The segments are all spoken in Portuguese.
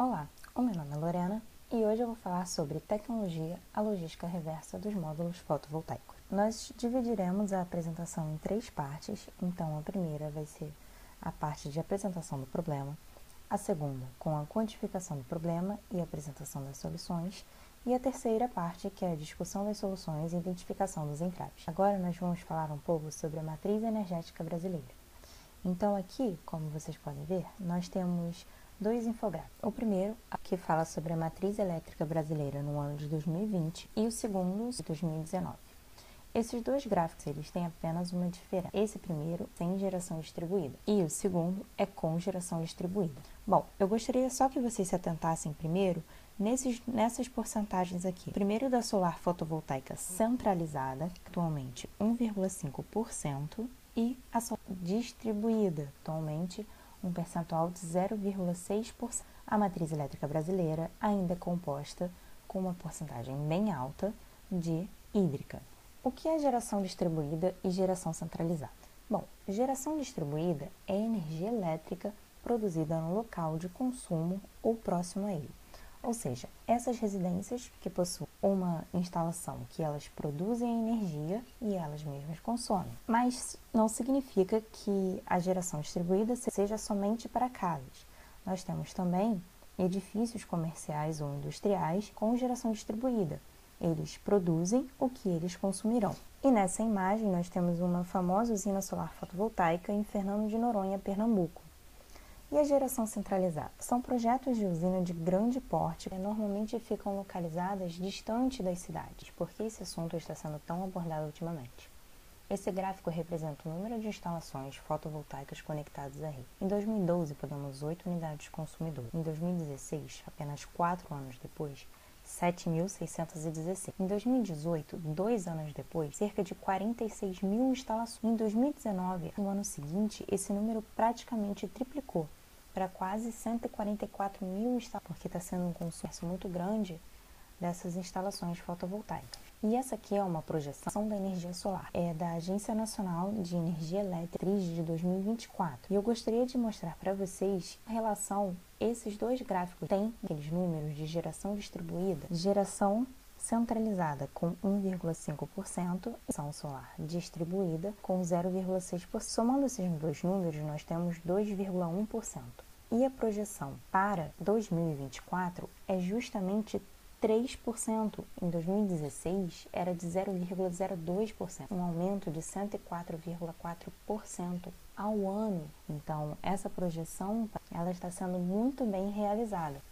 Olá, o meu nome é Lorena e hoje eu vou falar sobre tecnologia, a logística reversa dos módulos fotovoltaicos. Nós dividiremos a apresentação em três partes, então a primeira vai ser a parte de apresentação do problema, a segunda com a quantificação do problema e apresentação das soluções, e a terceira parte, que é a discussão das soluções e identificação dos entraves. Agora nós vamos falar um pouco sobre a matriz energética brasileira. Então aqui, como vocês podem ver, nós temos dois infográficos. O primeiro, que fala sobre a matriz elétrica brasileira no ano de 2020 e o segundo, de 2019. Esses dois gráficos eles têm apenas uma diferença. Esse primeiro tem geração distribuída e o segundo é com geração distribuída. Bom, eu gostaria só que vocês se atentassem primeiro nesses, nessas porcentagens aqui. Primeiro da solar fotovoltaica centralizada, atualmente 1,5%, e a solar distribuída, atualmente um percentual de 0,6%. A matriz elétrica brasileira ainda é composta com uma porcentagem bem alta de hídrica. O que é geração distribuída e geração centralizada? Bom, geração distribuída é energia elétrica produzida no local de consumo ou próximo a ele. Ou seja, essas residências que possuem uma instalação que elas produzem energia e elas mesmas consomem. Mas não significa que a geração distribuída seja somente para casas. Nós temos também edifícios comerciais ou industriais com geração distribuída. Eles produzem o que eles consumirão. E nessa imagem nós temos uma famosa usina solar fotovoltaica em Fernando de Noronha, Pernambuco. E a geração centralizada? São projetos de usina de grande porte que normalmente ficam localizadas distante das cidades, porque esse assunto está sendo tão abordado ultimamente. Esse gráfico representa o número de instalações fotovoltaicas conectadas à rede. Em 2012, podemos 8 unidades consumidoras. Em 2016, apenas 4 anos depois, 7.616. Em 2018, dois anos depois, cerca de 46 mil instalações. Em 2019, no ano seguinte, esse número praticamente triplicou para quase 144 mil instalações, porque está sendo um consumo muito grande dessas instalações fotovoltaicas. E essa aqui é uma projeção da energia solar, é da Agência Nacional de Energia Elétrica de 2024. E eu gostaria de mostrar para vocês a relação esses dois gráficos têm aqueles números de geração distribuída, geração centralizada com 1,5% e ação solar distribuída com 0,6%. Somando esses dois números, nós temos 2,1%. E a projeção para 2024 é justamente 3%. Em 2016 era de 0,02%, um aumento de 104,4% ao ano. Então, essa projeção ela está sendo muito bem realizada.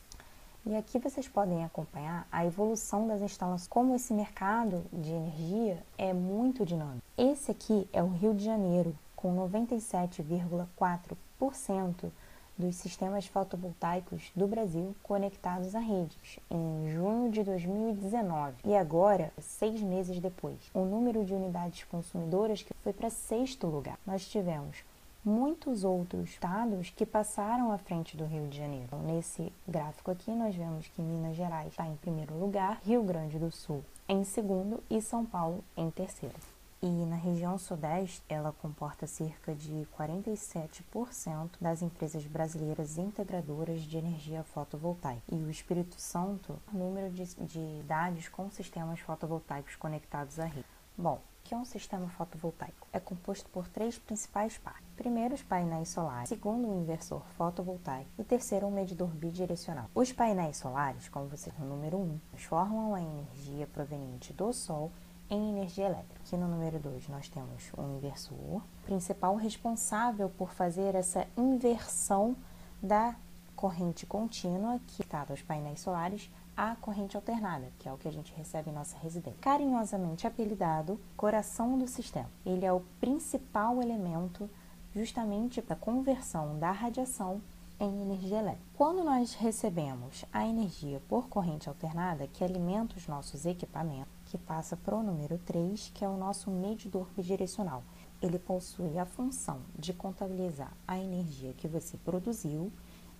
E aqui vocês podem acompanhar a evolução das instalações, como esse mercado de energia é muito dinâmico. Esse aqui é o Rio de Janeiro, com 97,4% dos sistemas fotovoltaicos do Brasil conectados à redes, em junho de 2019. E agora, seis meses depois, o número de unidades consumidoras que foi para sexto lugar. Nós tivemos muitos outros estados que passaram à frente do Rio de Janeiro. Então, nesse gráfico aqui, nós vemos que Minas Gerais está em primeiro lugar, Rio Grande do Sul em segundo e São Paulo em terceiro e na região sudeste ela comporta cerca de 47% das empresas brasileiras integradoras de energia fotovoltaica. E o Espírito Santo, número de, de idades com sistemas fotovoltaicos conectados à rede. Bom, o que é um sistema fotovoltaico? É composto por três principais partes. Primeiro, os painéis solares. Segundo, o inversor fotovoltaico. E terceiro, um medidor bidirecional. Os painéis solares, como você no número 1, um, transformam a energia proveniente do sol em energia elétrica. Aqui no número 2 nós temos o inversor, principal responsável por fazer essa inversão da corrente contínua que está aos painéis solares à corrente alternada, que é o que a gente recebe em nossa residência. Carinhosamente apelidado coração do sistema. Ele é o principal elemento justamente para conversão da radiação em energia elétrica. Quando nós recebemos a energia por corrente alternada, que alimenta os nossos equipamentos, que passa para o número 3, que é o nosso medidor bidirecional. Ele possui a função de contabilizar a energia que você produziu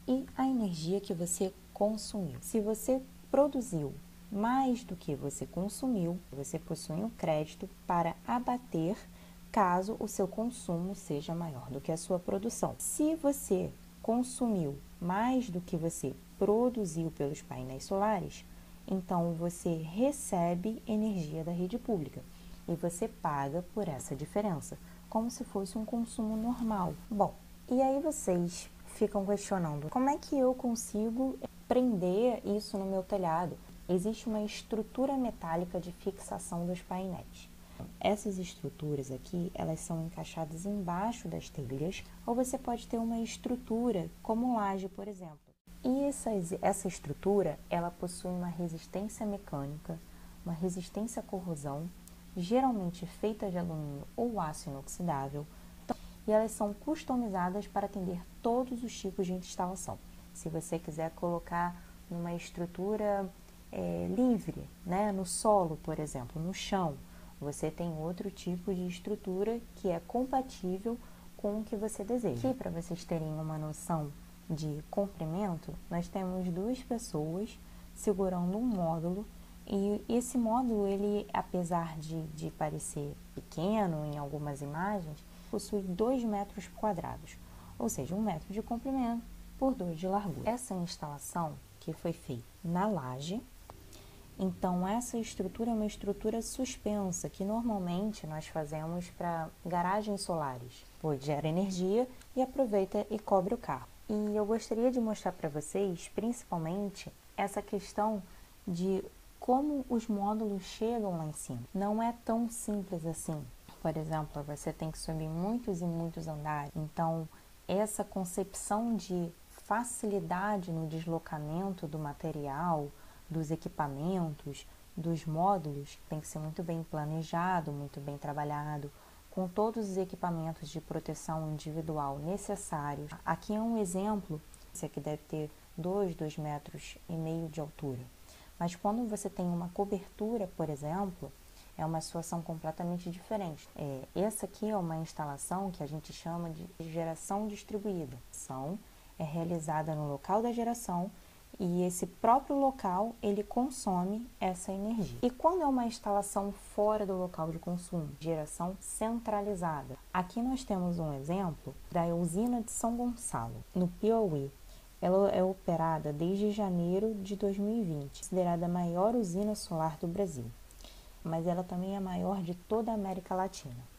e a energia que você consumiu. Se você produziu mais do que você consumiu, você possui um crédito para abater caso o seu consumo seja maior do que a sua produção. Se você consumiu mais do que você produziu pelos painéis solares, então você recebe energia da rede pública e você paga por essa diferença, como se fosse um consumo normal. Bom, e aí vocês ficam questionando como é que eu consigo prender isso no meu telhado? Existe uma estrutura metálica de fixação dos painéis. Essas estruturas aqui, elas são encaixadas embaixo das telhas, ou você pode ter uma estrutura como laje, por exemplo. E essa, essa estrutura, ela possui uma resistência mecânica, uma resistência à corrosão, geralmente feita de alumínio ou aço inoxidável, e elas são customizadas para atender todos os tipos de instalação. Se você quiser colocar numa estrutura é, livre, né, no solo, por exemplo, no chão, você tem outro tipo de estrutura que é compatível com o que você deseja. Aqui, para vocês terem uma noção de comprimento, nós temos duas pessoas segurando um módulo e esse módulo, ele, apesar de, de parecer pequeno em algumas imagens, possui 2 metros quadrados, ou seja, um metro de comprimento por 2 de largura. Essa instalação que foi feita na laje, então essa estrutura é uma estrutura suspensa que normalmente nós fazemos para garagens solares, pois gera energia e aproveita e cobre o carro. E eu gostaria de mostrar para vocês, principalmente, essa questão de como os módulos chegam lá em cima. Não é tão simples assim. Por exemplo, você tem que subir muitos e muitos andares. Então, essa concepção de facilidade no deslocamento do material, dos equipamentos, dos módulos, tem que ser muito bem planejado, muito bem trabalhado, com todos os equipamentos de proteção individual necessários. Aqui é um exemplo, esse aqui deve ter 2, 2 metros e meio de altura. Mas quando você tem uma cobertura, por exemplo, é uma situação completamente diferente. É, essa aqui é uma instalação que a gente chama de geração distribuída. São é realizada no local da geração e esse próprio local ele consome essa energia. E quando é uma instalação fora do local de consumo, geração centralizada. Aqui nós temos um exemplo da usina de São Gonçalo, no Piauí. Ela é operada desde janeiro de 2020, considerada a maior usina solar do Brasil mas ela também é a maior de toda a América Latina.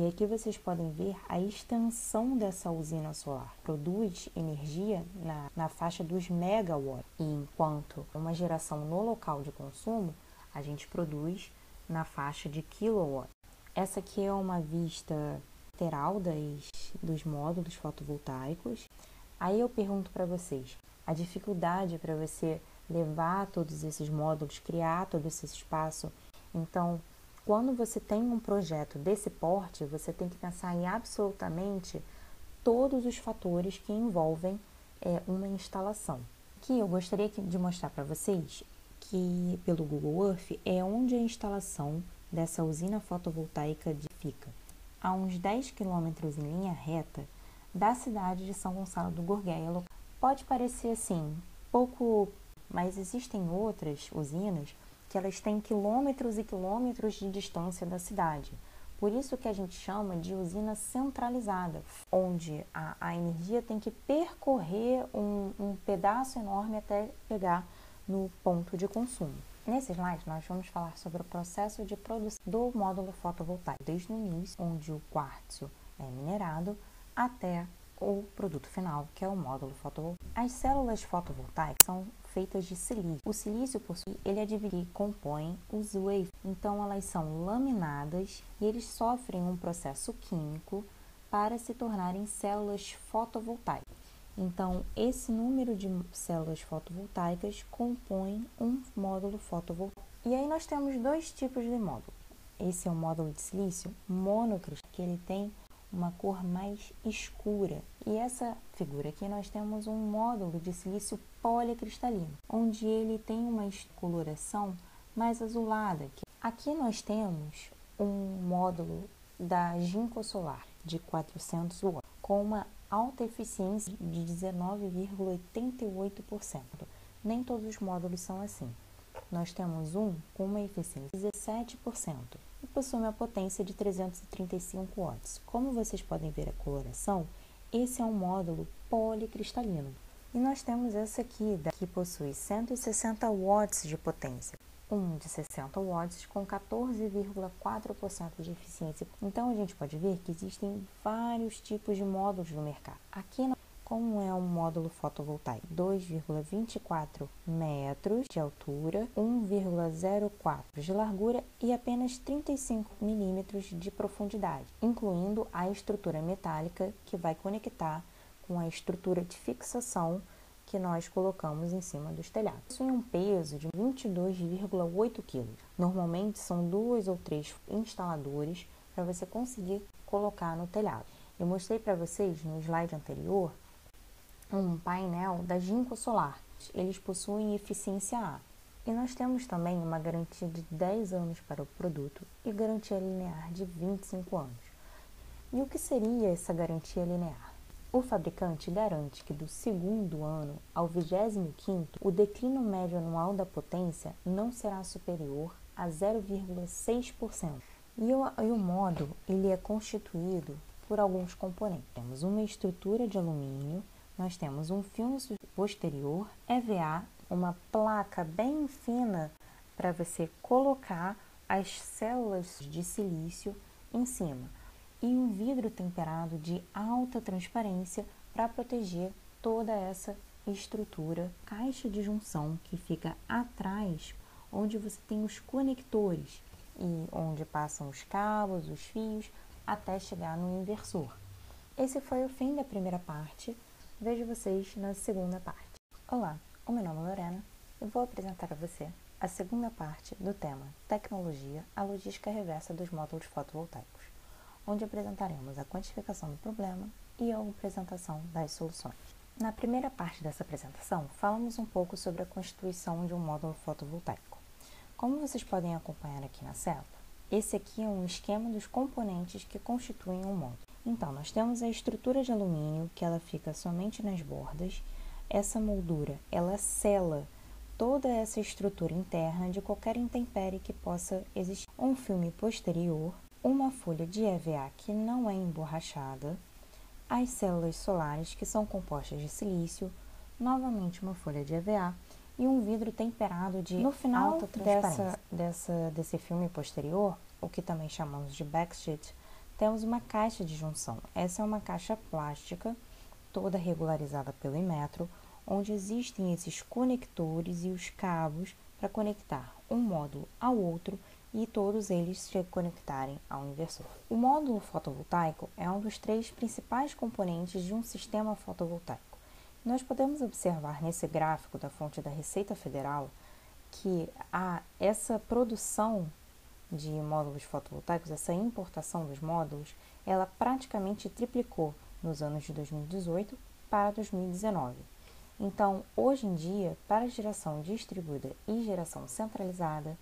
E aqui vocês podem ver a extensão dessa usina solar. Produz energia na, na faixa dos megawatts, e enquanto uma geração no local de consumo, a gente produz na faixa de kilowatt. Essa aqui é uma vista lateral das, dos módulos fotovoltaicos. Aí eu pergunto para vocês, a dificuldade para você levar todos esses módulos, criar todo esse espaço então, quando você tem um projeto desse porte, você tem que pensar em absolutamente todos os fatores que envolvem é, uma instalação. Aqui eu gostaria de mostrar para vocês que pelo Google Earth é onde a instalação dessa usina fotovoltaica fica, a uns 10 quilômetros em linha reta da cidade de São Gonçalo do Gorgueia. Pode parecer assim, pouco, mas existem outras usinas que elas têm quilômetros e quilômetros de distância da cidade. Por isso que a gente chama de usina centralizada, onde a, a energia tem que percorrer um, um pedaço enorme até chegar no ponto de consumo. Nesse slide, nós vamos falar sobre o processo de produção do módulo fotovoltaico, desde o início, onde o quartzo é minerado, até o produto final, que é o módulo fotovoltaico. As células fotovoltaicas são feitas de silício. O silício, por si, ele é dividido, compõe os wafers. Então, elas são laminadas e eles sofrem um processo químico para se tornarem células fotovoltaicas. Então, esse número de células fotovoltaicas compõe um módulo fotovoltaico. E aí nós temos dois tipos de módulo. Esse é o módulo de silício monocristal, que ele tem uma cor mais escura. E essa figura aqui nós temos um módulo de silício policristalino, onde ele tem uma coloração mais azulada. Aqui nós temos um módulo da Ginkgo Solar de 400 watts com uma alta eficiência de 19,88%. Nem todos os módulos são assim. Nós temos um com uma eficiência de 17% e possui uma potência de 335 watts. Como vocês podem ver a coloração, esse é um módulo policristalino. E nós temos essa aqui, que possui 160 watts de potência. Um de 60 watts com 14,4% de eficiência. Então a gente pode ver que existem vários tipos de módulos no mercado. Aqui como é um módulo fotovoltaico? 2,24 metros de altura, 1,04 de largura e apenas 35 milímetros de profundidade, incluindo a estrutura metálica que vai conectar com a estrutura de fixação que nós colocamos em cima dos telhados. Possui um peso de 22,8 kg. Normalmente são duas ou três instaladores para você conseguir colocar no telhado. Eu mostrei para vocês no slide anterior um painel da Ginkgo Solar. Eles possuem eficiência A. E nós temos também uma garantia de 10 anos para o produto e garantia linear de 25 anos. E o que seria essa garantia linear? O fabricante garante que do segundo ano ao 25 o declínio médio anual da potência não será superior a 0,6%. E o, e o módulo ele é constituído por alguns componentes. Temos uma estrutura de alumínio nós temos um filme posterior, EVA, uma placa bem fina para você colocar as células de silício em cima e um vidro temperado de alta transparência para proteger toda essa estrutura, caixa de junção que fica atrás, onde você tem os conectores e onde passam os cabos, os fios, até chegar no inversor. Esse foi o fim da primeira parte. Vejo vocês na segunda parte. Olá, o meu nome é Lorena e vou apresentar a você a segunda parte do tema Tecnologia, a logística reversa dos módulos fotovoltaicos, onde apresentaremos a quantificação do problema e a apresentação das soluções. Na primeira parte dessa apresentação, falamos um pouco sobre a constituição de um módulo fotovoltaico. Como vocês podem acompanhar aqui na célula, esse aqui é um esquema dos componentes que constituem um módulo. Então, nós temos a estrutura de alumínio, que ela fica somente nas bordas. Essa moldura, ela sela toda essa estrutura interna de qualquer intempérie que possa existir. Um filme posterior, uma folha de EVA que não é emborrachada, as células solares que são compostas de silício, novamente uma folha de EVA e um vidro temperado de no final alta transparência. Dessa, dessa, desse filme posterior, o que também chamamos de backsheet, temos uma caixa de junção. Essa é uma caixa plástica, toda regularizada pelo Inmetro, onde existem esses conectores e os cabos para conectar um módulo ao outro e todos eles se conectarem ao inversor. O módulo fotovoltaico é um dos três principais componentes de um sistema fotovoltaico. Nós podemos observar nesse gráfico da fonte da Receita Federal que a, essa produção de módulos fotovoltaicos, essa importação dos módulos, ela praticamente triplicou nos anos de 2018 para 2019. Então, hoje em dia, para geração distribuída e geração centralizada,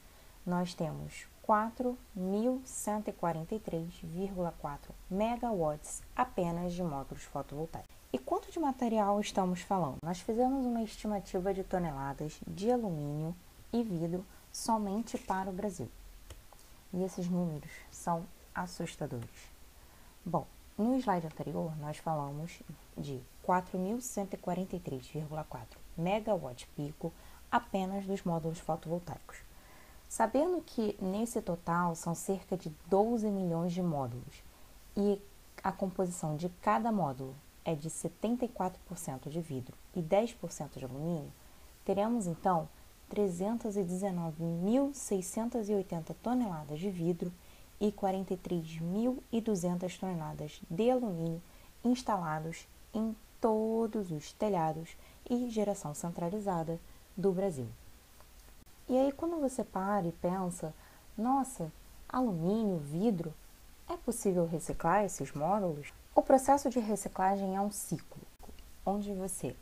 nós temos 4.143,4 megawatts apenas de módulos fotovoltaicos. E quanto de material estamos falando? Nós fizemos uma estimativa de toneladas de alumínio e vidro somente para o Brasil. E esses números são assustadores. Bom, no slide anterior nós falamos de 4.143,4 megawatt pico apenas dos módulos fotovoltaicos. Sabendo que nesse total são cerca de 12 milhões de módulos e a composição de cada módulo é de 74% de vidro e 10% de alumínio, teremos então 319.680 toneladas de vidro e 43.200 toneladas de alumínio instalados em todos os telhados e geração centralizada do Brasil. E aí, quando você para e pensa, nossa, alumínio, vidro, é possível reciclar esses módulos? O processo de reciclagem é um ciclo, onde você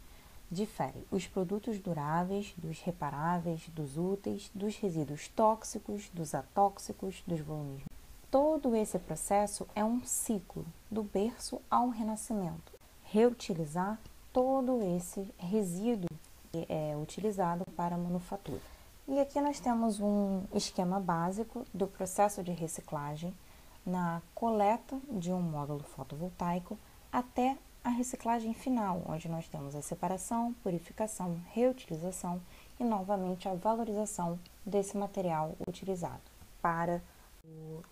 difere os produtos duráveis dos reparáveis, dos úteis, dos resíduos tóxicos, dos atóxicos, dos volumes. Todo esse processo é um ciclo do berço ao renascimento. Reutilizar todo esse resíduo que é utilizado para a manufatura. E aqui nós temos um esquema básico do processo de reciclagem na coleta de um módulo fotovoltaico até a reciclagem final, onde nós temos a separação, purificação, reutilização e novamente a valorização desse material utilizado para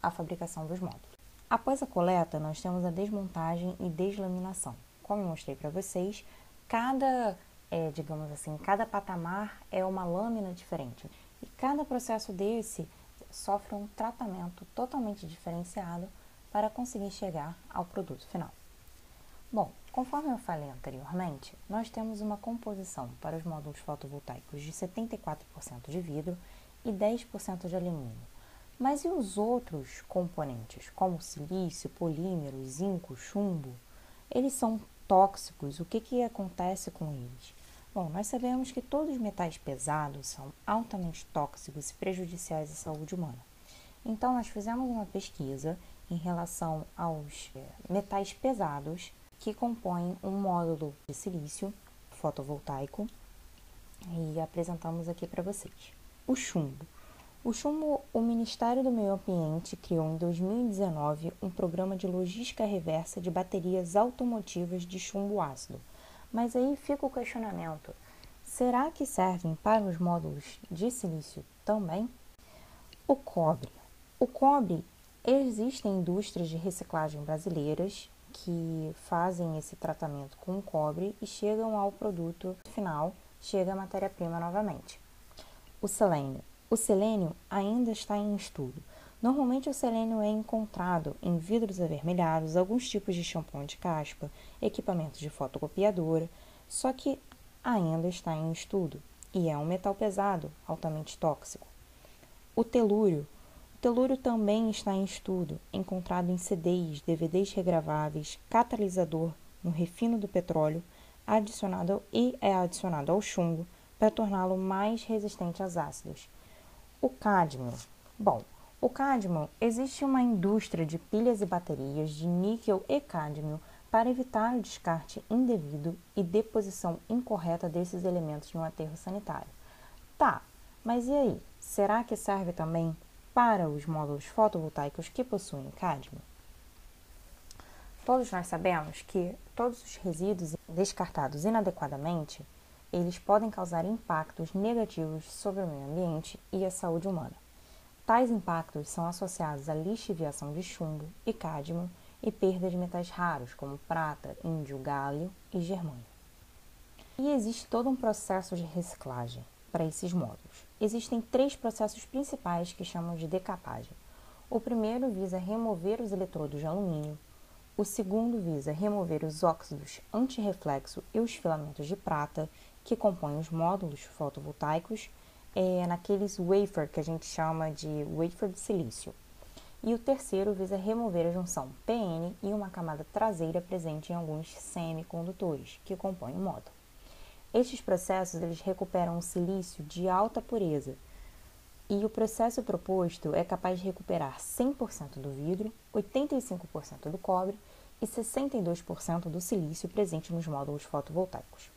a fabricação dos módulos. Após a coleta, nós temos a desmontagem e deslaminação. Como eu mostrei para vocês, cada, é, digamos assim, cada patamar é uma lâmina diferente. E cada processo desse sofre um tratamento totalmente diferenciado para conseguir chegar ao produto final. Bom, conforme eu falei anteriormente, nós temos uma composição para os módulos fotovoltaicos de 74% de vidro e 10% de alumínio. Mas e os outros componentes, como silício, polímero, zinco, chumbo? Eles são tóxicos, o que, que acontece com eles? Bom, nós sabemos que todos os metais pesados são altamente tóxicos e prejudiciais à saúde humana. Então, nós fizemos uma pesquisa em relação aos é, metais pesados que compõem um módulo de silício fotovoltaico e apresentamos aqui para vocês. O chumbo. O chumbo, o Ministério do Meio Ambiente criou em 2019 um programa de logística reversa de baterias automotivas de chumbo ácido. Mas aí fica o questionamento: será que servem para os módulos de silício também? O cobre. O cobre, existem indústrias de reciclagem brasileiras que fazem esse tratamento com cobre e chegam ao produto final, chega a matéria-prima novamente. O selênio. O selênio ainda está em estudo. Normalmente, o selênio é encontrado em vidros avermelhados, alguns tipos de shampoo de caspa, equipamentos de fotocopiadora, só que ainda está em estudo e é um metal pesado, altamente tóxico. O telúrio. Telúrio também está em estudo, encontrado em CDs, DVDs regraváveis, catalisador no refino do petróleo, adicionado e é adicionado ao chumbo para torná-lo mais resistente aos ácidos. O cádmio. Bom, o cádmio existe uma indústria de pilhas e baterias de níquel e cádmio para evitar o descarte indevido e deposição incorreta desses elementos no aterro sanitário. Tá, mas e aí? Será que serve também para os módulos fotovoltaicos que possuem cádmio? Todos nós sabemos que todos os resíduos descartados inadequadamente eles podem causar impactos negativos sobre o meio ambiente e a saúde humana. Tais impactos são associados à lixiviação de chumbo e cádmio e perda de metais raros como prata, índio, galho e germânio. E existe todo um processo de reciclagem para esses módulos. Existem três processos principais que chamamos de decapagem. O primeiro visa remover os eletrodos de alumínio, o segundo visa remover os óxidos antirreflexo e os filamentos de prata que compõem os módulos fotovoltaicos é, naqueles wafer que a gente chama de wafer de silício. E o terceiro visa remover a junção PN e uma camada traseira presente em alguns semicondutores que compõem o módulo. Estes processos eles recuperam o silício de alta pureza e o processo proposto é capaz de recuperar 100% do vidro, 85% do cobre e 62% do silício presente nos módulos fotovoltaicos.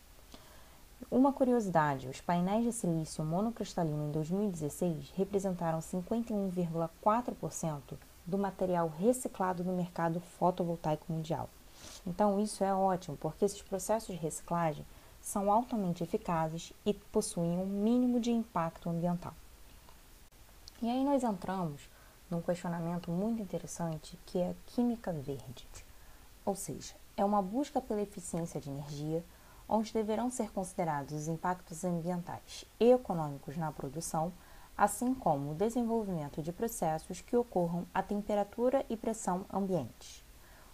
Uma curiosidade: os painéis de silício monocristalino em 2016 representaram 51,4% do material reciclado no mercado fotovoltaico mundial. Então, isso é ótimo, porque esses processos de reciclagem são altamente eficazes e possuem um mínimo de impacto ambiental. E aí nós entramos num questionamento muito interessante que é a química verde, ou seja, é uma busca pela eficiência de energia onde deverão ser considerados os impactos ambientais e econômicos na produção, assim como o desenvolvimento de processos que ocorram a temperatura e pressão ambientes.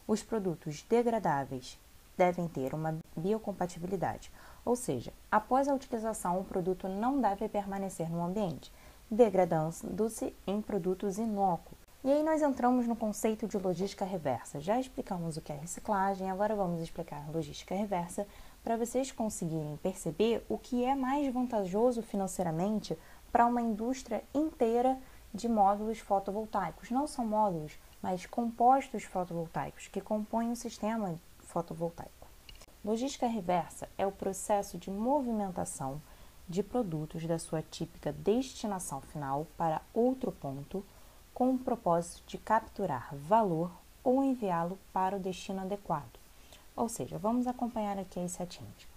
Os produtos degradáveis devem ter uma biocompatibilidade, ou seja, após a utilização, o produto não deve permanecer no ambiente, degradando-se em produtos inócuos. E aí nós entramos no conceito de logística reversa. Já explicamos o que é reciclagem, agora vamos explicar logística reversa para vocês conseguirem perceber o que é mais vantajoso financeiramente para uma indústria inteira de módulos fotovoltaicos. Não são módulos, mas compostos fotovoltaicos que compõem o sistema fotovoltaico. Logística reversa é o processo de movimentação de produtos da sua típica destinação final para outro ponto com o propósito de capturar valor ou enviá-lo para o destino adequado Ou seja, vamos acompanhar aqui as setinhas.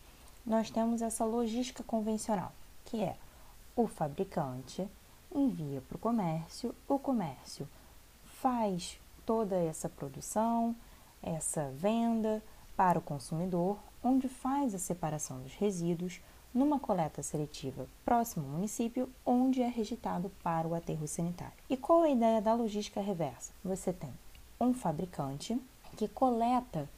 Nós temos essa logística convencional, que é o fabricante envia para o comércio, o comércio faz toda essa produção, essa venda para o consumidor, onde faz a separação dos resíduos numa coleta seletiva próximo ao município, onde é registrado para o aterro sanitário. E qual a ideia da logística reversa? Você tem um fabricante que coleta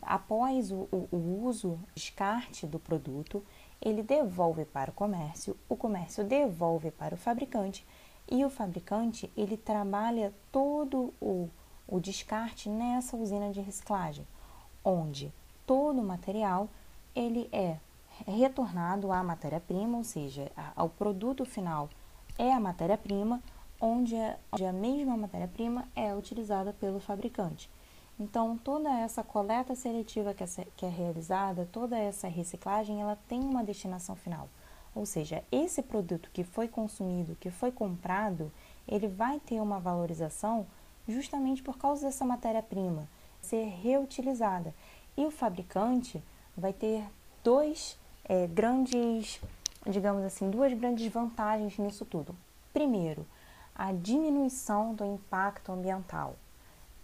após o, o, o uso, descarte do produto, ele devolve para o comércio, o comércio devolve para o fabricante e o fabricante ele trabalha todo o, o descarte nessa usina de reciclagem, onde todo o material ele é retornado à matéria-prima, ou seja, ao produto final é a matéria-prima, onde a, mesma matéria-prima é utilizada pelo fabricante. Então, toda essa coleta seletiva é, que é realizada, toda essa reciclagem, ela tem uma destinação final. Ou seja, esse produto que foi consumido, que foi comprado, ele vai ter uma valorização justamente por causa dessa matéria-prima ser reutilizada. E o fabricante vai ter dois é, grandes, digamos assim, duas grandes vantagens nisso tudo. Primeiro, a diminuição do impacto ambiental.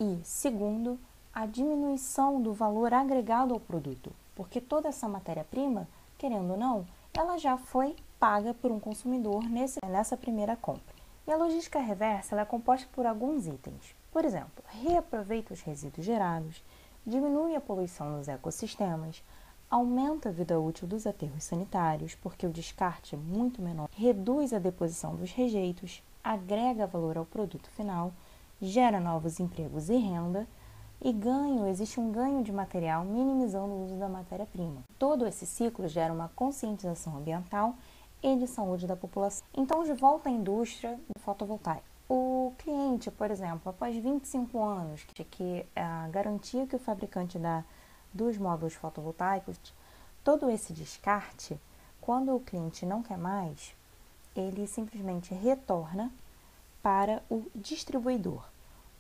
E segundo, a diminuição do valor agregado ao produto, porque toda essa matéria-prima, querendo ou não, ela já foi paga por um consumidor nesse, nessa primeira compra. E a logística reversa é composta por alguns itens. Por exemplo, reaproveita os resíduos gerados, diminui a poluição nos ecossistemas, aumenta a vida útil dos aterros sanitários, porque o descarte é muito menor, reduz a deposição dos rejeitos, agrega valor ao produto final, gera novos empregos e renda, e ganho, existe um ganho de material minimizando o uso da matéria-prima. Todo esse ciclo gera uma conscientização ambiental e de saúde da população. Então, de volta à indústria do fotovoltaico. O cliente, por exemplo, após 25 anos, que a garantia que o fabricante dá dos módulos fotovoltaicos, todo esse descarte, quando o cliente não quer mais, ele simplesmente retorna para o distribuidor.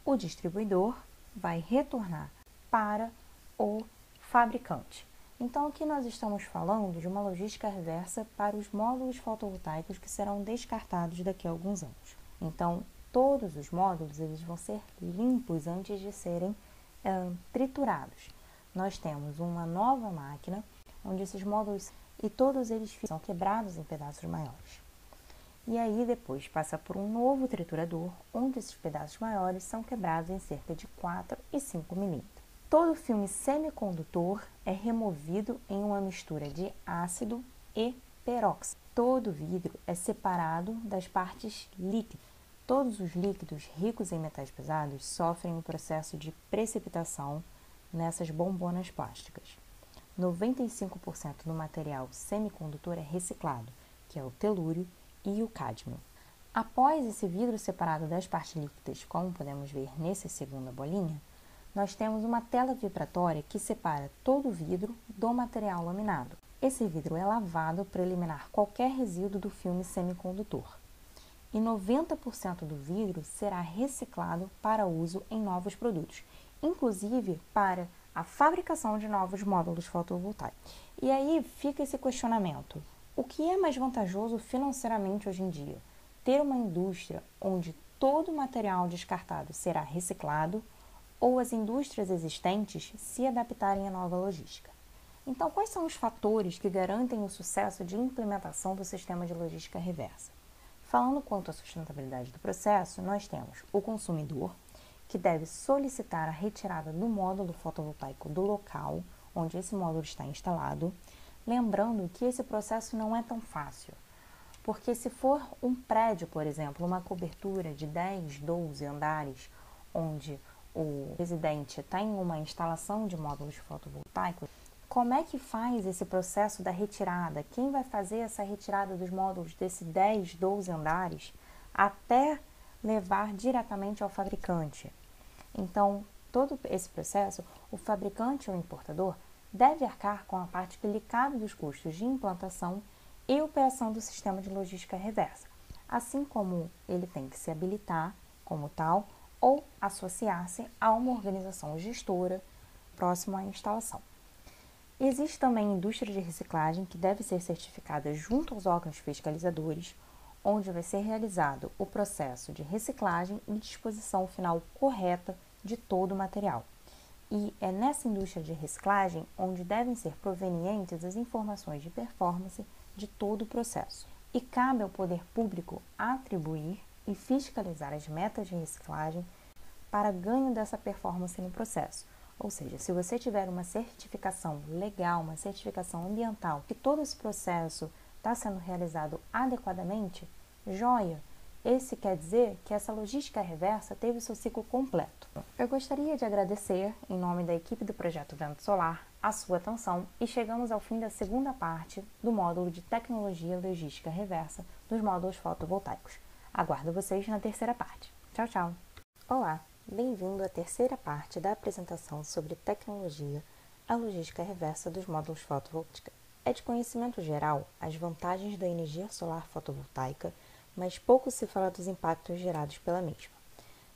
O distribuidor vai retornar para o fabricante. Então, aqui nós estamos falando de uma logística reversa para os módulos fotovoltaicos que serão descartados daqui a alguns anos. Então, todos os módulos eles vão ser limpos antes de serem triturados. Nós temos uma nova máquina onde esses módulos e todos eles são quebrados em pedaços maiores. E aí depois passa por um novo triturador, onde esses pedaços maiores são quebrados em cerca de 4 e 5 milímetros. Todo filme semicondutor é removido em uma mistura de ácido e peróxido. Todo vidro é separado das partes líquidas. Todos os líquidos ricos em metais pesados sofrem o um processo de precipitação nessas bombonas plásticas. 95% do material semicondutor é reciclado, que é o telúrio e o cádmio. Após esse vidro separado das partes líquidas, como podemos ver nessa segunda bolinha, nós temos uma tela vibratória que separa todo o vidro do material laminado. Esse vidro é lavado para eliminar qualquer resíduo do filme semicondutor. E 90% do vidro será reciclado para uso em novos produtos, inclusive para a fabricação de novos módulos fotovoltaicos. E aí fica esse questionamento: o que é mais vantajoso financeiramente hoje em dia? Ter uma indústria onde todo o material descartado será reciclado ou as indústrias existentes se adaptarem à nova logística? Então, quais são os fatores que garantem o sucesso de implementação do sistema de logística reversa? Falando quanto à sustentabilidade do processo, nós temos o consumidor, que deve solicitar a retirada do módulo fotovoltaico do local onde esse módulo está instalado, Lembrando que esse processo não é tão fácil, porque se for um prédio, por exemplo, uma cobertura de 10, 12 andares, onde o residente tem uma instalação de módulos fotovoltaicos, como é que faz esse processo da retirada? Quem vai fazer essa retirada dos módulos desse 10, 12 andares até levar diretamente ao fabricante? Então, todo esse processo, o fabricante ou importador deve arcar com a parte delicada dos custos de implantação e operação do sistema de logística reversa, assim como ele tem que se habilitar como tal ou associar-se a uma organização gestora próximo à instalação. Existe também indústria de reciclagem que deve ser certificada junto aos órgãos fiscalizadores, onde vai ser realizado o processo de reciclagem e disposição final correta de todo o material. E é nessa indústria de reciclagem onde devem ser provenientes as informações de performance de todo o processo. E cabe ao poder público atribuir e fiscalizar as metas de reciclagem para ganho dessa performance no processo. Ou seja, se você tiver uma certificação legal, uma certificação ambiental, que todo esse processo está sendo realizado adequadamente, joia! Esse quer dizer que essa logística reversa teve seu ciclo completo. Eu gostaria de agradecer, em nome da equipe do Projeto Vento Solar, a sua atenção e chegamos ao fim da segunda parte do módulo de Tecnologia Logística Reversa dos módulos fotovoltaicos. Aguardo vocês na terceira parte. Tchau, tchau! Olá! Bem-vindo à terceira parte da apresentação sobre tecnologia, a logística reversa dos módulos fotovoltaicos. É de conhecimento geral as vantagens da energia solar fotovoltaica, mas pouco se fala dos impactos gerados pela mesma.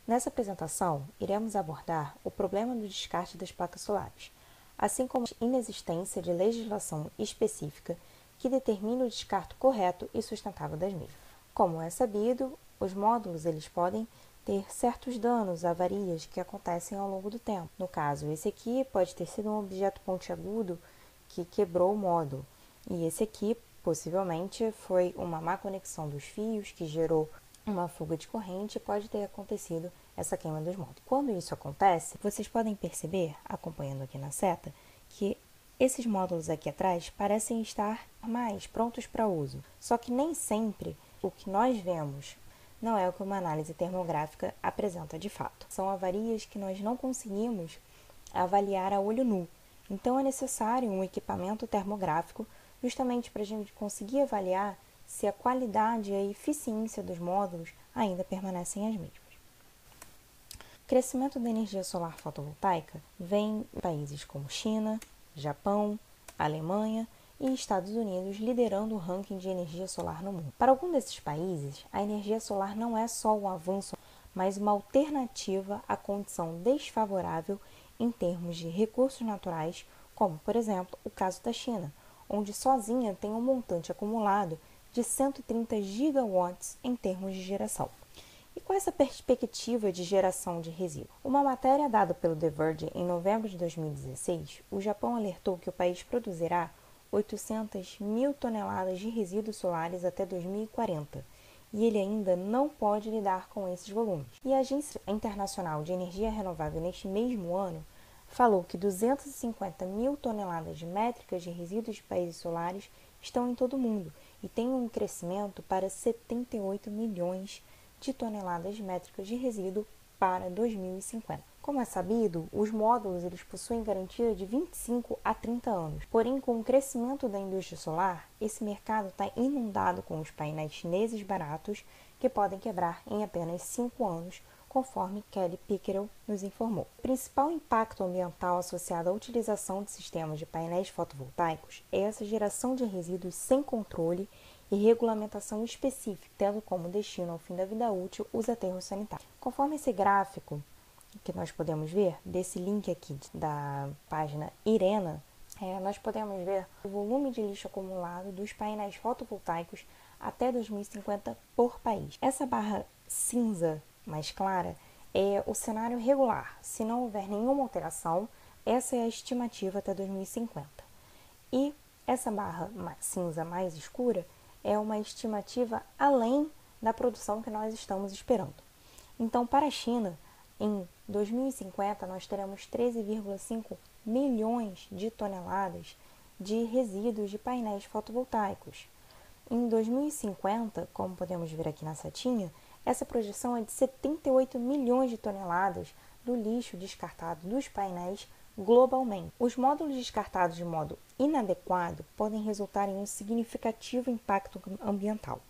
Nessa apresentação, iremos abordar o problema do descarte das placas solares, assim como a inexistência de legislação específica que determine o descarte correto e sustentável das mesmas. Como é sabido, os módulos eles podem ter certos danos, avarias que acontecem ao longo do tempo. No caso, esse aqui pode ter sido um objeto pontiagudo que quebrou o módulo, e esse aqui possivelmente foi uma má conexão dos fios que gerou uma fuga de corrente e pode ter acontecido essa queima dos módulos. Quando isso acontece, vocês podem perceber, acompanhando aqui na seta, que esses módulos aqui atrás parecem estar mais prontos para uso. Só que nem sempre o que nós vemos não é o que uma análise termográfica apresenta de fato. São avarias que nós não conseguimos avaliar a olho nu. Então é necessário um equipamento termográfico justamente para a gente conseguir avaliar se a qualidade e a eficiência dos módulos ainda permanecem as mesmas. O crescimento da energia solar fotovoltaica vem em países como China, Japão, Alemanha e Estados Unidos liderando o ranking de energia solar no mundo. Para algum desses países, a energia solar não é só um avanço, mas uma alternativa à condição desfavorável em termos de recursos naturais, como, por exemplo, o caso da China, onde sozinha tem um montante acumulado de 130 gigawatts em termos de geração. E com essa perspectiva de geração de resíduo? Uma matéria dada pelo The Verge em novembro de 2016, o Japão alertou que o país produzirá 800 mil toneladas de resíduos solares até 2040 e ele ainda não pode lidar com esses volumes. E a Agência Internacional de Energia Renovável, neste mesmo ano, falou que 250 mil toneladas métricas de resíduos de países solares estão em todo o mundo e tem um crescimento para 78 milhões de toneladas métricas de resíduo para 2050. Como é sabido, os módulos eles possuem garantia de 25 a 30 anos. Porém, com o crescimento da indústria solar, esse mercado está inundado com os painéis chineses baratos que podem quebrar em apenas 5 anos, conforme Kelly Pickerel nos informou. O principal impacto ambiental associado à utilização de sistemas de painéis fotovoltaicos é essa geração de resíduos sem controle e regulamentação específica, tendo como destino ao fim da vida útil os aterros sanitários. Conforme esse gráfico, que nós podemos ver, desse link aqui da página Irena, é, nós podemos ver o volume de lixo acumulado dos painéis fotovoltaicos até 2050 por país. Essa barra cinza mais clara é o cenário regular. Se não houver nenhuma alteração, essa é a estimativa até 2050. E essa barra cinza mais escura é uma estimativa além da produção que nós estamos esperando. Então, para a China, em 2050, nós teremos 13,5 milhões de toneladas de resíduos de painéis fotovoltaicos. Em 2050, como podemos ver aqui na setinha, essa projeção é de 78 milhões de toneladas do lixo descartado dos painéis globalmente. Os módulos descartados de modo inadequado podem resultar em um significativo impacto ambiental,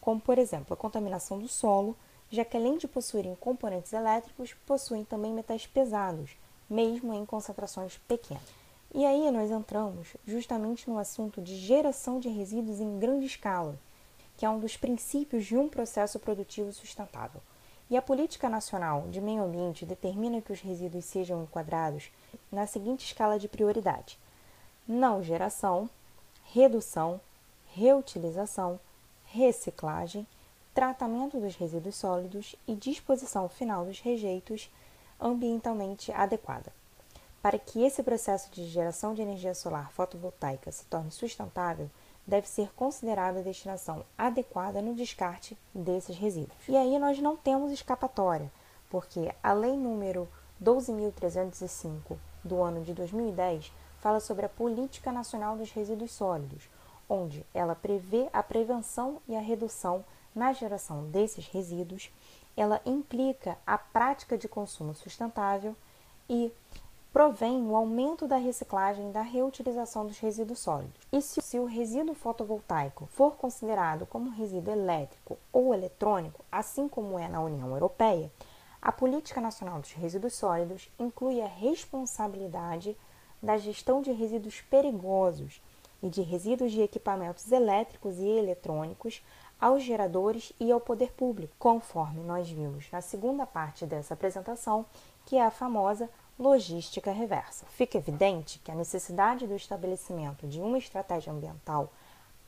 como, por exemplo, a contaminação do solo, já que além de possuírem componentes elétricos, possuem também metais pesados, mesmo em concentrações pequenas. E aí nós entramos justamente no assunto de geração de resíduos em grande escala, que é um dos princípios de um processo produtivo sustentável. E a Política Nacional de Meio Ambiente determina que os resíduos sejam enquadrados na seguinte escala de prioridade: não geração, redução, reutilização, reciclagem, tratamento dos resíduos sólidos e disposição final dos rejeitos ambientalmente adequada. Para que esse processo de geração de energia solar fotovoltaica se torne sustentável, deve ser considerada a destinação adequada no descarte desses resíduos. E aí nós não temos escapatória, porque a lei número 12.305 do ano de 2010 fala sobre a Política Nacional dos Resíduos Sólidos, onde ela prevê a prevenção e a redução na geração desses resíduos, ela implica a prática de consumo sustentável e provém o aumento da reciclagem e da reutilização dos resíduos sólidos. E se, o resíduo fotovoltaico for considerado como resíduo elétrico ou eletrônico, assim como é na União Europeia, a Política Nacional dos Resíduos Sólidos inclui a responsabilidade da gestão de resíduos perigosos e de resíduos de equipamentos elétricos e eletrônicos aos geradores e ao poder público, conforme nós vimos na segunda parte dessa apresentação, que é a famosa logística reversa. Fica evidente que a necessidade do estabelecimento de uma estratégia ambiental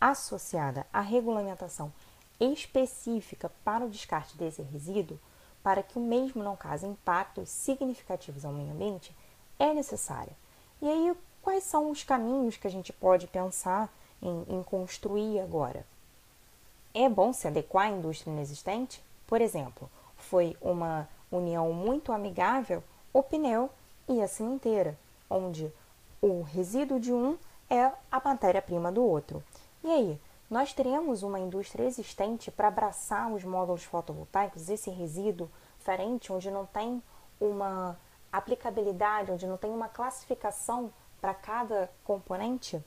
associada à regulamentação específica para o descarte desse resíduo, para que o mesmo não cause impactos significativos ao meio ambiente, é necessária. E aí, quais são os caminhos que a gente pode pensar em, em construir agora? É bom se adequar à indústria inexistente? Por exemplo, foi uma união muito amigável o pneu e a cimenteira, onde o resíduo de um é a matéria-prima do outro. E aí, nós teremos uma indústria existente para abraçar os módulos fotovoltaicos, esse resíduo diferente, onde não tem uma aplicabilidade, onde não tem uma classificação para cada componente?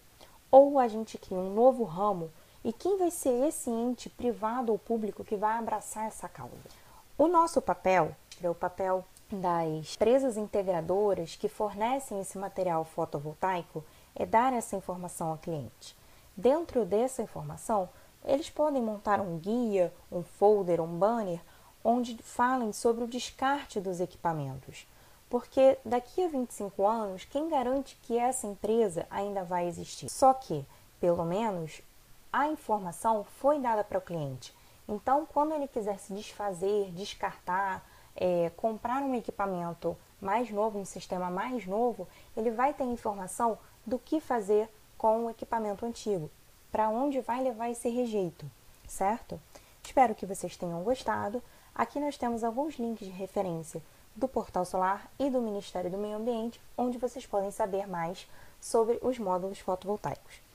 Ou a gente cria um novo ramo e quem vai ser esse ente privado ou público que vai abraçar essa causa? O nosso papel é o papel das empresas integradoras que fornecem esse material fotovoltaico é dar essa informação ao cliente. Dentro dessa informação, eles podem montar um guia, um folder, um banner, onde falem sobre o descarte dos equipamentos. Porque daqui a 25 anos, quem garante que essa empresa ainda vai existir? Só que, pelo menos, a informação foi dada para o cliente. Então, quando ele quiser se desfazer, descartar, é, comprar um equipamento mais novo, um sistema mais novo, ele vai ter informação do que fazer com o equipamento antigo, para onde vai levar esse rejeito, certo? Espero que vocês tenham gostado. Aqui nós temos alguns links de referência do Portal Solar e do Ministério do Meio Ambiente, onde vocês podem saber mais sobre os módulos fotovoltaicos.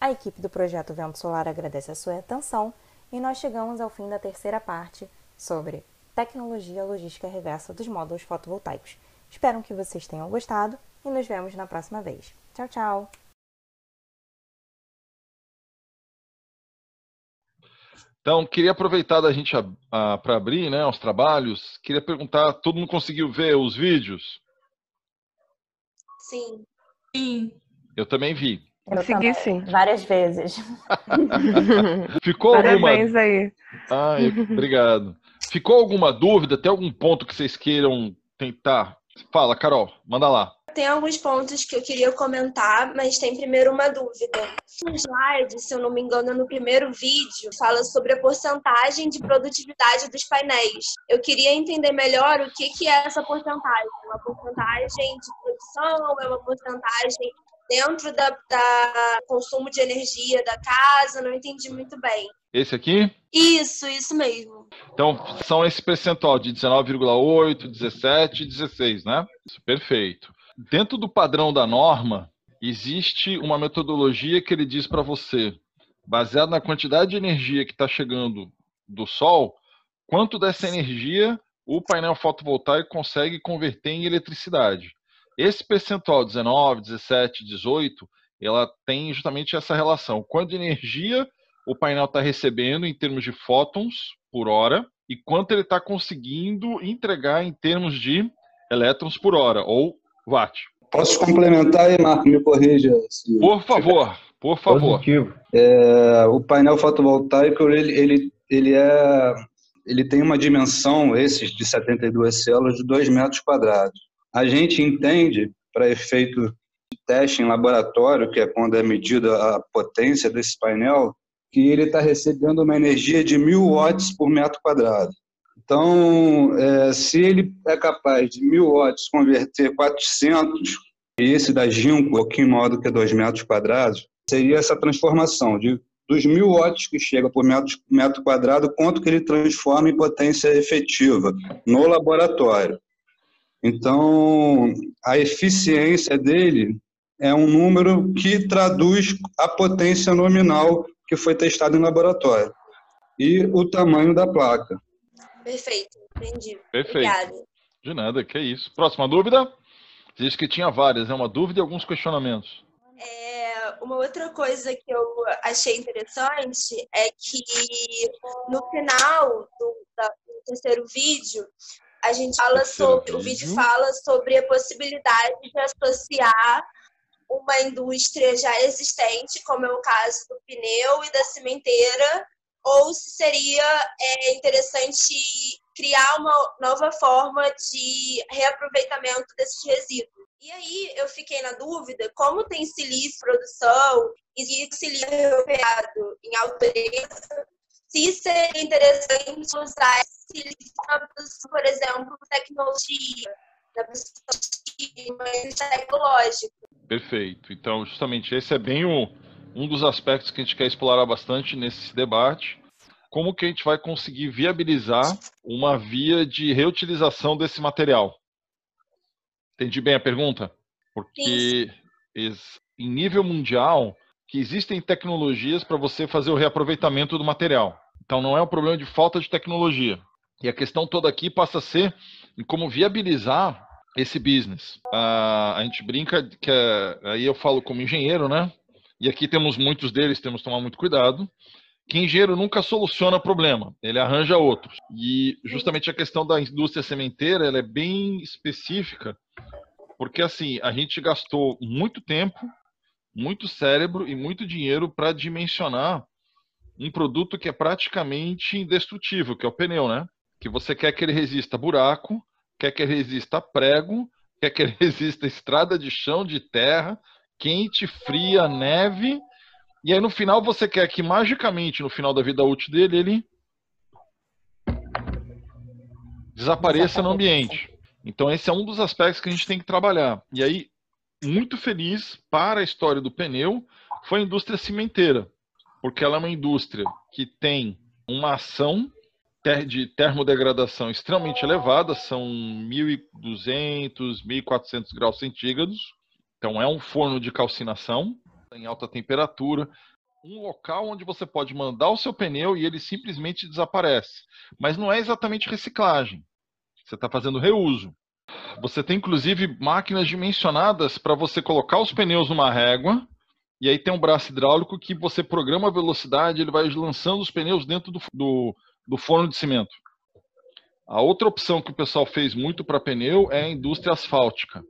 A equipe do projeto Vento Solar agradece a sua atenção e nós chegamos ao fim da terceira parte sobre tecnologia logística reversa dos módulos fotovoltaicos. Espero que vocês tenham gostado e nos vemos na próxima vez. Tchau, tchau! Então, queria aproveitar da gente para abrir né, os trabalhos. Queria perguntar, todo mundo conseguiu ver os vídeos? Sim. Sim. Eu também vi. Eu Consegui sim. Várias vezes. Ficou Parabéns alguma... aí. Ai, obrigado. Ficou alguma dúvida? Tem algum ponto que vocês queiram tentar? Fala, Carol, manda lá. Tem alguns pontos que eu queria comentar, mas tem primeiro uma dúvida. No slide, se eu não me engano, no primeiro vídeo, fala sobre a porcentagem de produtividade dos painéis. Eu queria entender melhor o que, que é essa porcentagem. É uma porcentagem de produção? É uma porcentagem dentro da, da consumo de energia da casa? Não entendi muito bem. Esse aqui? Isso, isso mesmo. Então, são esse percentual de 19,8, 17 e 16, né? Isso, perfeito. Dentro do padrão da norma, existe uma metodologia que ele diz para você, baseado na quantidade de energia que está chegando do sol, quanto dessa energia o painel fotovoltaico consegue converter em eletricidade. Esse percentual 19, 17, 18, ela tem justamente essa relação. Quanto de energia o painel está recebendo em termos de fótons por hora e quanto ele está conseguindo entregar em termos de elétrons por hora, ou watt. Posso complementar aí, Marco? Me corrija. Se Por favor, por favor. Positivo. É, o painel fotovoltaico ele, ele, ele é ele tem uma dimensão, esses de 72 células, de 2 metros quadrados. A gente entende, para efeito de teste em laboratório, que é quando é medida a potência desse painel, que ele está recebendo uma energia de 1.000 watts por metro quadrado. Então, é, se ele é capaz de 1.000 watts converter 400, e esse da Ginkgo, um pouquinho maior do que 2 metros quadrados, seria essa transformação de dos mil watts que chega por metro, metro quadrado, quanto que ele transforma em potência efetiva no laboratório. Então, a eficiência dele é um número que traduz a potência nominal que foi testada em laboratório e o tamanho da placa. Perfeito, entendi. Perfeito. Obrigada. De nada, que é isso. Próxima dúvida? Diz que tinha várias, é uma dúvida e alguns questionamentos. É, uma outra coisa que eu achei interessante é que no final do, da, do terceiro vídeo a gente fala sobre o vídeo fala sobre a possibilidade de associar uma indústria já existente, como é o caso do pneu e da cimenteira, ou se seria é, interessante criar uma nova forma de reaproveitamento desses resíduos. E aí eu fiquei na dúvida, como tem silício produção e silício recuperado em altura, se seria interessante usar na produção, por exemplo, tecnologia, na produção tecnológica. Perfeito. Então, justamente esse é bem o, um dos aspectos que a gente quer explorar bastante nesse debate. Como que a gente vai conseguir viabilizar uma via de reutilização desse material? Entendi bem a pergunta? Porque em nível mundial que existem tecnologias para você fazer o reaproveitamento do material. Então não é um problema de falta de tecnologia. E a questão toda aqui passa a ser em como viabilizar esse business. Ah, a gente brinca que é, aí eu falo como engenheiro, né? E aqui temos muitos deles, temos que tomar muito cuidado. Que engenheiro nunca soluciona problema, ele arranja outros. E justamente a questão da indústria sementeira, ela é bem específica porque assim, a gente gastou muito tempo, muito cérebro e muito dinheiro para dimensionar um produto que é praticamente indestrutível, que é o pneu, né? Que você quer que ele resista buraco, quer que ele resista prego, quer que ele resista estrada de chão, de terra, quente, fria, neve. E aí no final você quer que magicamente, no final da vida útil dele, ele desapareça no ambiente. Então, esse é um dos aspectos que a gente tem que trabalhar. E aí, muito feliz para a história do pneu foi a indústria cimenteira, porque ela é uma indústria que tem uma ação de termodegradação extremamente elevada, são 1.200, 1.400 graus centígrados. Então, é um forno de calcinação em alta temperatura, um local onde você pode mandar o seu pneu e ele simplesmente desaparece. Mas não é exatamente reciclagem. Você está fazendo reuso. Você tem inclusive máquinas dimensionadas para você colocar os pneus numa régua e aí tem um braço hidráulico que você programa a velocidade, ele vai lançando os pneus dentro do, do, do forno de cimento. A outra opção que o pessoal fez muito para pneu é a indústria asfáltica,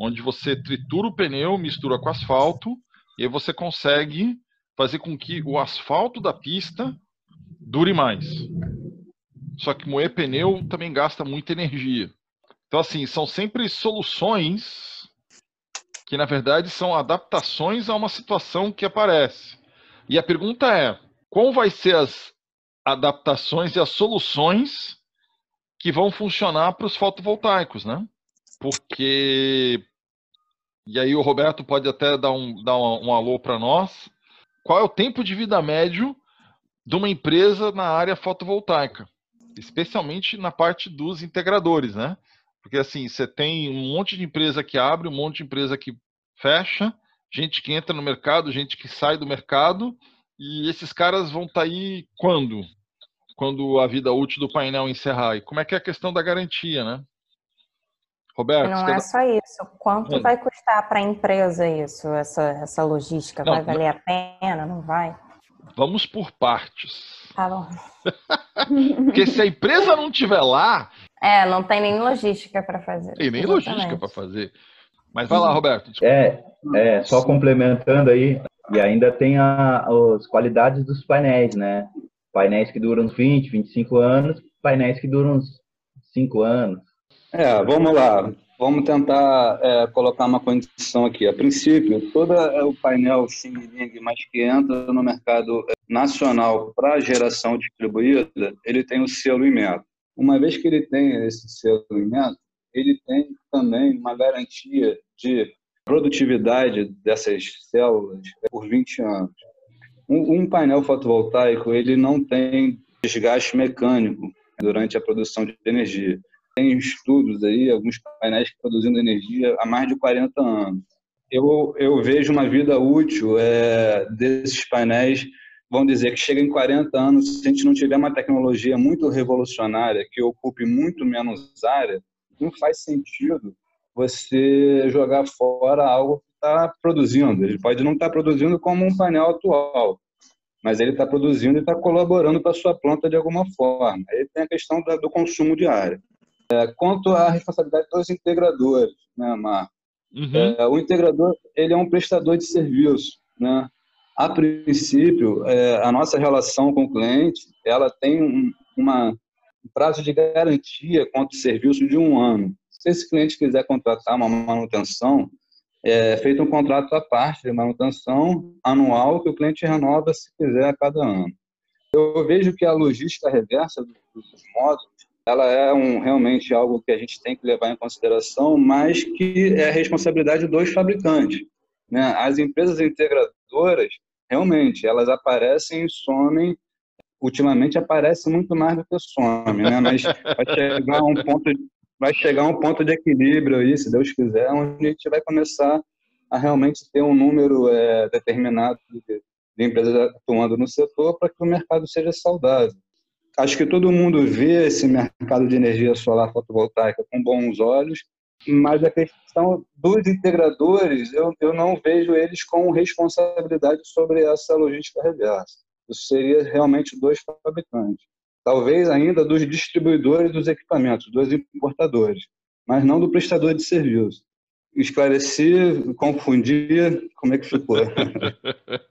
onde você tritura o pneu, mistura com asfalto e aí você consegue fazer com que o asfalto da pista dure mais. Só que moer pneu também gasta muita energia. Então, assim, são sempre soluções que, na verdade, são adaptações a uma situação que aparece. E a pergunta é: qual vai ser as adaptações e as soluções que vão funcionar para os fotovoltaicos, né? Porque e aí o Roberto pode até dar um, dar um, alô para nós. Qual é o tempo de vida médio de uma empresa na área fotovoltaica? especialmente na parte dos integradores, né? Porque assim, você tem um monte de empresa que abre, um monte de empresa que fecha, gente que entra no mercado, gente que sai do mercado, e esses caras vão estar tá aí quando? Quando a vida útil do painel encerrar. E como é que é a questão da garantia, né? Roberto, não é só isso. Quanto é. vai custar para a empresa isso, essa, essa logística? Não, vai valer não... a pena? Não vai? Vamos por partes. Tá bom. Porque se a empresa não tiver lá. É, não tem nem logística para fazer. Tem nem Exatamente. logística para fazer. Mas vai lá, Roberto. Desculpa. É, é, só complementando aí, e ainda tem a, as qualidades dos painéis, né? Painéis que duram 20, 25 anos, painéis que duram uns cinco anos. É, vamos lá. Vamos tentar é, colocar uma condição aqui. A princípio, todo é, o painel Xing mas que entra no mercado nacional para geração distribuída, ele tem o selo Inmetro. Uma vez que ele tem esse selo Inmetro, ele tem também uma garantia de produtividade dessas células por 20 anos. Um, um painel fotovoltaico ele não tem desgaste mecânico durante a produção de energia tem estudos aí, alguns painéis produzindo energia há mais de 40 anos. Eu, eu vejo uma vida útil é, desses painéis, vão dizer que chega em 40 anos, se a gente não tiver uma tecnologia muito revolucionária, que ocupe muito menos área, não faz sentido você jogar fora algo que está produzindo. Ele pode não estar tá produzindo como um painel atual, mas ele está produzindo e está colaborando para a sua planta de alguma forma. Aí tem a questão do consumo de área. É, quanto à responsabilidade dos integradores, né, Marco? Uhum. É, o integrador ele é um prestador de serviço, né? A princípio, é, a nossa relação com o cliente, ela tem um, uma, um prazo de garantia quanto ao serviço de um ano. Se esse cliente quiser contratar uma manutenção, é feito um contrato à parte de manutenção anual que o cliente renova se quiser a cada ano. Eu vejo que a logística reversa dos módulos ela é um, realmente algo que a gente tem que levar em consideração, mas que é responsabilidade dos fabricantes. Né? As empresas integradoras, realmente, elas aparecem e somem, ultimamente aparecem muito mais do que somem, né? mas vai chegar um ponto, vai chegar um ponto de equilíbrio aí, se Deus quiser, onde a gente vai começar a realmente ter um número é, determinado de, de empresas atuando no setor para que o mercado seja saudável acho que todo mundo vê esse mercado de energia solar fotovoltaica com bons olhos, mas a questão dos integradores, eu, eu não vejo eles com responsabilidade sobre essa logística reversa. Isso seria realmente dos fabricantes. Talvez ainda dos distribuidores dos equipamentos, dos importadores, mas não do prestador de serviço. Esclareci, confundir, como é que ficou?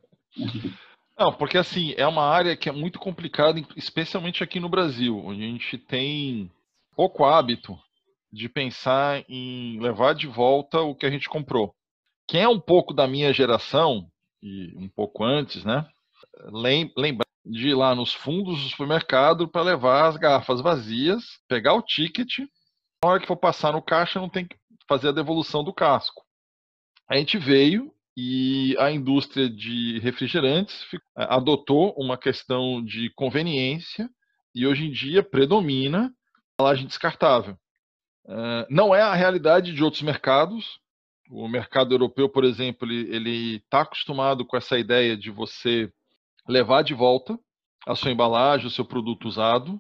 Não, porque assim, é uma área que é muito complicada, especialmente aqui no Brasil, onde a gente tem pouco hábito de pensar em levar de volta o que a gente comprou. Quem é um pouco da minha geração, e um pouco antes, né? Lembra de ir lá nos fundos do supermercado para levar as garrafas vazias, pegar o ticket, na hora que for passar no caixa não tem que fazer a devolução do casco. A gente veio e a indústria de refrigerantes adotou uma questão de conveniência e hoje em dia predomina a embalagem descartável. Não é a realidade de outros mercados. O mercado europeu, por exemplo, ele está acostumado com essa ideia de você levar de volta a sua embalagem, o seu produto usado.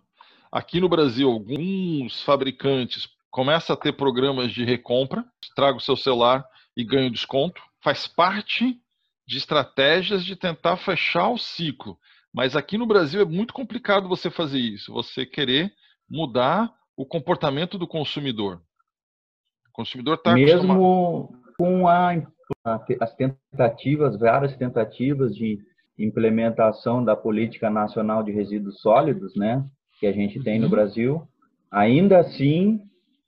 Aqui no Brasil, alguns fabricantes começam a ter programas de recompra. Traga o seu celular e ganha desconto faz parte de estratégias de tentar fechar o ciclo. Mas aqui no Brasil é muito complicado você fazer isso, você querer mudar o comportamento do consumidor. O consumidor está Mesmo acostumado... com a, as tentativas, várias tentativas de implementação da Política Nacional de Resíduos Sólidos, né, que a gente tem no uhum. Brasil, ainda assim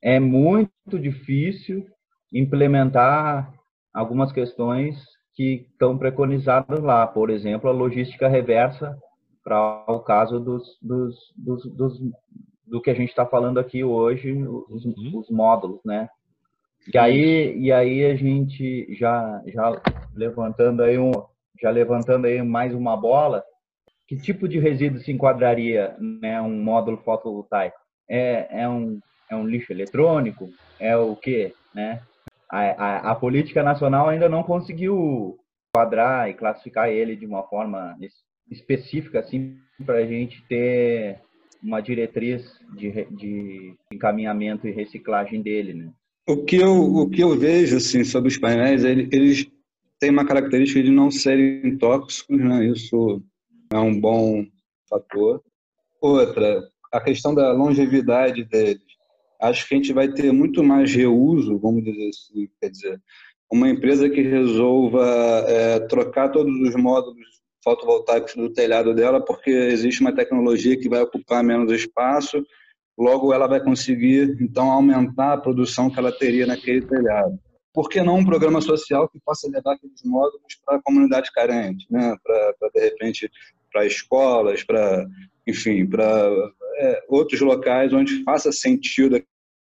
é muito difícil implementar algumas questões que estão preconizadas lá, por exemplo, a logística reversa para o caso dos, dos, dos, dos, do que a gente está falando aqui hoje, os, uhum. os, módulos, né? E aí, e aí a gente já, já levantando aí um, já levantando aí mais uma bola, que tipo de resíduo se enquadraria, né, um módulo fotovoltaico? É, é um é um lixo eletrônico? É o quê, né? a, a, a, política nacional ainda não conseguiu quadrar e classificar ele de uma forma específica, assim, para a gente ter uma diretriz de, de encaminhamento e reciclagem dele, né? O que eu, o que eu vejo, assim, sobre os painéis, eles têm uma característica de não serem tóxicos, né? Isso é um bom fator. Outra, a questão da longevidade deles acho que a gente vai ter muito mais reuso, vamos dizer assim, quer dizer, uma empresa que resolva é, trocar todos os módulos fotovoltaicos do telhado dela, porque existe uma tecnologia que vai ocupar menos espaço, logo ela vai conseguir, então, aumentar a produção que ela teria naquele telhado. Por que não um programa social que possa levar aqueles módulos para a comunidade carente, né? para, de repente, para escolas, para, enfim, para é, outros locais onde faça sentido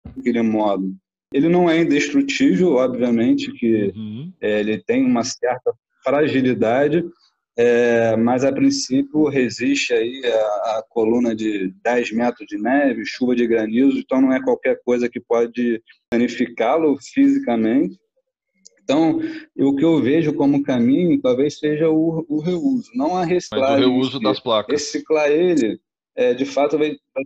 aquele módulo. Ele não é indestrutível, obviamente, que uhum. é, ele tem uma certa fragilidade, é, mas a princípio resiste aí a, a, coluna de 10 metros de neve, chuva de granizo, então não é qualquer coisa que pode danificá-lo fisicamente. Então, o que eu vejo como caminho talvez seja o, o reuso, não a reciclagem. Mas o reuso das placas. Reciclar ele, é, de fato, vai, vai,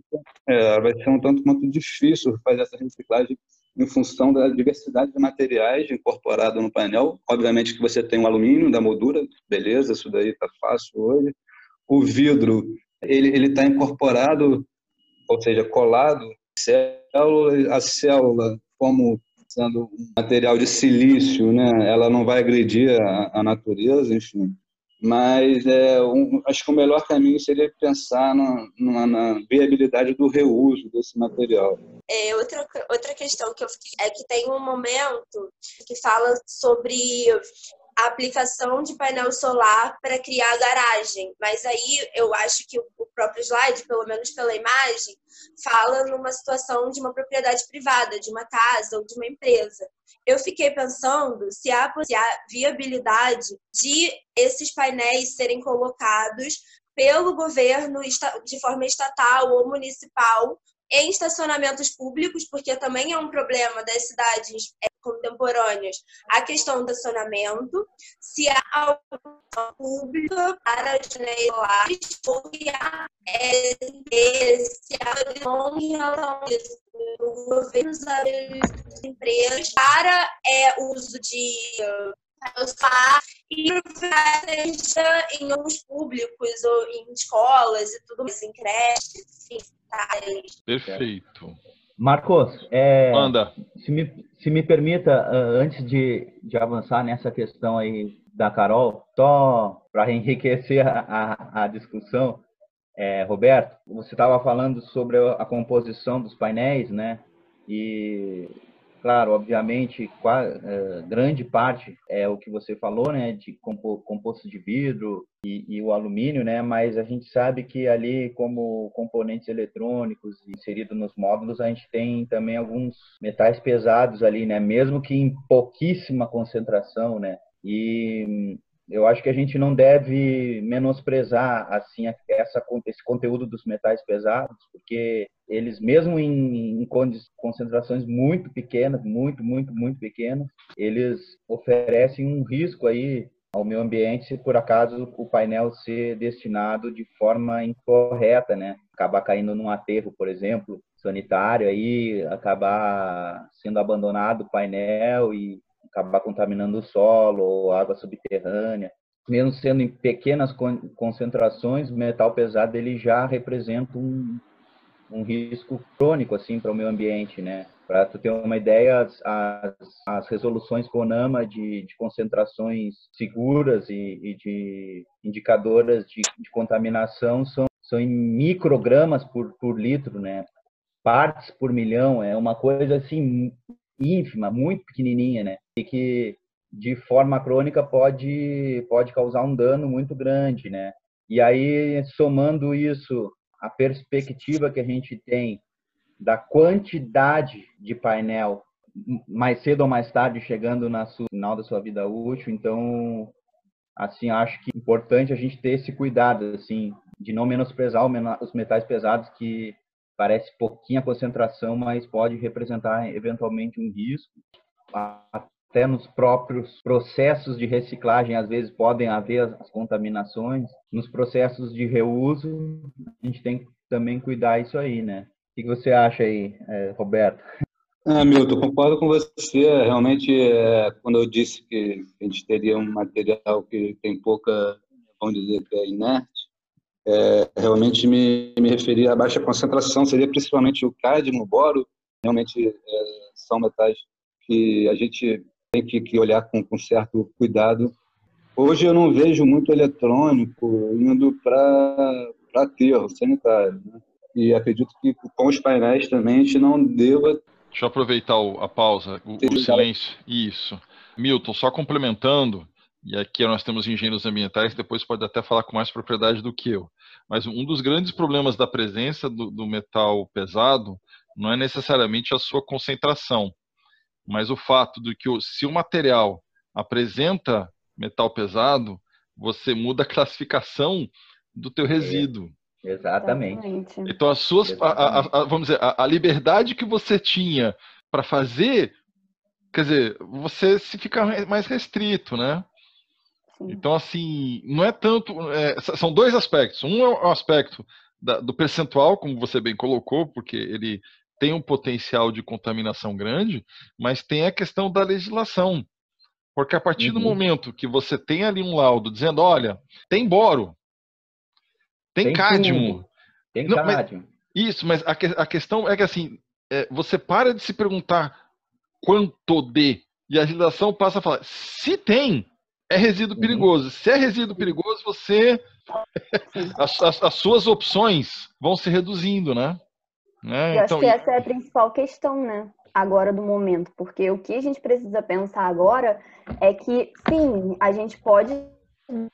é, vai ser um tanto quanto difícil fazer essa reciclagem em função da diversidade de materiais incorporado no painel. Obviamente que você tem o alumínio da moldura, beleza, isso daí está fácil hoje. O vidro, ele está incorporado, ou seja, colado, célula, a célula como sendo um material de silício, né? ela não vai agredir a, a natureza, enfim mas é, um, acho que o melhor caminho seria pensar na, na, viabilidade do reuso desse material. É, outra, outra questão que eu fiquei é que tem um momento que fala sobre a aplicação de painel solar para criar garagem, mas aí eu acho que o próprio slide, pelo menos pela imagem, fala numa situação de uma propriedade privada, de uma casa ou de uma empresa. Eu fiquei pensando se há, se há viabilidade de esses painéis serem colocados pelo governo de forma estatal ou municipal em estacionamentos públicos, porque também é um problema das cidades contemporâneas a questão do estacionamento, se há alguma pública para janelas ou é, se há não em relação a isso o governo das empresas para é, uso de spa e seja em ônibus públicos ou em escolas e tudo mais, em creches, enfim, Perfeito. Marcos, é, Manda. Se, me, se me permita, antes de, de avançar nessa questão aí da Carol, só para enriquecer a, a, a discussão, é, Roberto, você estava falando sobre a composição dos painéis, né? E Claro, obviamente, é, grande parte é o que você falou, né, de composto de vidro e, e, o alumínio, né, mas a gente sabe que ali, como componentes eletrônicos inseridos nos módulos, a gente tem também alguns metais pesados ali, né, mesmo que em pouquíssima concentração, né, e eu acho que a gente não deve menosprezar assim essa, esse conteúdo dos metais pesados, porque eles mesmo em, em concentrações muito pequenas, muito, muito, muito pequenas, eles oferecem um risco aí ao meio ambiente se por acaso o painel ser destinado de forma incorreta, né? Acabar caindo num aterro, por exemplo, sanitário, aí acabar sendo abandonado o painel e acabar contaminando o solo ou água subterrânea. Mesmo sendo em pequenas concentrações, metal pesado ele já representa um, um risco crônico assim para o meio ambiente, né? Para tu ter uma ideia, as, as, as resoluções CONAMA de, de concentrações seguras e, e de indicadoras de, de, contaminação são, são em microgramas por, por litro, né? Partes por milhão, é uma coisa assim ínfima, muito pequenininha, né? E que de forma crônica pode pode causar um dano muito grande, né? E aí somando isso a perspectiva que a gente tem da quantidade de painel mais cedo ou mais tarde chegando no final da sua vida útil, então assim acho que é importante a gente ter esse cuidado assim de não menosprezar os metais pesados que parece pouquinha concentração, mas pode representar eventualmente um risco. Até nos próprios processos de reciclagem, às vezes podem haver as contaminações. Nos processos de reuso, a gente tem que também cuidar isso aí, né? O que você acha aí, é, Roberto? Ah, Milton, concordo com você. Realmente, é, quando eu disse que a gente teria um material que tem pouca, vamos dizer que é inerte, é, realmente me, me referia a baixa concentração, seria principalmente o cádmio, o boro, realmente é, são metais que a gente tem que, que olhar com, com, certo cuidado, Hoje eu não vejo muito eletrônico indo para aterro sanitário. Né? E acredito que com os painéis também a gente não deva. Deixa eu aproveitar a pausa, o, o silêncio. Isso. Milton, só complementando, e aqui nós temos engenheiros ambientais, depois pode até falar com mais propriedade do que eu. Mas um dos grandes problemas da presença do, do metal pesado não é necessariamente a sua concentração, mas o fato de que se o material apresenta metal pesado, você muda a classificação do teu resíduo. É, exatamente. Então as suas, a, a, a, vamos dizer, a, liberdade que você tinha para fazer, quer dizer, você se fica mais restrito, né? Sim. Então assim, não é tanto, é, são dois aspectos. Um é o aspecto da, do percentual, como você bem colocou, porque ele tem um potencial de contaminação grande, mas tem a questão da legislação. Porque a partir uhum. do momento que você tem ali um laudo dizendo, olha, tem boro, tem, tem cádmio. Tem Não, cádmio. Mas, isso, mas a, a, questão é que assim, é, você para de se perguntar quanto de, e a legislação passa a falar, se tem, é resíduo uhum. perigoso. Se é resíduo perigoso, você. as, as, as, suas opções vão se reduzindo, né? né? Eu então, acho que essa é a principal questão, né? agora do momento, porque o que a gente precisa pensar agora é que sim, a gente pode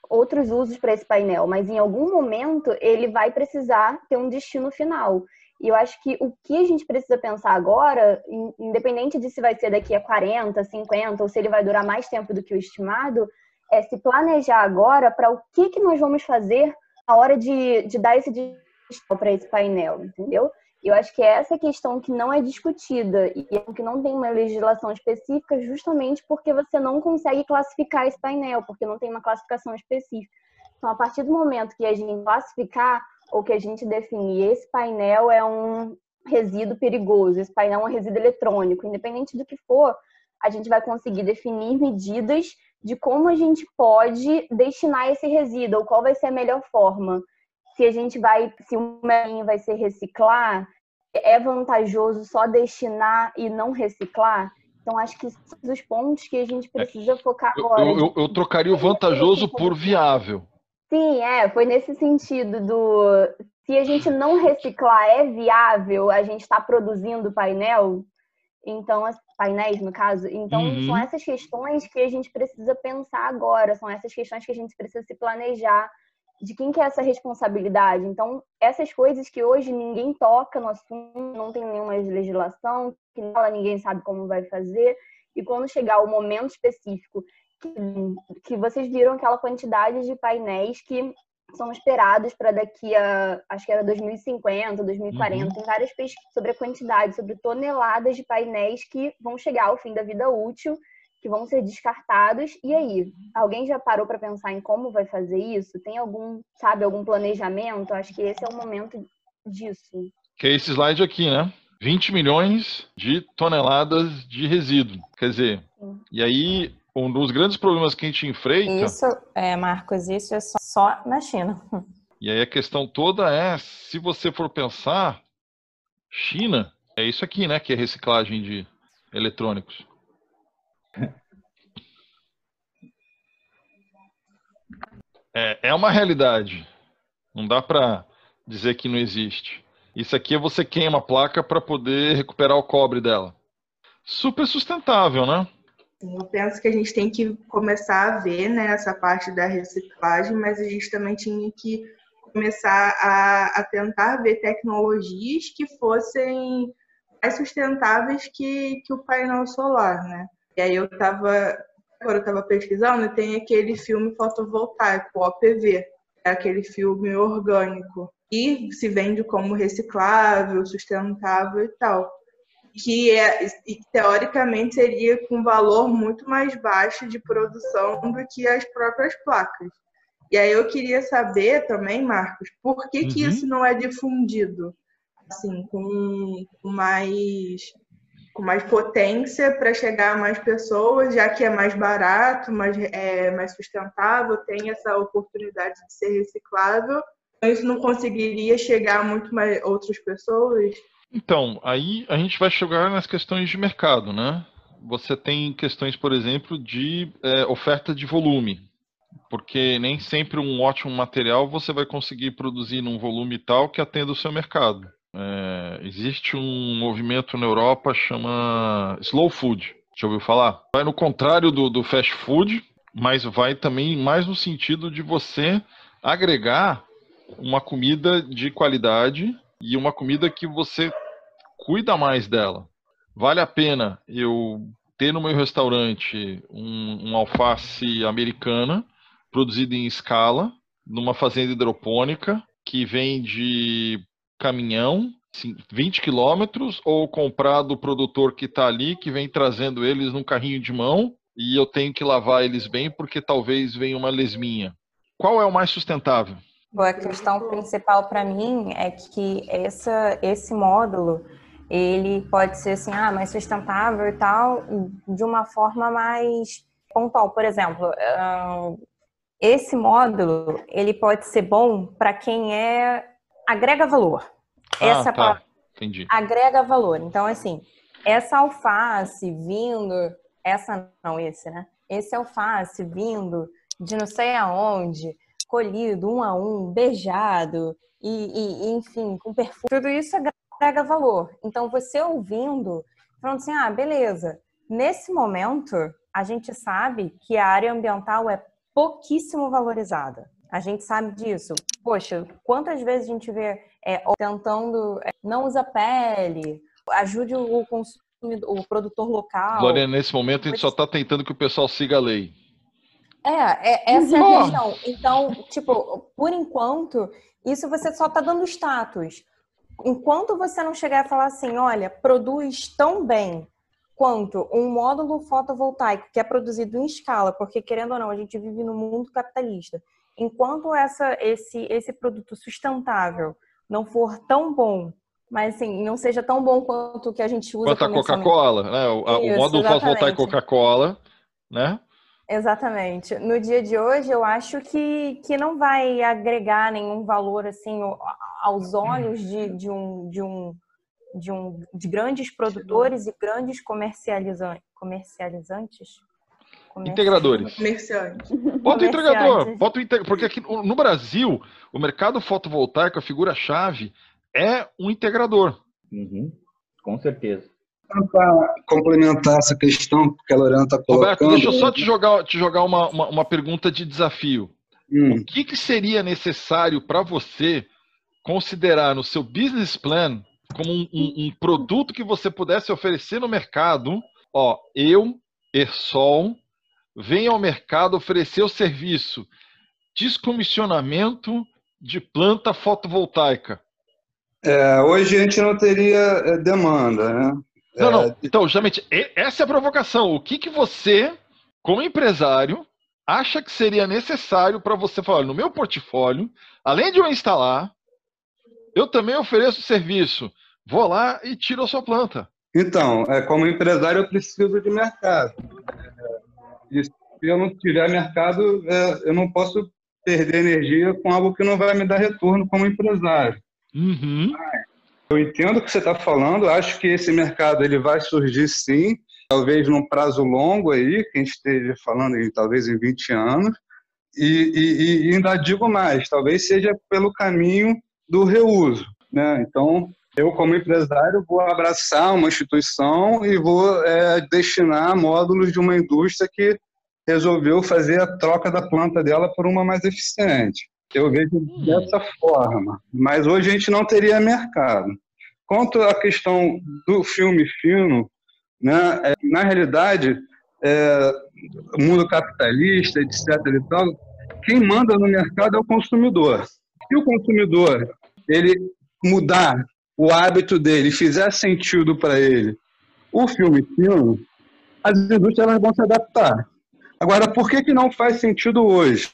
outros usos para esse painel, mas em algum momento ele vai precisar ter um destino final. E eu acho que o que a gente precisa pensar agora, independente de se vai ser daqui a 40, 50 ou se ele vai durar mais tempo do que o estimado, é se planejar agora para o que, que nós vamos fazer na hora de, de dar esse destino para esse painel, entendeu? Eu acho que é essa questão que não é discutida e é que não tem uma legislação específica, justamente porque você não consegue classificar esse painel, porque não tem uma classificação específica. Então, a partir do momento que a gente classificar ou que a gente definir esse painel é um resíduo perigoso, esse painel é um resíduo eletrônico, independente do que for, a gente vai conseguir definir medidas de como a gente pode destinar esse resíduo, ou qual vai ser a melhor forma se a gente vai, se o meio vai ser reciclar, é vantajoso só destinar e não reciclar? Então, acho que são os pontos que a gente precisa é, focar agora. Eu, eu, eu trocaria o vantajoso por viável. Sim, é, foi nesse sentido do se a gente não reciclar é viável, a gente está produzindo painel, então painéis no caso, então uhum. são essas questões que a gente precisa pensar agora, são essas questões que a gente precisa se planejar de quem que é essa responsabilidade. Então, essas coisas que hoje ninguém toca no assunto, não tem nenhuma legislação, que nela ninguém sabe como vai fazer, e quando chegar o momento específico, que, que vocês viram aquela quantidade de painéis que são esperados para daqui a, acho que era 2050, 2040, uhum. tem várias pesquisas sobre a quantidade, sobre toneladas de painéis que vão chegar ao fim da vida útil que vão ser descartados. E aí, alguém já parou para pensar em como vai fazer isso? Tem algum, sabe, algum planejamento? Acho que esse é o momento disso. Que é esse slide aqui, né? 20 milhões de toneladas de resíduo. Quer dizer, Sim. e aí um dos grandes problemas que a gente enfrenta. Isso, é, Marcos, isso é só, só na China. E aí a questão toda é, se você for pensar, China é isso aqui, né? Que é reciclagem de eletrônicos. É, é uma realidade. Não dá para dizer que não existe. Isso aqui é você queima a placa para poder recuperar o cobre dela. Super sustentável, né? Eu penso que a gente tem que começar a ver né, essa parte da reciclagem, mas a gente também tinha que começar a, a tentar ver tecnologias que fossem mais sustentáveis que, que o painel solar, né? E aí eu estava, agora eu estava pesquisando, tem aquele filme fotovoltaico, OPV, é aquele filme orgânico, e se vende como reciclável, sustentável e tal. Que é, e, teoricamente seria com valor muito mais baixo de produção do que as próprias placas. E aí eu queria saber também, Marcos, por que, uhum. que isso não é difundido? Assim, com mais com mais potência para chegar a mais pessoas, já que é mais barato, mais, é, mais sustentável, tem essa oportunidade de ser reciclável. Isso não conseguiria chegar a muito mais outras pessoas? Então, aí a gente vai chegar nas questões de mercado, né? Você tem questões, por exemplo, de é, oferta de volume. porque nem sempre um ótimo material você vai conseguir produzir num volume tal que atenda o seu mercado. É, existe um movimento na Europa chama slow food. Já ouviu falar? Vai no contrário do, do fast food, mas vai também mais no sentido de você agregar uma comida de qualidade e uma comida que você cuida mais dela. Vale a pena eu ter no meu restaurante um, um alface americana produzido em escala, numa fazenda hidropônica, que vem de caminhão, 20 quilômetros, ou comprar do produtor que está ali, que vem trazendo eles num carrinho de mão, e eu tenho que lavar eles bem porque talvez venha uma lesminha. Qual é o mais sustentável? a questão principal para mim é que essa, esse módulo ele pode ser assim, ah, mais sustentável e tal, de uma forma mais pontual. Por exemplo, esse módulo ele pode ser bom para quem é agrega valor. Ah, essa tá. Entendi. agrega valor. Então, assim, essa alface vindo, essa não, esse, né? Esse alface vindo de não sei aonde, colhido um a um, beijado e, e enfim, com perfume. Tudo isso agrega valor. Então, você ouvindo, falando assim, ah, beleza. Nesse momento, a gente sabe que a área ambiental é pouquíssimo valorizada. A gente sabe disso. Poxa, quantas vezes a gente vê é, tentando é, não usar pele, ajude o consumidor, o produtor local. Lorena, nesse momento a gente só está tentando que o pessoal siga a lei. É, é essa é a questão. Então, tipo, por enquanto, isso você só está dando status. Enquanto você não chegar a falar assim, olha, produz tão bem quanto um módulo fotovoltaico que é produzido em escala, porque querendo ou não, a gente vive no mundo capitalista. Enquanto essa, esse, esse produto sustentável não for tão bom, mas assim, não seja tão bom quanto o que a gente usa. Quanto a Coca-Cola, né? O, Isso, o módulo fotovoltaico Coca-Cola, né? Exatamente. No dia de hoje, eu acho que, que não vai agregar nenhum valor assim aos olhos de, de um, de um de, um, de grandes produtores e grandes. Comercializantes? Integradores. Comerciantes. Bota o integrador. Bota o integ... Porque aqui no Brasil, o mercado fotovoltaico, a figura-chave, é um integrador. Uhum. Com certeza. Para complementar essa questão que a Lorena está colocando... Roberto, deixa eu só te jogar, te jogar uma, uma, uma pergunta de desafio. Hum. O que, que seria necessário para você considerar no seu business plan como um, um, um, produto que você pudesse oferecer no mercado. Ó, eu, Ersol, venho ao mercado oferecer o serviço descomissionamento de planta fotovoltaica. É, hoje a gente não teria é, demanda, né? Não, não. É, então, justamente, essa é a provocação. O que, que você, como empresário, acha que seria necessário para você falar, no meu portfólio, além de eu instalar, eu também ofereço serviço. Vou lá e tiro a sua planta. Então, é, como empresário, eu preciso de mercado. E se eu não tiver mercado, é, eu não posso perder energia com algo que não vai me dar retorno como empresário. Uhum. Eu entendo o que você está falando, acho que esse mercado ele vai surgir sim, talvez num prazo longo aí, que a gente esteja falando em, talvez em 20 anos, e, e, e ainda digo mais, talvez seja pelo caminho do reuso. Né? Então, eu, como empresário, vou abraçar uma instituição e vou é, destinar módulos de uma indústria que resolveu fazer a troca da planta dela por uma mais eficiente. Eu vejo hum. dessa forma. Mas hoje a gente não teria mercado. Quanto à questão do filme fino, né, é, na realidade, é, o mundo capitalista, etc. E tal, quem manda no mercado é o consumidor. Se o consumidor ele mudar o hábito dele fizer sentido para ele o filme filme, as indústrias vão se adaptar. Agora, por que, que não faz sentido hoje?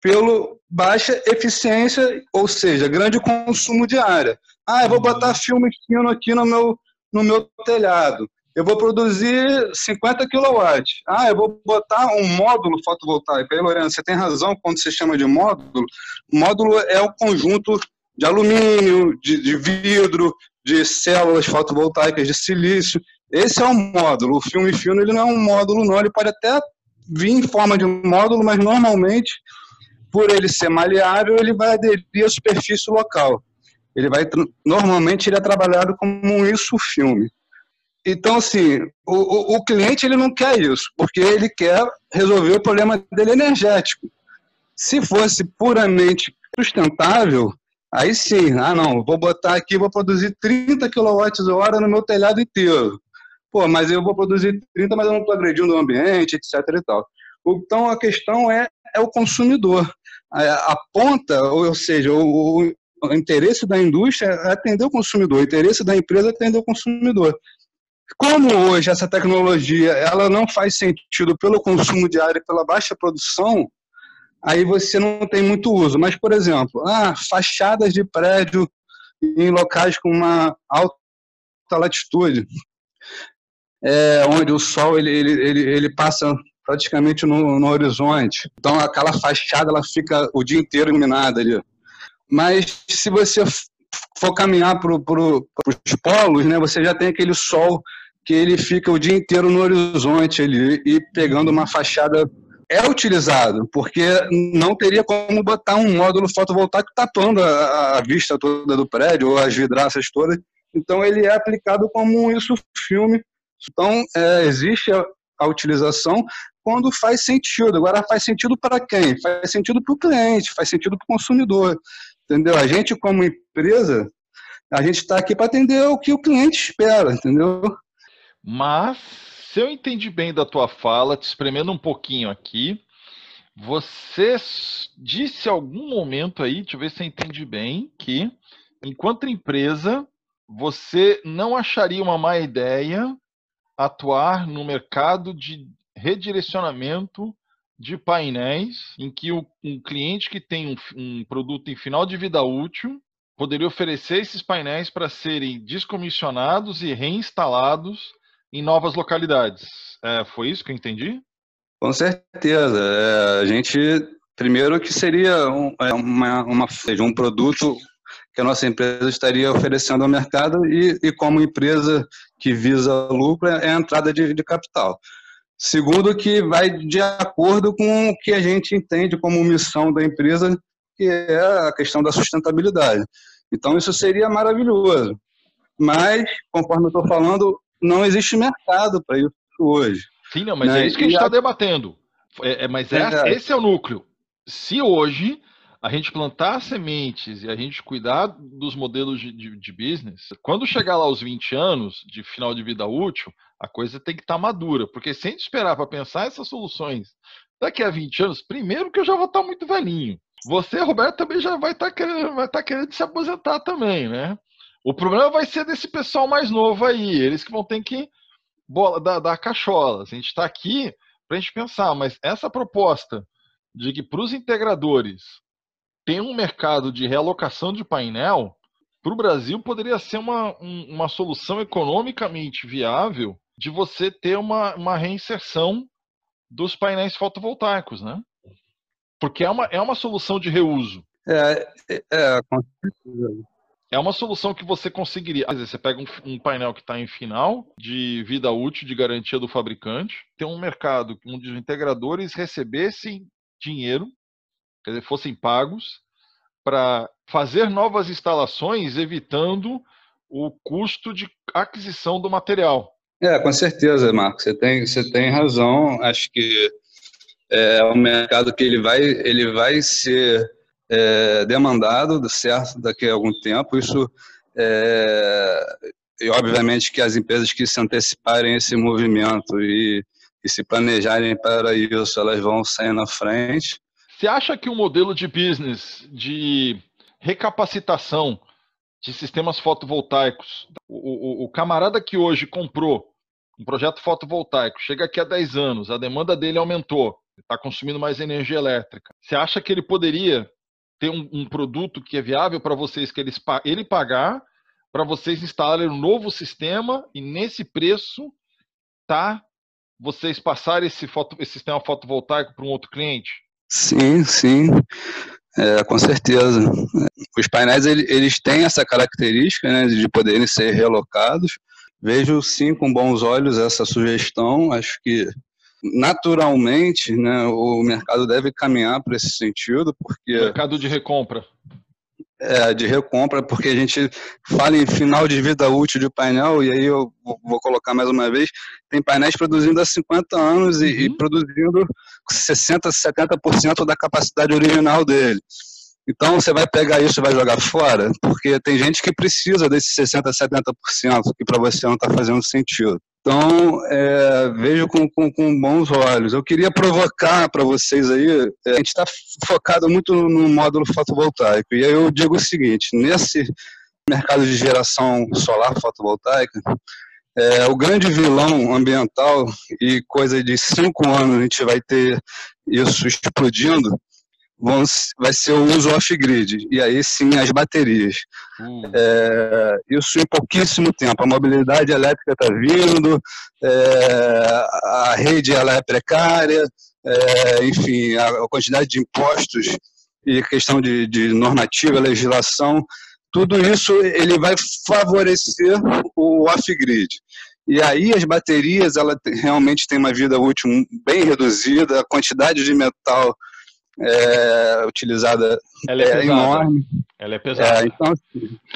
Pelo baixa eficiência, ou seja, grande consumo de área. Ah, eu vou botar filme fino aqui no meu, no meu telhado. Eu vou produzir 50 kW. Ah, eu vou botar um módulo fotovoltaico. Aí, Lorena, você tem razão quando você chama de módulo. Módulo é o conjunto de alumínio, de, de vidro, de células fotovoltaicas de silício. Esse é um módulo. O filme fino ele não é um módulo, não. Ele pode até vir em forma de módulo, mas normalmente, por ele ser maleável, ele vai aderir à superfície local. Ele vai, normalmente, ele é trabalhado como um isso filme. Então, assim, o, o, o, cliente ele não quer isso, porque ele quer resolver o problema dele energético. Se fosse puramente sustentável, aí sim, ah não, vou botar aqui, vou produzir 30 kWh no meu telhado inteiro. Pô, mas eu vou produzir 30, mas eu não estou agredindo o ambiente, etc e tal. Então, a questão é, é o consumidor. A, ponta, ou seja, o, o interesse da indústria é atender o consumidor, o interesse da empresa é atender o consumidor. Como hoje essa tecnologia ela não faz sentido pelo consumo diário e pela baixa produção, aí você não tem muito uso. Mas, por exemplo, ah, fachadas de prédio em locais com uma alta latitude, é, onde o sol ele, ele, ele, ele passa praticamente no, no, horizonte. Então aquela fachada ela fica o dia inteiro iluminada ali. Mas se você for caminhar para pro, os polos, né, você já tem aquele sol que ele fica o dia inteiro no horizonte ali e pegando uma fachada é utilizado, porque não teria como botar um módulo fotovoltaico tapando a, a vista toda do prédio ou as vidraças todas. Então ele é aplicado como isso filme. Então é, existe a, a utilização quando faz sentido. Agora faz sentido para quem? Faz sentido para o cliente, faz sentido para o consumidor. Entendeu? A gente, como empresa, a gente está aqui para atender o que o cliente espera, entendeu? Mas, se eu entendi bem da tua fala, te espremendo um pouquinho aqui, você disse algum momento aí, deixa eu ver se eu entendi bem, que enquanto empresa, você não acharia uma má ideia atuar no mercado de redirecionamento de painéis em que o, um cliente que tem um, um produto em final de vida útil poderia oferecer esses painéis para serem descomissionados e reinstalados em novas localidades. É, foi isso que eu entendi? Com certeza. É, a gente, primeiro que seria um, é, uma, uma, um produto que a nossa empresa estaria oferecendo ao mercado e, e como empresa que visa lucro, é a entrada de, de capital. Segundo, que vai de acordo com o que a gente entende como missão da empresa, que é a questão da sustentabilidade. Então, isso seria maravilhoso. Mas, conforme eu estou falando, não existe mercado para isso hoje. Sim, não, mas né? é isso que a gente está debatendo. É, é, mas é, esse é o núcleo. Se hoje a gente plantar sementes e a gente cuidar dos modelos de, de, de, business, quando chegar lá aos 20 anos de final de vida útil, a coisa tem que estar tá madura. Porque se a gente esperar para pensar essas soluções daqui a 20 anos, primeiro que eu já vou estar tá muito velhinho. Você, Roberto, também já vai estar tá querendo, vai estar querendo se aposentar também, né? O problema vai ser desse pessoal mais novo aí, eles que vão ter que bola, dar, dar cacholas. A gente está aqui para a gente pensar, mas essa proposta de que para os integradores tem um mercado de realocação de painel, para o Brasil poderia ser uma, um, uma solução economicamente viável de você ter uma, uma reinserção dos painéis fotovoltaicos, né? Porque é uma, é uma solução de reuso. É, é, é, é uma solução que você conseguiria. Às vezes, você pega um, um painel que está em final de vida útil, de garantia do fabricante, tem um mercado onde os integradores recebessem dinheiro quer dizer, fossem pagos para fazer novas instalações, evitando o custo de aquisição do material. É, com certeza, Marco, você tem, você tem razão. Acho que é um mercado que ele vai, ele vai ser é, demandado, certo, daqui a algum tempo. Isso é, e obviamente que as empresas que se anteciparem esse movimento e, e se planejarem para isso, elas vão sair na frente. Você acha que o modelo de business de recapacitação de sistemas fotovoltaicos, o, o, o, camarada que hoje comprou um projeto fotovoltaico, chega aqui há 10 anos, a demanda dele aumentou, está consumindo mais energia elétrica. Você acha que ele poderia ter um, um produto que é viável para vocês, que eles, ele pagar, para vocês instalarem um novo sistema e nesse preço tá vocês passarem esse, foto, esse sistema fotovoltaico para um outro cliente? Sim, sim, é, com certeza. Os painéis eles têm essa característica né, de poderem ser relocados. Vejo sim com bons olhos essa sugestão. Acho que naturalmente, né, o mercado deve caminhar para esse sentido, porque mercado de recompra. É, de recompra, porque a gente fala em final de vida útil de painel, e aí eu vou colocar mais uma vez, tem painéis produzindo há 50 anos e, uhum. e produzindo 60%, 70% da capacidade original dele. Então você vai pegar isso e vai jogar fora, porque tem gente que precisa desses 60%, 70% que para você não está fazendo sentido. Então, é, vejo com, com, com, bons olhos. Eu queria provocar para vocês aí, é, a gente está focado muito no módulo fotovoltaico, e aí eu digo o seguinte, nesse mercado de geração solar fotovoltaica, é, o grande vilão ambiental, e coisa de cinco anos a gente vai ter isso explodindo, vão, vai ser o uso off-grid, e aí sim as baterias. Hum. É, isso em pouquíssimo tempo. A mobilidade elétrica está vindo, é, a rede ela é precária, é, enfim, a, quantidade de impostos e questão de, de normativa, legislação, tudo isso ele vai favorecer o off-grid. E aí as baterias ela realmente tem uma vida útil bem reduzida, a quantidade de metal é, utilizada ela é, é enorme. Ela é pesada. É, então,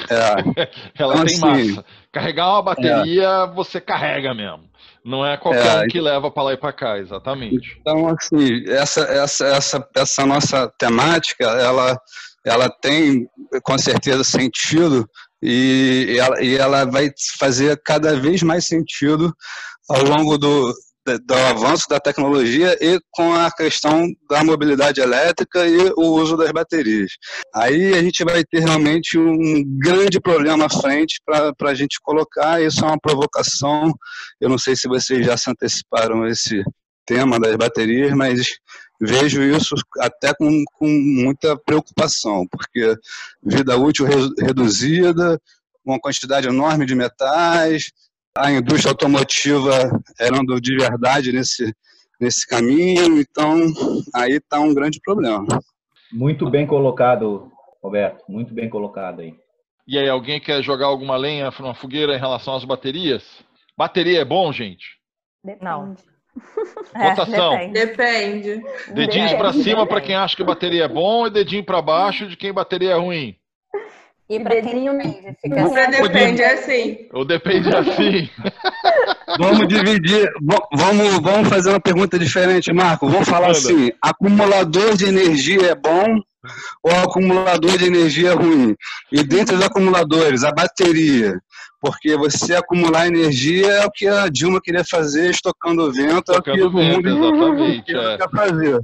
é, ela então, tem assim, massa. Carregar uma bateria, é. você carrega mesmo. Não é qualquer um que leva para lá e para cá, exatamente. Então, assim, essa, essa, essa, essa nossa temática, ela, ela tem com certeza sentido e ela, e ela vai fazer cada vez mais sentido ao longo do, do avanço da tecnologia e com a questão da mobilidade elétrica e o uso das baterias. Aí a gente vai ter realmente um grande problema à frente para a gente colocar. Isso é uma provocação. Eu não sei se vocês já se anteciparam esse tema das baterias, mas vejo isso até com, com muita preocupação, porque vida útil reduzida, uma quantidade enorme de metais, a indústria automotiva erando de verdade nesse, nesse caminho, então aí está um grande problema. Muito bem colocado, Roberto, muito bem colocado aí. E aí, alguém quer jogar alguma lenha numa fogueira em relação às baterias? Bateria é bom, gente? Depende. Não. Votação. É, depende. Dedinhos para cima para quem acha que bateria é bom e dedinho para baixo de quem bateria é ruim. E para quem não fica assim. depende é assim. Ou depende assim. vamos dividir, vamos, vamos fazer uma pergunta diferente, Marco. Vamos falar assim: acumulador de energia é bom ou acumulador de energia é ruim? E dentro dos acumuladores, a bateria. Porque você acumular energia é o que a Dilma queria fazer, estocando o vento, estocando é o que o mundo exatamente, é. quer fazer.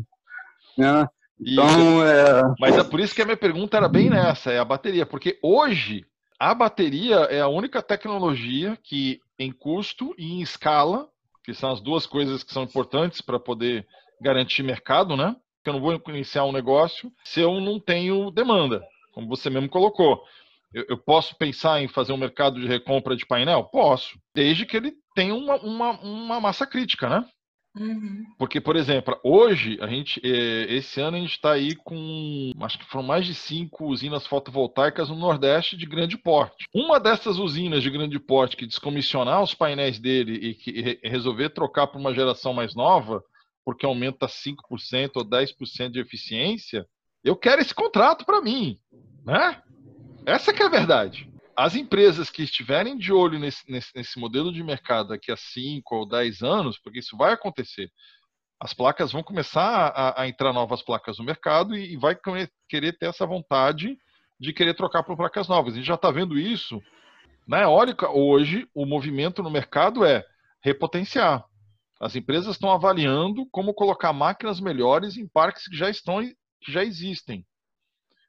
Né? Então, é... Mas é por isso que a minha pergunta era bem nessa, é a bateria, porque hoje a bateria é a única tecnologia que em custo e em escala, que são as duas coisas que são importantes para poder garantir mercado, né? Que eu não vou iniciar um negócio se eu não tenho demanda, como você mesmo colocou. Eu, eu posso pensar em fazer um mercado de recompra de painel? Posso, desde que ele tenha uma, uma, uma massa crítica, né? Uhum. Porque, por exemplo, hoje, a gente, é, esse ano a gente está aí com, acho que foram mais de cinco usinas fotovoltaicas no Nordeste de grande porte. Uma dessas usinas de grande porte que descomissionar os painéis dele e que resolver trocar para uma geração mais nova, porque aumenta 5% ou 10% de eficiência, eu quero esse contrato para mim, né? Essa que é a verdade as empresas que estiverem de olho nesse, nesse, nesse, modelo de mercado daqui a 5 ou 10 anos, porque isso vai acontecer, as placas vão começar a, a entrar novas placas no mercado e, e, vai querer ter essa vontade de querer trocar por placas novas. A gente já está vendo isso. Na eólica, hoje, o movimento no mercado é repotenciar. As empresas estão avaliando como colocar máquinas melhores em parques que já estão que já existem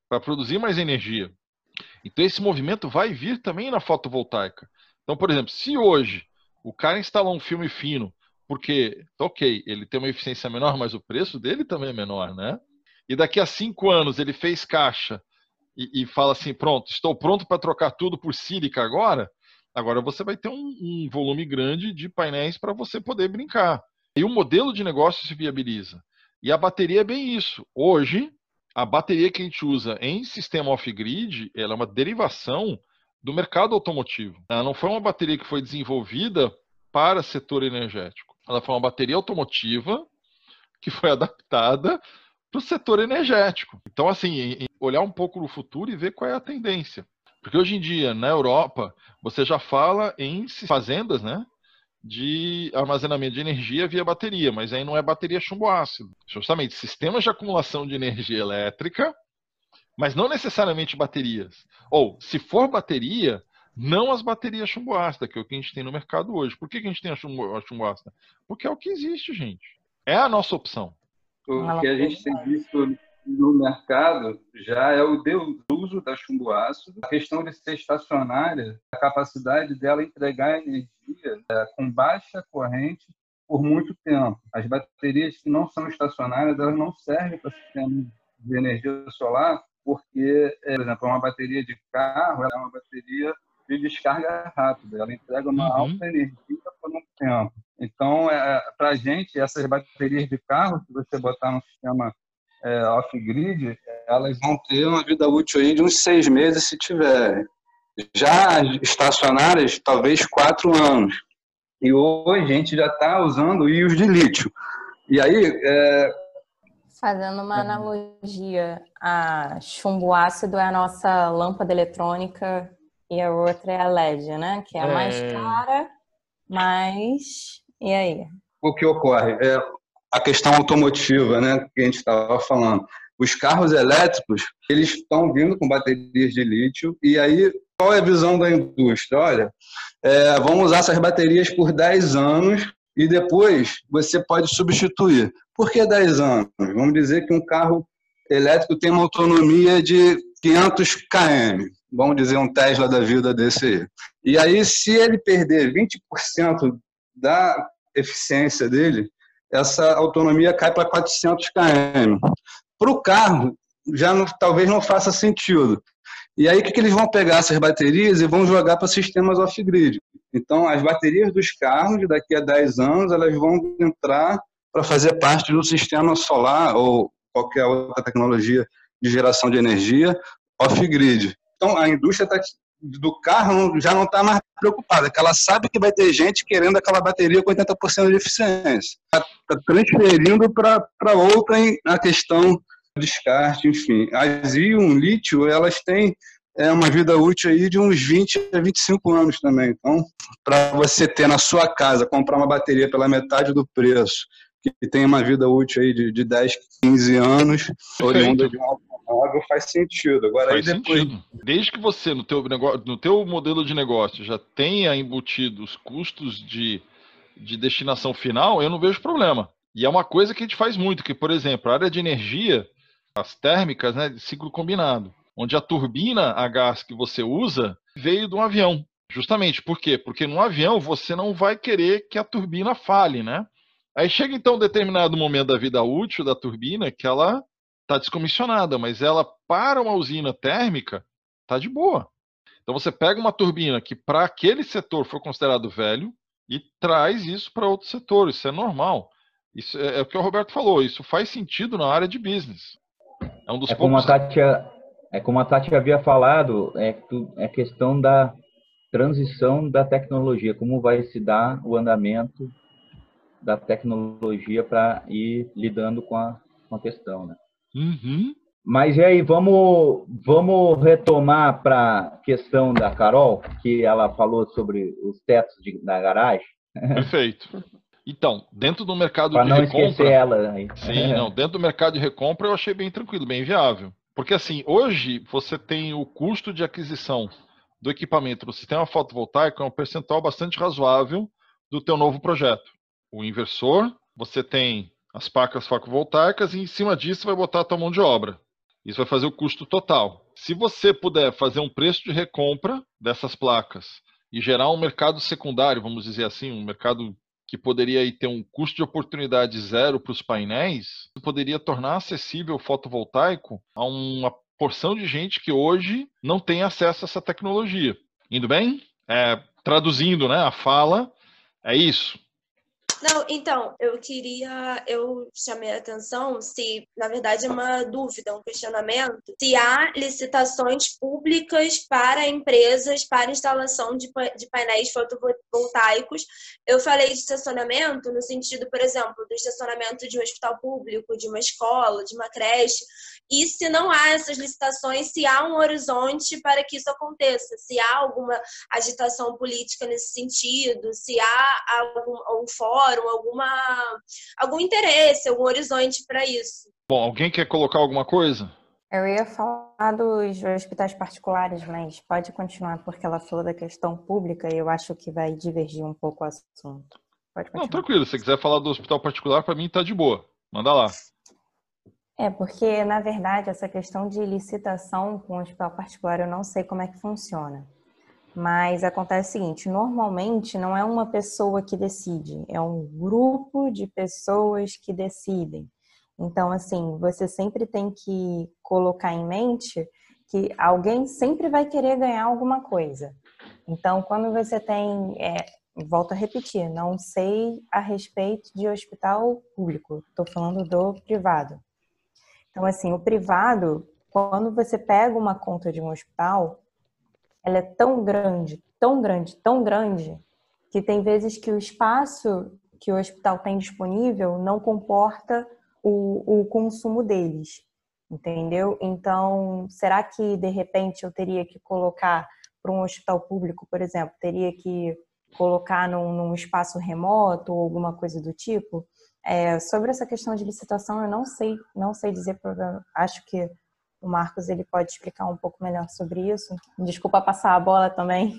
para produzir mais energia. Então esse movimento vai vir também na fotovoltaica. Então, por exemplo, se hoje o cara instalou um filme fino, porque, ok, ele tem uma eficiência menor, mas o preço dele também é menor, né? E daqui a cinco anos ele fez caixa e, e fala assim, pronto, estou pronto para trocar tudo por sílica agora, agora você vai ter um, um volume grande de painéis para você poder brincar. E o modelo de negócio se viabiliza. E a bateria é bem isso. Hoje, a bateria que a gente usa em sistema off-grid, ela é uma derivação do mercado automotivo. Ela não foi uma bateria que foi desenvolvida para setor energético. Ela foi uma bateria automotiva que foi adaptada para o setor energético. Então, assim, olhar um pouco no futuro e ver qual é a tendência. Porque hoje em dia, na Europa, você já fala em fazendas, né? De armazenamento de energia via bateria, mas aí não é bateria chumbo ácido. Justamente, sistemas de acumulação de energia elétrica, mas não necessariamente baterias. Ou, se for bateria, não as baterias chumbo ácido, que é o que a gente tem no mercado hoje. Por que, que a gente tem a chumbo, a chumbo ácido? Porque é o que existe, gente. É a nossa opção. O que a gente tem visto no mercado já é o uso da chumbo ácido, a questão de ser estacionária, a capacidade dela entregar energia é, com baixa corrente por muito tempo. As baterias que não são estacionárias, elas não servem para sistema de energia solar, porque, por exemplo, uma bateria de carro é uma bateria de descarga rápida, ela entrega uma uhum. alta energia por um tempo. Então, é, para a gente, essas baterias de carro, se você botar no sistema é, off-grid, elas vão ter uma vida útil aí de uns seis meses, se tiver. Já estacionárias, talvez quatro anos. E hoje a gente já está usando íons de lítio. E aí. É... Fazendo uma analogia, a chumbo ácido é a nossa lâmpada eletrônica e a outra é a LED, né? Que é a mais é... cara, mas. E aí? O que ocorre? É, a questão automotiva, né, que a gente estava falando. Os carros elétricos, eles estão vindo com baterias de lítio, e aí qual é a visão da indústria? Olha, é, vamos usar essas baterias por 10 anos e depois você pode substituir. Por que 10 anos? Vamos dizer que um carro elétrico tem uma autonomia de 500 km. Vamos dizer um Tesla da vida desse aí. E aí, se ele perder 20% da eficiência dele, essa autonomia cai para 400 km. Para o carro, já não, talvez não faça sentido. E aí, o que, que eles vão pegar essas baterias e vão jogar para sistemas off-grid? Então, as baterias dos carros, daqui a 10 anos, elas vão entrar para fazer parte do sistema solar ou qualquer outra tecnologia de geração de energia off-grid. Então, a indústria está do carro já não está mais preocupada, que ela sabe que vai ter gente querendo aquela bateria com 80% de eficiência. Está tá transferindo para outra a questão do descarte, enfim. As íon lítio, elas têm é, uma vida útil aí de uns 20 a 25 anos também. Então, para você ter na sua casa, comprar uma bateria pela metade do preço, que tem uma vida útil aí de, de 10, 15 anos, oriunda de um automóvel, faz sentido. Agora faz aí depois. Sentido. Desde que você, no teu, negócio, no teu modelo de negócio, já tenha embutido os custos de, de destinação final, eu não vejo problema. E é uma coisa que a gente faz muito, que, por exemplo, a área de energia, as térmicas, né, de ciclo combinado, onde a turbina a gás que você usa veio de um avião. Justamente, por quê? Porque no avião você não vai querer que a turbina fale, né? Aí chega então um determinado momento da vida útil da turbina que ela está descomissionada, mas ela para uma usina térmica está de boa. Então você pega uma turbina que para aquele setor foi considerado velho e traz isso para outro setor. Isso é normal. Isso é, é, o que o Roberto falou. Isso faz sentido na área de business. É um dos é poucos... como a Tati, é como a Tati havia falado, é, é questão da transição da tecnologia, como vai se dar o andamento da tecnologia para ir lidando com a, com a questão, né? Uhum. Mas e aí, vamos, vamos retomar para a questão da Carol, que ela falou sobre os tetos de, da garagem. Perfeito. Então, dentro do mercado pra de não recompra... esquecer ela. Aí. Sim, não, dentro do mercado de recompra eu achei bem tranquilo, bem viável. Porque assim, hoje você tem o custo de aquisição do equipamento do sistema fotovoltaico é um percentual bastante razoável do teu novo projeto o inversor, você tem as placas fotovoltaicas e em cima disso vai botar a tua mão de obra. Isso vai fazer o custo total. Se você puder fazer um preço de recompra dessas placas e gerar um mercado secundário, vamos dizer assim, um mercado que poderia ter um custo de oportunidade zero para os painéis, poderia tornar acessível o fotovoltaico a uma porção de gente que hoje não tem acesso a essa tecnologia. Indo bem? É, traduzindo né, a fala, é isso. Não, então, eu queria, eu chamei a atenção se, na verdade, é uma dúvida, um questionamento, se há licitações públicas para empresas para instalação de, de painéis fotovoltaicos. Eu falei de estacionamento no sentido, por exemplo, do estacionamento de um hospital público, de uma escola, de uma creche, e se não há essas licitações, se há um horizonte para que isso aconteça, se há alguma agitação política nesse sentido, se há algum, algum fórum, alguma, algum interesse, algum horizonte para isso. Bom, alguém quer colocar alguma coisa? Eu ia falar dos hospitais particulares, mas pode continuar, porque ela falou da questão pública e eu acho que vai divergir um pouco o assunto. Pode continuar. Não, tranquilo. Se você quiser falar do hospital particular, para mim tá de boa. Manda lá. É, porque, na verdade, essa questão de licitação com o hospital particular, eu não sei como é que funciona. Mas acontece o seguinte: normalmente não é uma pessoa que decide, é um grupo de pessoas que decidem. Então, assim, você sempre tem que colocar em mente que alguém sempre vai querer ganhar alguma coisa. Então, quando você tem, é, volto a repetir, não sei a respeito de hospital público, estou falando do privado. Então, assim, o privado, quando você pega uma conta de um hospital, ela é tão grande, tão grande, tão grande, que tem vezes que o espaço que o hospital tem disponível não comporta o, o consumo deles, entendeu? Então, será que de repente eu teria que colocar para um hospital público, por exemplo, teria que colocar num, num espaço remoto ou alguma coisa do tipo? É, sobre essa questão de licitação, eu não sei, não sei dizer, acho que o Marcos ele pode explicar um pouco melhor sobre isso. Desculpa passar a bola também,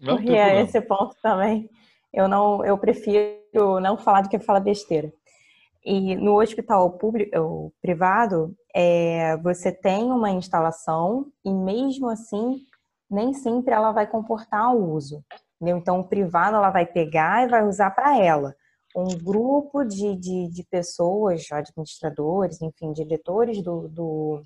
não porque é esse ponto também. Eu não, eu prefiro não falar do que falar besteira. E no hospital público, privado, é, você tem uma instalação e mesmo assim nem sempre ela vai comportar o uso. Entendeu? Então, o privado ela vai pegar e vai usar para ela. Um grupo de, de, de, pessoas, administradores, enfim, diretores do, do,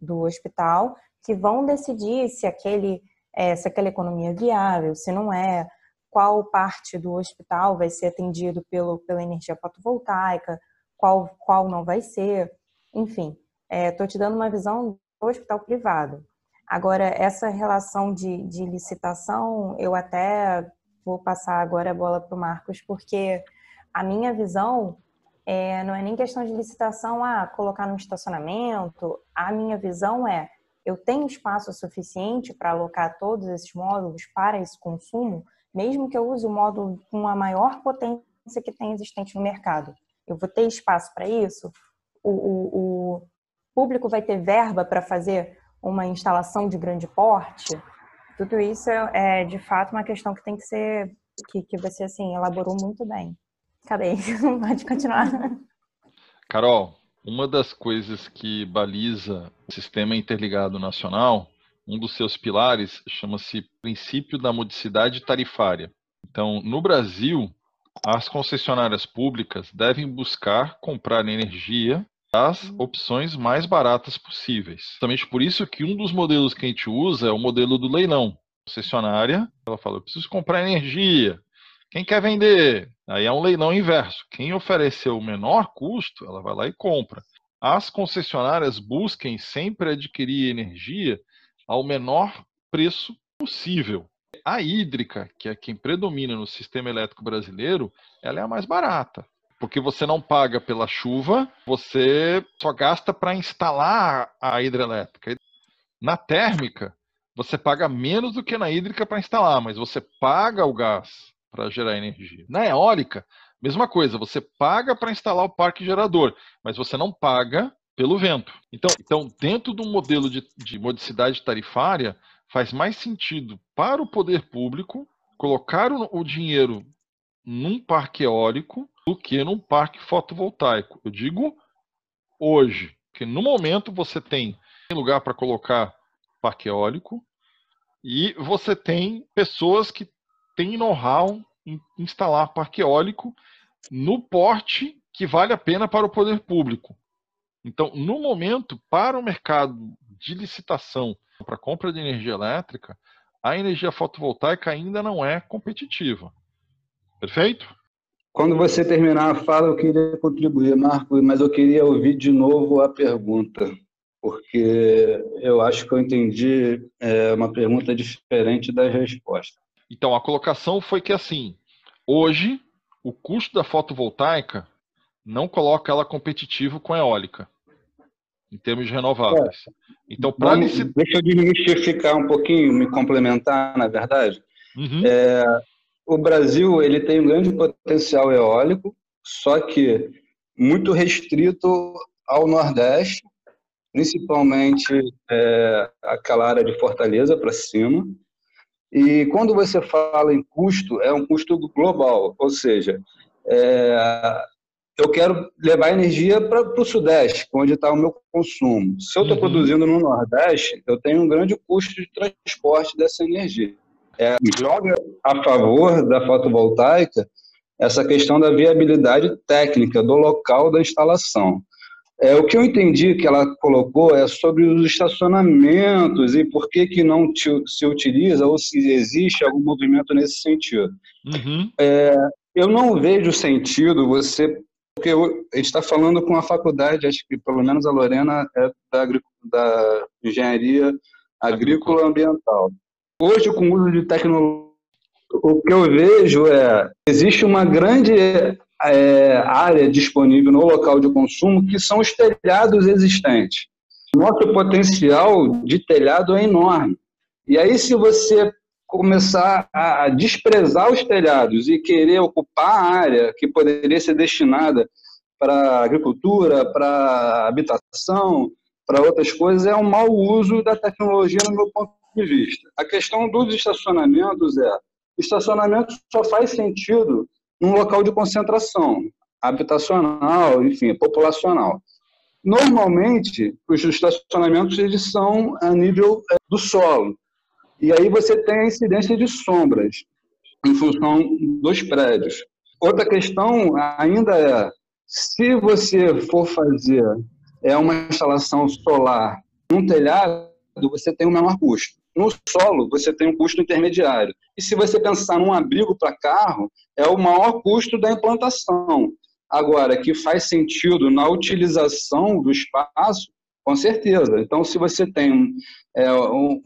do hospital, que vão decidir se aquele é, se aquela economia é viável, se não é, qual parte do hospital vai ser atendido pelo, pela energia fotovoltaica, qual, qual não vai ser, enfim. Estou é, te dando uma visão do hospital privado. Agora, essa relação de, de licitação, eu até vou passar agora a bola para o Marcos, porque a minha visão é, não é nem questão de licitação, ah, colocar no estacionamento. A minha visão é, eu tenho espaço suficiente para alocar todos esses módulos para esse consumo, mesmo que eu use o módulo com a maior potência que tem existente no mercado eu vou ter espaço para isso? O, o, o, público vai ter verba para fazer uma instalação de grande porte? Tudo isso é, é, de fato uma questão que tem que ser, que, que você assim, elaborou muito bem. Acabei, pode continuar. Carol, uma das coisas que baliza o sistema interligado nacional, um dos seus pilares chama-se princípio da modicidade tarifária. Então, no Brasil, as concessionárias públicas devem buscar comprar energia das opções mais baratas possíveis. Justamente por isso que um dos modelos que a gente usa é o modelo do leilão. A concessionária, ela fala, eu preciso comprar energia. Quem quer vender? Aí é um leilão inverso. Quem ofereceu o menor custo, ela vai lá e compra. As concessionárias busquem sempre adquirir energia ao menor preço possível a hídrica, que é quem predomina no sistema elétrico brasileiro, ela é a mais barata. Porque você não paga pela chuva, você só gasta para instalar a hidrelétrica. Na térmica, você paga menos do que na hídrica para instalar, mas você paga o gás para gerar energia. Na eólica, mesma coisa, você paga para instalar o parque gerador, mas você não paga pelo vento. Então, então dentro do modelo de, de modicidade tarifária, faz mais sentido para o poder público colocar o, o dinheiro num parque eólico do que num parque fotovoltaico. Eu digo hoje, que no momento você tem lugar para colocar parque eólico e você tem pessoas que têm know-how em instalar parque eólico no porte que vale a pena para o poder público. Então, no momento, para o mercado de licitação para compra de energia elétrica, a energia fotovoltaica ainda não é competitiva. Perfeito? Quando você terminar a fala, eu queria contribuir, Marco, mas eu queria ouvir de novo a pergunta, porque eu acho que eu entendi é, uma pergunta diferente da resposta. Então, a colocação foi que assim, hoje, o custo da fotovoltaica não coloca ela competitivo com a eólica, em termos de renováveis. É. Então, para licitar... Deixa eu desmistificar um pouquinho, me complementar, na verdade. Uhum. É, o Brasil ele tem um grande potencial eólico, só que muito restrito ao Nordeste, principalmente é, aquela área de Fortaleza para cima. E quando você fala em custo, é um custo global, ou seja, é, eu quero levar energia para o Sudeste, onde está o meu consumo. Se eu estou uhum. produzindo no Nordeste, eu tenho um grande custo de transporte dessa energia é, joga a favor da fotovoltaica essa questão da viabilidade técnica do local da instalação. É, o que eu entendi que ela colocou é sobre os estacionamentos e por que, que não se utiliza ou se existe algum movimento nesse sentido. Uhum. É, eu não vejo sentido você. Porque eu, a gente está falando com a faculdade, acho que pelo menos a Lorena é da, da engenharia agrícola ambiental. Hoje, com o uso de tecnologia, o que eu vejo é existe uma grande é, área disponível no local de consumo que são os telhados existentes. Nosso potencial de telhado é enorme. E aí, se você começar a desprezar os telhados e querer ocupar a área que poderia ser destinada para agricultura, para habitação, para outras coisas, é um mau uso da tecnologia, no meu ponto de vista. A questão dos estacionamentos é: estacionamento só faz sentido num local de concentração habitacional, enfim, populacional. Normalmente, os estacionamentos eles são a nível é, do solo. E aí você tem a incidência de sombras em função dos prédios. Outra questão ainda é, se você for fazer é uma instalação solar num telhado, você tem um menor custo. No solo, você tem um custo intermediário. E se você pensar num abrigo para carro, é o maior custo da implantação. Agora, que faz sentido na utilização do espaço, com certeza. Então, se você tem é,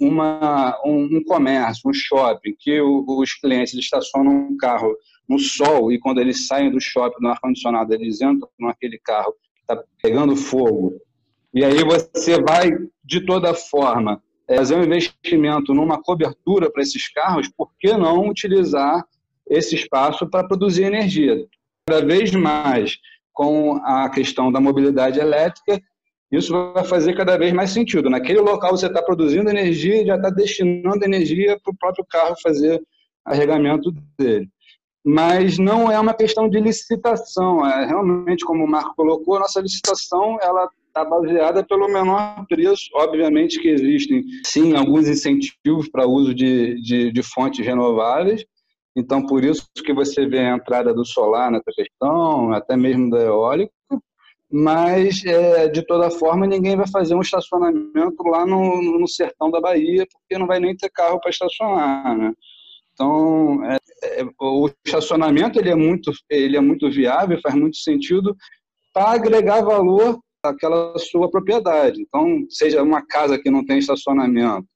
uma, um, comércio, um shopping, que os clientes estacionam um carro no sol e quando eles saem do shopping no ar-condicionado, eles entram naquele carro que está pegando fogo, e aí você vai, de toda forma, fazer um investimento numa cobertura para esses carros, por que não utilizar esse espaço para produzir energia? Cada vez mais, com a questão da mobilidade elétrica, isso vai fazer cada vez mais sentido. Naquele local você está produzindo energia e já está destinando energia para o próprio carro fazer carregamento dele. Mas não é uma questão de licitação, é realmente, como o Marco colocou, a nossa licitação ela está baseada pelo menor preço. Obviamente que existem, sim, alguns incentivos para uso de, de, de, fontes renováveis. Então, por isso que você vê a entrada do solar nessa questão, até mesmo da eólica. Mas, é, de toda forma, ninguém vai fazer um estacionamento lá no, no sertão da Bahia, porque não vai nem ter carro para estacionar, né? Então, é, é, o estacionamento ele é muito, ele é muito viável, faz muito sentido para agregar valor aquela sua propriedade. Então, seja uma casa que não tem estacionamento,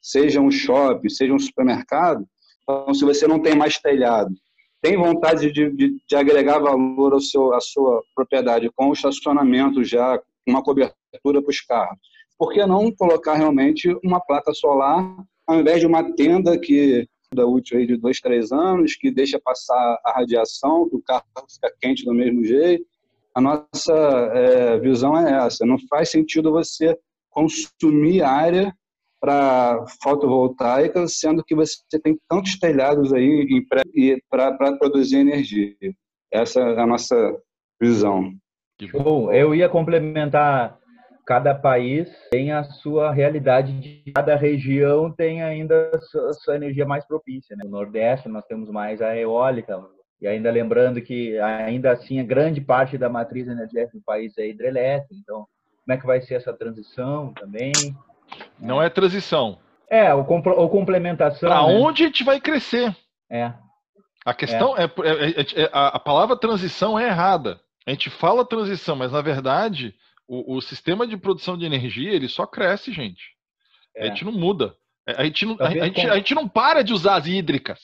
seja um shopping, seja um supermercado, então, se você não tem mais telhado, tem vontade de, de, de agregar valor ao seu, à sua propriedade com o estacionamento já, uma cobertura para os carros, por que não colocar realmente uma placa solar ao invés de uma tenda que da útil aí de dois, três anos, que deixa passar a radiação, que o carro fica quente do mesmo jeito, a nossa é, visão é essa. Não faz sentido você consumir área para fotovoltaica, sendo que você tem tantos telhados aí para produzir energia. Essa é a nossa visão. Bom, eu ia complementar. Cada país tem a sua realidade, cada região tem ainda a sua, a sua energia mais propícia. Né? No Nordeste nós temos mais a eólica, e ainda lembrando que, ainda assim, a grande parte da matriz energética do país é hidrelétrica. Então, como é que vai ser essa transição também? Não é transição. É, ou, complementação. Para né? onde a gente vai crescer? É. A questão é, é, é, é a, a palavra transição é errada. A gente fala transição, mas na verdade o, o, sistema de produção de energia ele só cresce, gente. É. A gente não muda. É, a gente não, a, a, gente, a gente não para de usar as hídricas.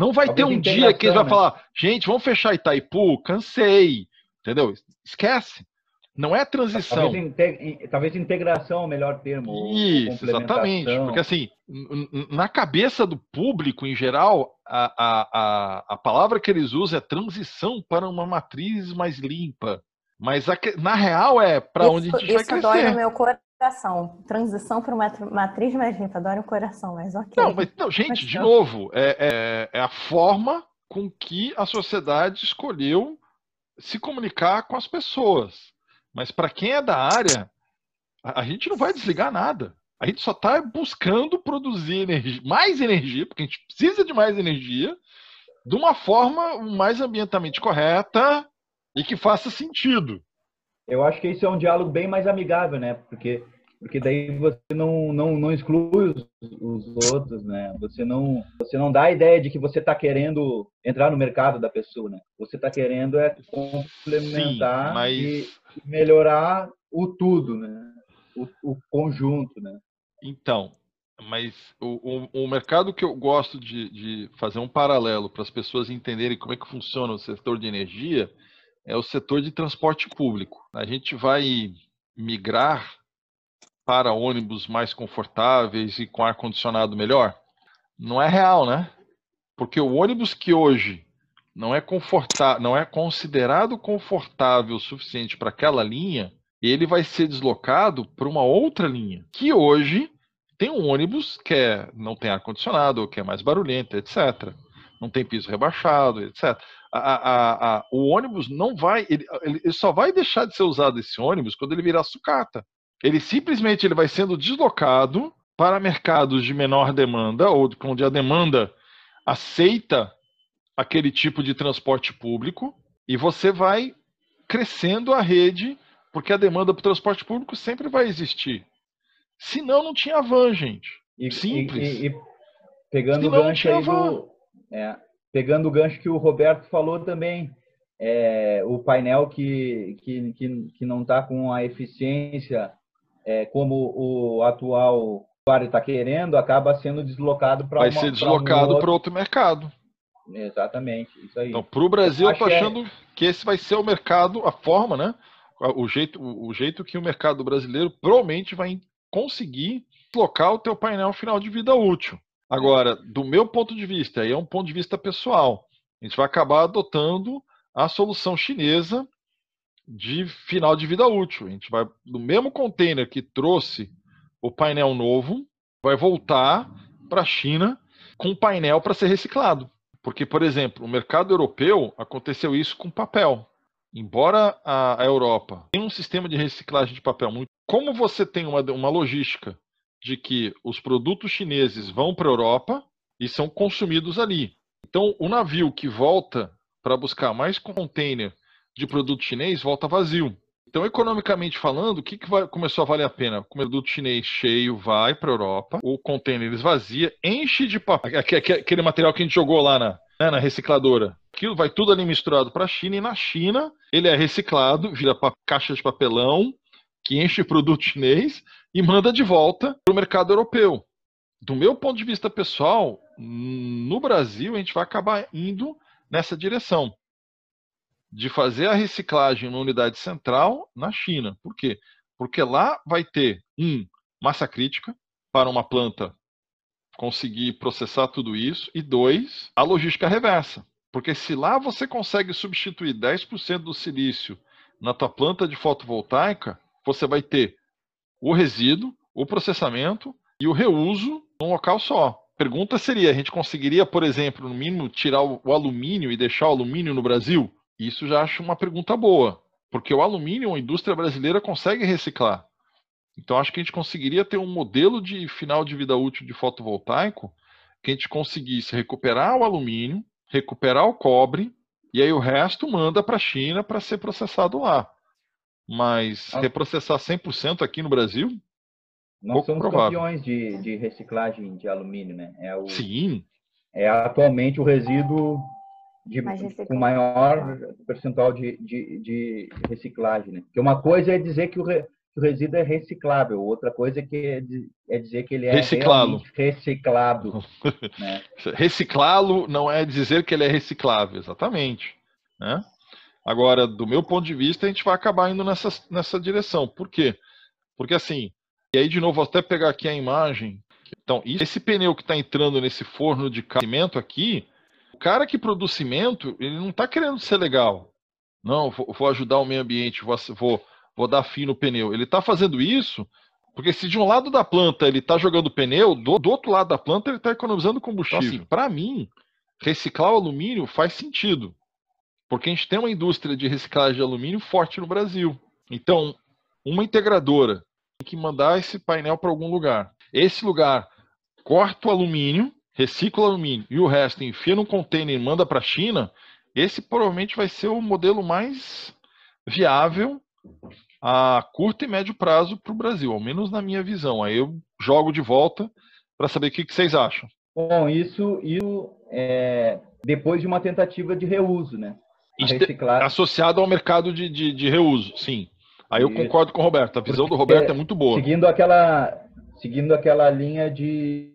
Não vai Talvez ter um dia que ele vai né? falar, gente, vamos fechar Itaipu, cansei. Entendeu? Esquece. Não é transição. Talvez, talvez integração é o melhor termo. Isso, exatamente. Porque assim, na cabeça do público em geral, a, a, a, a palavra que eles usam é transição para uma matriz mais limpa. Mas a, na real é para onde a gente vai crescer. Isso dói no meu coração. Transição para uma matriz mais limpa, dói no coração, mas ok. Não, mas, não gente, mas, de não. novo, é, é, é a forma com que a sociedade escolheu se comunicar com as pessoas. Mas para quem é da área, a, a, gente não vai desligar nada. A gente só está buscando produzir energia, mais energia, porque a gente precisa de mais energia, de uma forma mais ambientalmente correta e que faça sentido. Eu acho que isso é um diálogo bem mais amigável, né? Porque porque daí você não, não, não exclui os, os, outros, né? Você não, você não dá a ideia de que você está querendo entrar no mercado da pessoa, né? Você está querendo é complementar Sim, mas... e melhorar o tudo, né? O, o conjunto, né? Então, mas o, o, o, mercado que eu gosto de, de fazer um paralelo para as pessoas entenderem como é que funciona o setor de energia é o setor de transporte público. A gente vai migrar para ônibus mais confortáveis e com ar-condicionado melhor? Não é real, né? Porque o ônibus que hoje não é não é considerado confortável o suficiente para aquela linha, ele vai ser deslocado para uma outra linha, que hoje tem um ônibus que é, não tem ar-condicionado, que é mais barulhento, etc. Não tem piso rebaixado, etc. A, a, a, o ônibus não vai, ele, ele, só vai deixar de ser usado esse ônibus quando ele virar sucata. Ele simplesmente ele vai sendo deslocado para mercados de menor demanda ou onde a demanda aceita aquele tipo de transporte público e você vai crescendo a rede porque a demanda para o transporte público sempre vai existir. Senão não tinha van, gente. E, Simples. E, e, e pegando Senão o gancho aí do, é, pegando o gancho que o Roberto falou também, é, o painel que, que, que, que não está com a eficiência é, como o atual usuário está querendo, acaba sendo deslocado para Vai ser deslocado para um outro... outro... mercado. Exatamente, isso aí. Então, para o Brasil, eu estou achando que esse vai ser o mercado, a forma, né? O jeito, o jeito que o mercado brasileiro provavelmente vai conseguir deslocar o teu painel final de vida útil. Agora, do meu ponto de vista, aí é um ponto de vista pessoal, a gente vai acabar adotando a solução chinesa de final de vida útil. A gente vai, no mesmo container que trouxe o painel novo, vai voltar para a China com painel para ser reciclado. Porque, por exemplo, no mercado europeu aconteceu isso com papel. Embora a, Europa tenha um sistema de reciclagem de papel muito. Como você tem uma, uma logística de que os produtos chineses vão para a Europa e são consumidos ali. Então, o navio que volta para buscar mais container de produto chinês volta vazio. Então, economicamente falando, o que, que vai, começou a valer a pena? O produto chinês cheio vai para a Europa, o container esvazia, enche de papel, aquele material que a gente jogou lá na, né, na recicladora. Aquilo vai tudo ali misturado para a China, e na China ele é reciclado, vira caixa de papelão, que enche produto chinês e manda de volta para o mercado europeu. Do meu ponto de vista pessoal, no Brasil a gente vai acabar indo nessa direção de fazer a reciclagem numa unidade central na China. Por quê? Porque lá vai ter, um, massa crítica para uma planta conseguir processar tudo isso, e dois, a logística reversa. Porque se lá você consegue substituir 10% do silício na tua planta de fotovoltaica, você vai ter o resíduo, o processamento e o reuso num local só. Pergunta seria: a gente conseguiria, por exemplo, no mínimo, tirar o alumínio e deixar o alumínio no Brasil? Isso já acho uma pergunta boa, porque o alumínio a indústria brasileira consegue reciclar. Então acho que a gente conseguiria ter um modelo de final de vida útil de fotovoltaico que a gente conseguisse recuperar o alumínio, recuperar o cobre e aí o resto manda para a China para ser processado lá. Mas ah. reprocessar 100% aqui no Brasil? Nós somos provável. campeões de, de reciclagem de alumínio, né? É o... Sim. é atualmente o resíduo de, com maior percentual de, de, de, reciclagem. Né? Porque uma coisa é dizer que o, re, que o resíduo é reciclável, outra coisa é, que é, é dizer que ele é Reciclá-lo. reciclado. né? Reciclá-lo não é dizer que ele é reciclável, exatamente. Né? Agora, do meu ponto de vista, a gente vai acabar indo nessa, nessa direção. Por quê? Porque assim, e aí de novo, vou até pegar aqui a imagem. Então, esse pneu que está entrando nesse forno de cimento aqui, o cara que produz cimento, ele não está querendo ser legal. Não, vou, ajudar o meio ambiente, vou, vou, vou dar fim no pneu. Ele está fazendo isso porque se de um lado da planta ele está jogando pneu, do, do, outro lado da planta ele está economizando combustível. Então, assim, Para mim, reciclar o alumínio faz sentido. Porque a gente tem uma indústria de reciclagem de alumínio forte no Brasil. Então, uma integradora tem que mandar esse painel para algum lugar. Esse lugar corta o alumínio, recicla o alumínio e o resto enfia num container e manda para a China. Esse provavelmente vai ser o modelo mais viável a curto e médio prazo para o Brasil, ao menos na minha visão. Aí eu jogo de volta para saber o que, que, vocês acham. Bom, isso, isso é depois de uma tentativa de reuso, né? Reciclar... Associado ao mercado de, de, de reuso, sim. Aí eu concordo com o Roberto. A visão Porque, do Roberto é muito boa. Seguindo aquela, seguindo aquela linha de,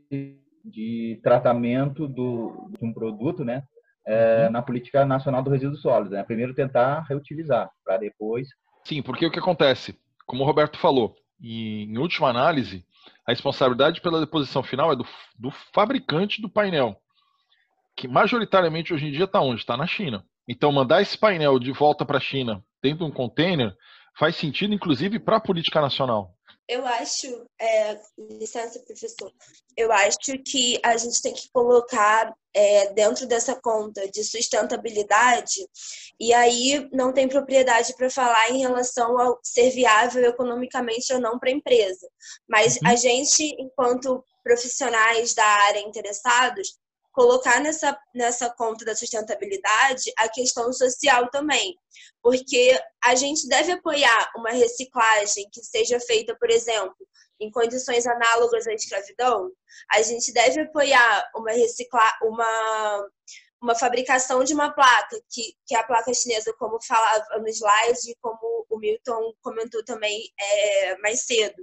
de tratamento do, de um produto, né? É, uhum. Na política nacional do resíduo sólido. Né? Primeiro tentar reutilizar, para depois. Sim, porque o que acontece? Como o Roberto falou, em última análise, a responsabilidade pela deposição final é do, do fabricante do painel, que majoritariamente hoje em dia está onde? Está na China. Então, mandar esse painel de volta para a China dentro de um container faz sentido, inclusive, para a política nacional. Eu acho, é, licença, professor, eu acho que a gente tem que colocar é, dentro dessa conta de sustentabilidade, e aí não tem propriedade para falar em relação ao ser viável economicamente ou não para a empresa. Mas uhum. a gente, enquanto profissionais da área interessados, colocar nessa, nessa conta da sustentabilidade a questão social também, porque a gente deve apoiar uma reciclagem que seja feita, por exemplo, em condições análogas à escravidão, a gente deve apoiar uma reciclar uma uma fabricação de uma placa, que, que é a placa chinesa, como falava no slide, como o Milton comentou também é, mais cedo,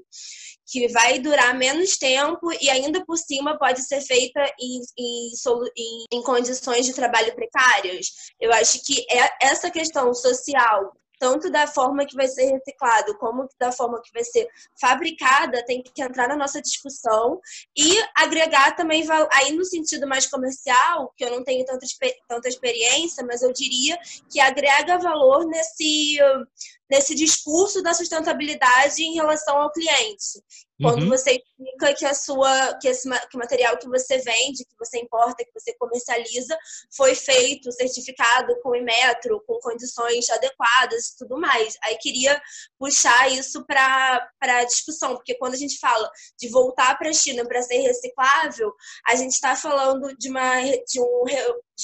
que vai durar menos tempo e ainda por cima pode ser feita em, em, em, em condições de trabalho precárias. Eu acho que é essa questão social tanto da forma que vai ser reciclado como da forma que vai ser fabricada, tem que entrar na nossa discussão e agregar também, aí no sentido mais comercial, que eu não tenho tanta, tanta experiência, mas eu diria que agrega valor nesse, nesse discurso da sustentabilidade em relação ao cliente. Quando uhum. você explica que a sua que esse que o material que você vende, que você importa, que você comercializa, foi feito, certificado com Inmetro, com condições adequadas e tudo mais. Aí queria puxar isso para a discussão, porque quando a gente fala de voltar para a China para ser reciclável, a gente está falando de uma de um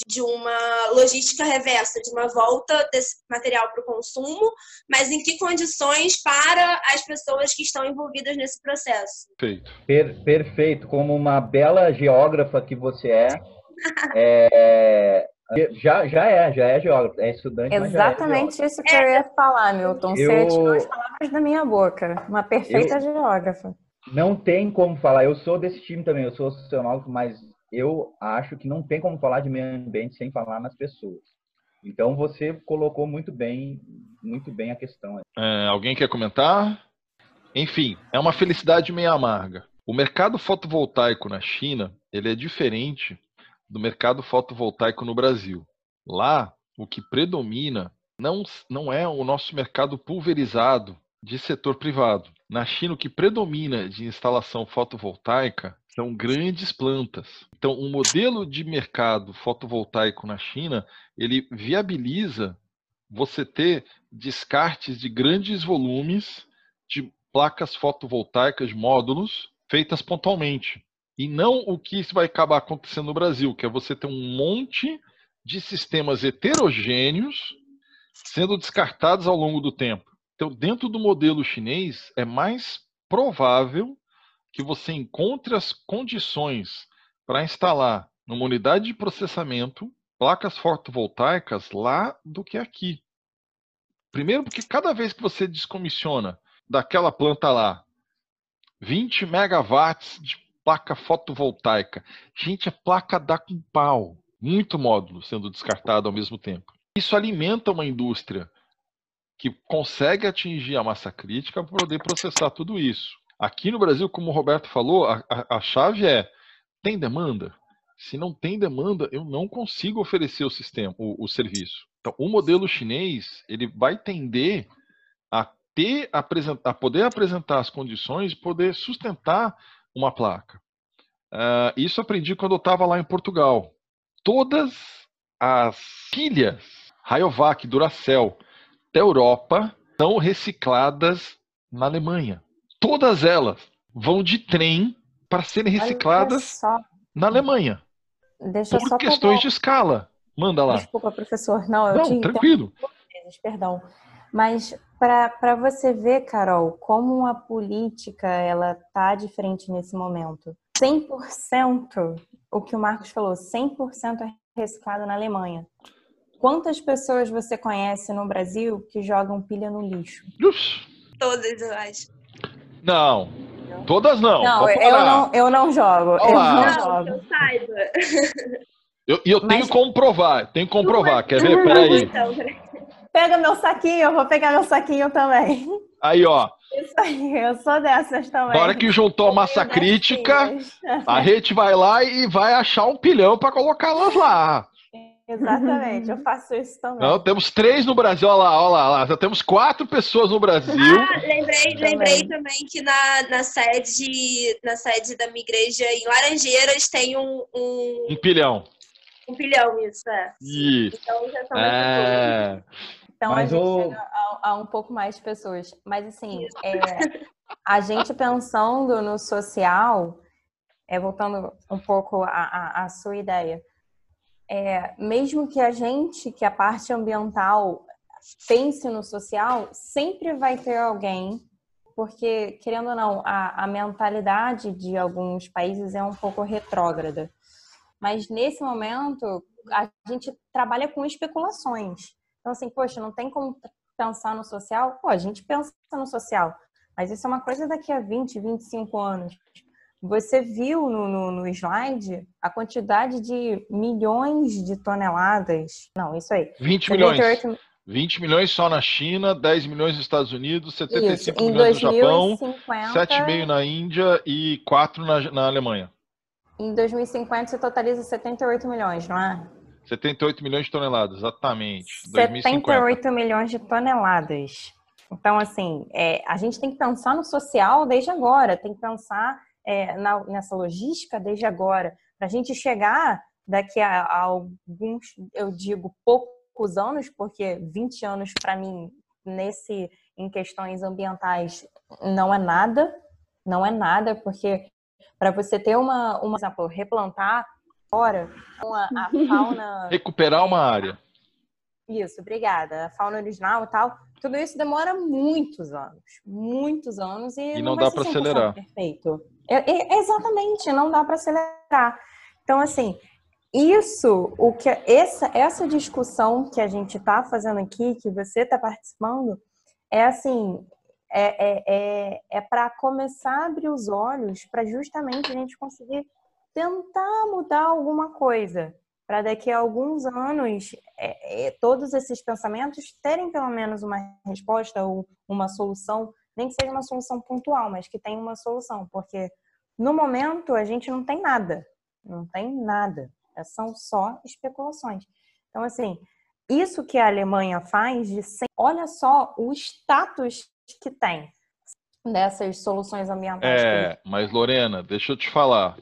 de uma logística reversa, de uma volta desse material para o consumo, mas em que condições para as pessoas que estão envolvidas nesse processo. Perfeito. Per, perfeito. Como uma bela geógrafa que você é, é já, já é, já é geógrafo, é estudante. É Exatamente é isso que eu ia falar, Milton. Você eu... tirou as palavras da minha boca. Uma perfeita eu... geógrafa. Não tem como falar. Eu sou desse time também, eu sou sociólogo, mas eu acho que não tem como falar de meio ambiente sem falar nas pessoas. Então você colocou muito bem, muito bem a questão. É, alguém quer comentar? Enfim, é uma felicidade meio amarga. O mercado fotovoltaico na China ele é diferente do mercado fotovoltaico no Brasil. Lá, o que predomina não, não é o nosso mercado pulverizado de setor privado. Na China, o que predomina de instalação fotovoltaica são grandes plantas. Então, o um modelo de mercado fotovoltaico na China, ele viabiliza você ter descartes de grandes volumes de placas fotovoltaicas, módulos, feitas pontualmente. E não o que vai acabar acontecendo no Brasil, que é você ter um monte de sistemas heterogêneos sendo descartados ao longo do tempo. Então, dentro do modelo chinês, é mais provável que você encontre as condições para instalar numa unidade de processamento, placas fotovoltaicas lá do que aqui. Primeiro, porque cada vez que você descomissiona daquela planta lá 20 megawatts de placa fotovoltaica, gente, a placa dá com pau. Muito módulo sendo descartado ao mesmo tempo. Isso alimenta uma indústria que consegue atingir a massa crítica para poder processar tudo isso. Aqui no Brasil, como o Roberto falou, a, a, a chave é: tem demanda? Se não tem demanda, eu não consigo oferecer o sistema, o, o serviço. Então, o modelo chinês ele vai tender a ter a poder apresentar as condições de poder sustentar uma placa. Uh, isso aprendi quando eu estava lá em Portugal. Todas as pilhas Rayovac, Duracell da Europa são recicladas na Alemanha. Todas elas vão de trem para serem recicladas na Alemanha. Deixa por questões pegar... de escala. Manda lá. Desculpa, professor. Não, eu Não, te tranquilo. Perdão. Mas para você ver, Carol, como a política ela tá diferente nesse momento. 100%, o que o Marcos falou, 100% é reciclado na Alemanha. Quantas pessoas você conhece no Brasil que jogam pilha no lixo? Todas, eu acho. Não, todas não. Não, eu não, eu não jogo. Olá. Eu não jogo. Eu saiba. E eu, eu tenho que comprovar, tenho que comprovar. Quer ver? Peraí. Então, Pega meu saquinho, eu vou pegar meu saquinho também. Aí, ó. Isso aí, eu sou dessas também. Na hora que juntou a massa crítica, a gente vai lá e vai achar um pilhão para colocá-las lá. Exatamente, eu faço isso também. Não, temos três no Brasil, olha lá, olha lá, já temos quatro pessoas no Brasil. Ah, lembrei, também. lembrei também que na, na, sede, na sede da minha igreja em Laranjeiras tem um. Um, um pilhão. Um pilhão, isso, é. Isso. Então já são é... Então Mas a gente o... chega a, a, um pouco mais de pessoas. Mas assim, é, a gente pensando no social, é, voltando um pouco à sua ideia, é, mesmo que a gente, que a parte ambiental, pense no social, sempre vai ter alguém, porque, querendo ou não, a, a mentalidade de alguns países é um pouco retrógrada. Mas nesse momento, a gente trabalha com especulações. Então, assim, poxa, não tem como pensar no social? Pô, a gente pensa no social, mas isso é uma coisa daqui a 20, 25 anos. Você viu no, no, no, slide a quantidade de milhões de toneladas. Não, isso aí. 20 78... milhões. 20 milhões só na China, 10 milhões nos Estados Unidos, 75 milhões 2050... no Japão, 7,5 na Índia e 4 na, na Alemanha. Em 2050 você totaliza 78 milhões, não é? 78 milhões de toneladas, exatamente. 78 2050. milhões de toneladas. Então, assim, é, a gente tem que pensar no social desde agora, tem que pensar é, na, nessa logística desde agora, para a gente chegar daqui a, a, alguns, eu digo, poucos anos, porque 20 anos para mim, nesse em questões ambientais, não é nada, não é nada, porque para você ter uma, uma, exemplo, replantar fora a fauna. Recuperar uma área. Isso, obrigada. A fauna original e tal. Tudo isso demora muitos anos. Muitos anos e, e não, não dá para acelerar. Perfeito. É, é, exatamente, não dá para acelerar. Então, assim, isso, o que essa, essa discussão que a gente está fazendo aqui, que você está participando, é assim, é, é, é, é para começar a abrir os olhos para justamente a gente conseguir tentar mudar alguma coisa, para daqui a alguns anos é, é, todos esses pensamentos terem pelo menos uma resposta ou uma solução, nem que seja uma solução pontual, mas que tenha uma solução, porque no momento a gente não tem nada, não tem nada, é, são só especulações. Então, assim, isso que a Alemanha faz, de olha só o status que tem dessas soluções ambientais. É, mas Lorena, deixa eu te falar.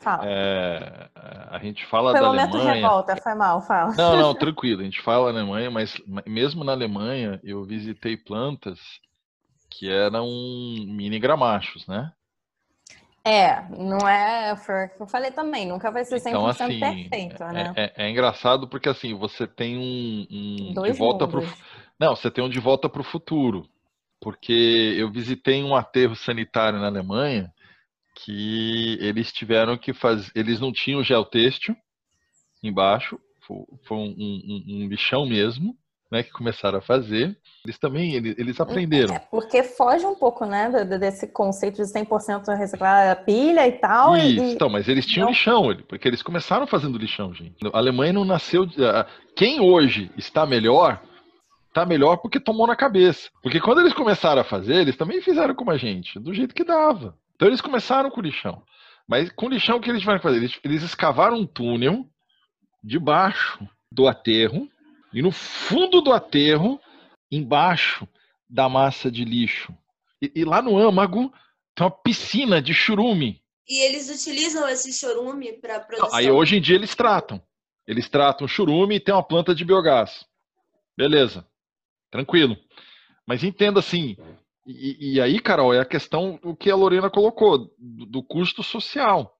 Fala. É, a gente fala foi da momento Alemanha. revolta, foi mal, fala. Não, não, tranquilo. A gente fala Alemanha, mas mesmo na Alemanha eu visitei plantas que eram mini gramachos, né? É, não é, foi o que eu falei também, nunca vai ser 100% então, assim, perfeito, é, né? É, é, engraçado porque assim, você tem um, um Dois de volta para Não, você tem um de volta para o futuro. Porque eu visitei um aterro sanitário na Alemanha que eles tiveram que fazer. Eles não tinham geotêxtil embaixo, foi, foi um, um, um, lixão mesmo, né? Que começaram a fazer. Eles também eles, eles aprenderam. É, porque foge um pouco, né? Desse conceito de 100% reciclar a pilha e tal. Isso, e... então, mas eles tinham não. lixão, porque eles começaram fazendo lixão, gente. A Alemanha não nasceu. Quem hoje está melhor tá melhor porque tomou na cabeça. Porque quando eles começaram a fazer, eles também fizeram como a gente, do jeito que dava. Então eles começaram com lixão. Mas com lixão o que eles tiveram que fazer? Eles, eles escavaram um túnel debaixo do aterro e no fundo do aterro, embaixo da massa de lixo. E, e lá no âmago tem uma piscina de churume. E eles utilizam esse churume para produção? Aí hoje em dia eles tratam. Eles tratam churume e tem uma planta de biogás. Beleza. Tranquilo. Mas entenda assim, e, e, aí, Carol, é a questão o que a Lorena colocou, do, do custo social.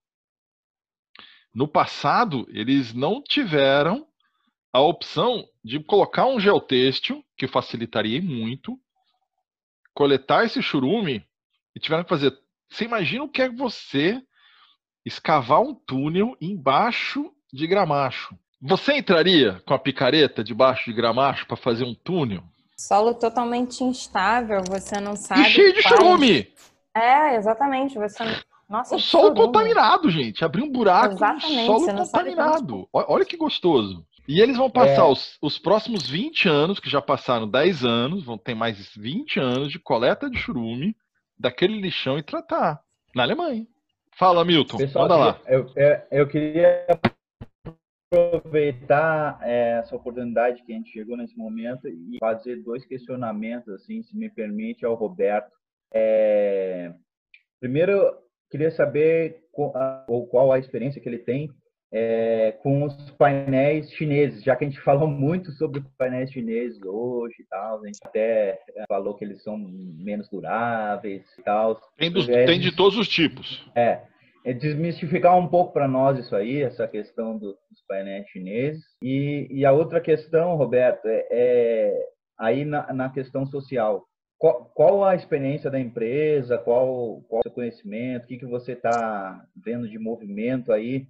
No passado, eles não tiveram a opção de colocar um geotêxtil, que facilitaria muito, coletar esse churume e tiveram que fazer. Você imagina o que é você escavar um túnel embaixo de gramacho? Você entraria com a picareta debaixo de gramacho para fazer um túnel? Solo totalmente instável, você não sabe. E cheio de churume! É, exatamente. Você Nossa, o solo churume. contaminado, gente. Abrir um buraco exatamente, solo contaminado. Olha que gostoso. E eles vão passar é. os, os próximos 20 anos, que já passaram 10 anos, vão ter mais 20 anos de coleta de churume daquele lixão e tratar. Na Alemanha. Fala, Milton. Pessoal, manda lá. Eu, eu, eu queria aproveitar é, essa oportunidade que a gente chegou nesse momento e fazer dois questionamentos, assim, se me permite, ao Roberto. É, primeiro, queria saber qual, qual a experiência que ele tem é, com os painéis chineses, já que a gente falou muito sobre painéis chineses hoje e tal, a gente até falou que eles são menos duráveis e tal. Tem, dos, tem de todos os tipos. É, é desmistificar um pouco para nós isso aí, essa questão do, dos painéis chineses. E, e, a outra questão, Roberto, é, é aí na, na, questão social. Qual, qual, a experiência da empresa? Qual, qual o seu conhecimento? O que, que você está vendo de movimento aí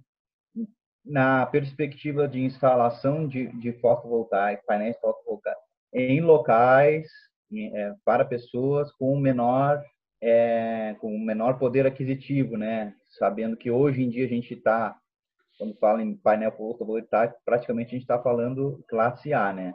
na perspectiva de instalação de, de fotovoltaico, painéis fotovoltaicos em locais é, para pessoas com menor é, com menor poder aquisitivo, né? Sabendo que hoje em dia a gente está, quando fala em painel fotovoltaico, praticamente a gente está falando classe A, né?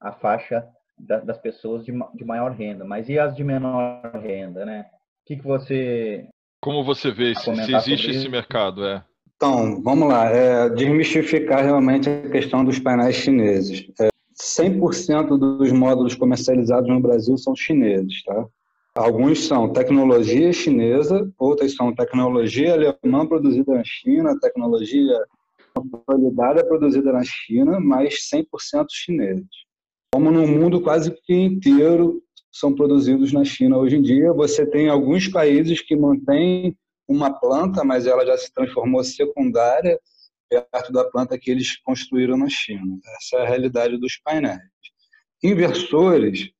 A faixa da, das pessoas de, de, maior renda. Mas e as de menor renda, né? O que, que você... Como você vê se, se existe esse mercado, é? Então, vamos lá. É, desmistificar realmente a questão dos painéis chineses. É, 100% dos módulos comercializados no Brasil são chineses, tá? Alguns são tecnologia chinesa, outras são tecnologia alemã produzida na China, tecnologia consolidada produzida na China, mas 100% chineses. Como no mundo quase que inteiro são produzidos na China hoje em dia, você tem alguns países que mantêm uma planta, mas ela já se transformou secundária perto da planta que eles construíram na China. Essa é a realidade dos painéis. Inversores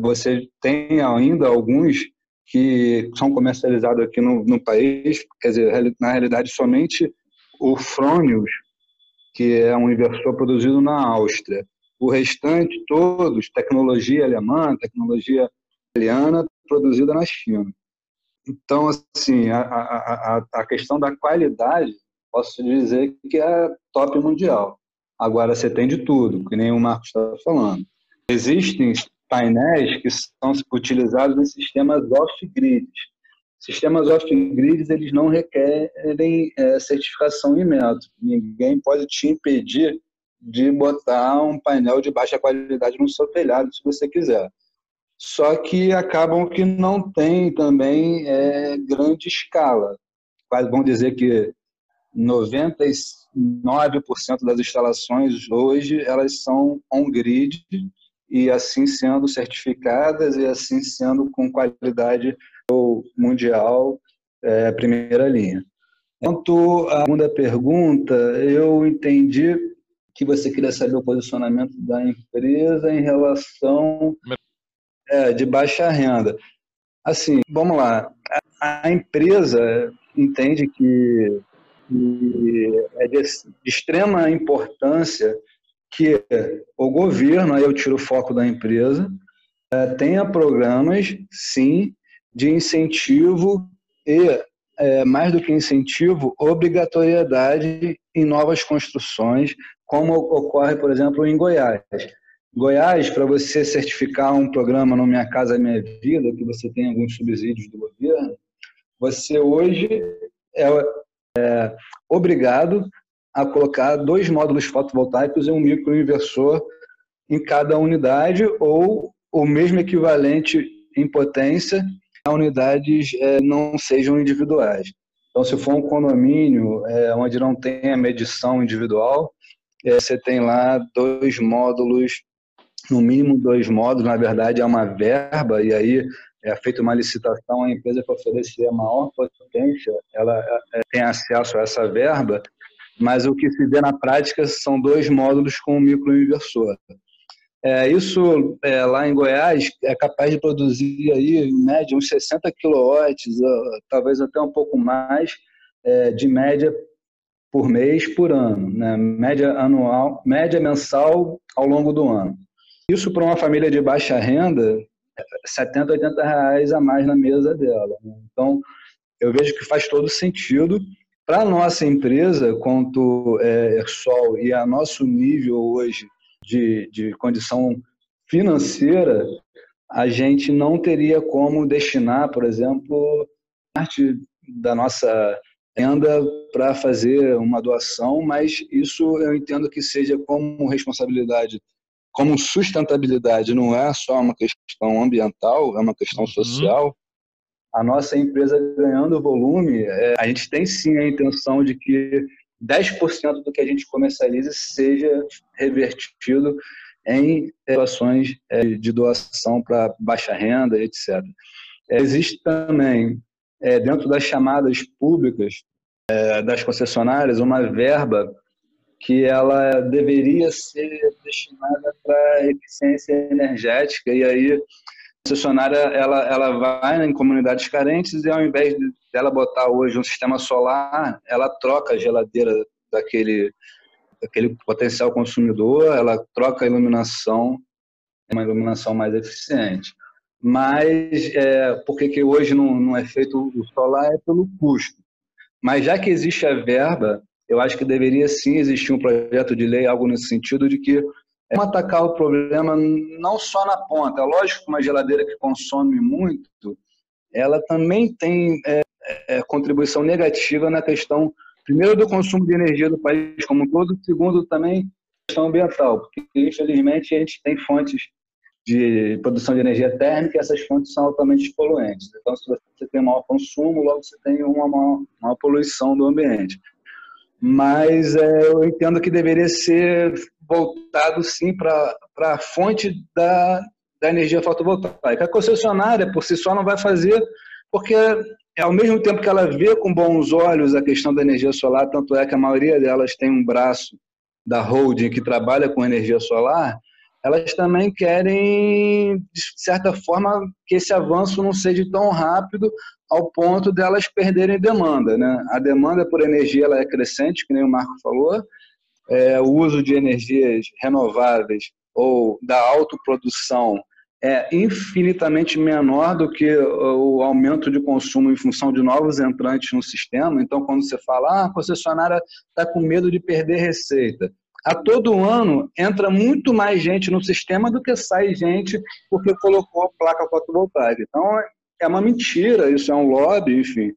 você tem ainda alguns que são comercializados aqui no, no país, quer dizer, na realidade somente o Fronius, que é um inversor produzido na Áustria. O restante, todos, tecnologia alemã, tecnologia italiana, produzida na China. Então, assim, a, a, a, questão da qualidade, posso dizer que é top mundial. Agora, você tem de tudo, que nem o Marcos estava falando. Existem painéis que são utilizados em sistemas off-grid. Sistemas off-grid eles não requerem é, certificação em método. Ninguém pode te impedir de botar um painel de baixa qualidade no seu telhado, se você quiser. Só que acabam que não tem também é, grande escala. Quase vão dizer que 99% das instalações hoje elas são on-grid e assim sendo certificadas e assim sendo com qualidade mundial é, primeira linha. Quanto à segunda pergunta, eu entendi que você queria saber o posicionamento da empresa em relação é, de baixa renda. Assim, vamos lá. A, a empresa entende que, que é de, de extrema importância que o governo, aí eu tiro o foco da empresa, é, tenha programas, sim, de incentivo e, é, mais do que incentivo, obrigatoriedade em novas construções, como ocorre, por exemplo, em Goiás. Goiás, para você certificar um programa no Minha Casa Minha Vida, que você tem alguns subsídios do governo, você hoje é, é obrigado a colocar dois módulos fotovoltaicos e um microinversor em cada unidade ou o mesmo equivalente em potência a unidades é, não sejam individuais. Então, se for um condomínio é, onde não tem a medição individual, é, você tem lá dois módulos, no mínimo dois módulos, na verdade é uma verba, e aí é feita uma licitação, a empresa que oferecer a maior potência, ela é, tem acesso a essa verba, mas o que se vê na prática são dois módulos com um microinversor. É, isso é, lá em Goiás é capaz de produzir aí, em média uns 60 quilowatts, talvez até um pouco mais, é, de média por mês por ano, né? média anual, média mensal ao longo do ano. Isso para uma família de baixa renda, 70, 80 reais a mais na mesa dela. Né? Então, eu vejo que faz todo sentido para a nossa empresa, quanto é, Sol e a nosso nível hoje de, de condição financeira, a gente não teria como destinar, por exemplo, parte da nossa renda para fazer uma doação, mas isso eu entendo que seja como responsabilidade, como sustentabilidade, não é só uma questão ambiental, é uma questão uhum. social a nossa empresa ganhando volume, é, a gente tem sim a intenção de que 10% do que a gente comercialize seja revertido em ações é, de doação para baixa renda, etc. É, existe também, é, dentro das chamadas públicas é, das concessionárias, uma verba que ela deveria ser destinada para eficiência energética, e aí concessionária ela, ela vai em comunidades carentes e ao invés de ela botar hoje um sistema solar, ela troca a geladeira daquele, daquele potencial consumidor, ela troca a iluminação, uma iluminação mais eficiente. Mas é, por que hoje não, não é feito o solar? É pelo custo. Mas já que existe a verba, eu acho que deveria sim existir um projeto de lei, algo nesse sentido, de que Vamos atacar o problema não só na ponta. É lógico que uma geladeira que consome muito, ela também tem é, é, contribuição negativa na questão, primeiro, do consumo de energia do país como um todo, segundo, também questão ambiental, porque infelizmente a gente tem fontes de produção de energia térmica e essas fontes são altamente poluentes. Então, se você tem maior consumo, logo você tem uma maior, maior poluição do ambiente. Mas é, eu entendo que deveria ser voltado sim para a fonte da, da energia fotovoltaica. A concessionária, por si só, não vai fazer, porque ao mesmo tempo que ela vê com bons olhos a questão da energia solar, tanto é que a maioria delas tem um braço da holding que trabalha com energia solar, elas também querem, de certa forma, que esse avanço não seja tão rápido ao ponto delas perderem demanda. Né? A demanda por energia ela é crescente, que nem o Marco falou, é, o uso de energias renováveis ou da autoprodução é infinitamente menor do que o aumento de consumo em função de novos entrantes no sistema. Então, quando você fala, ah, a concessionária está com medo de perder receita. A todo ano entra muito mais gente no sistema do que sai gente porque colocou placa fotovoltaica. Então, é uma mentira, isso é um lobby, enfim.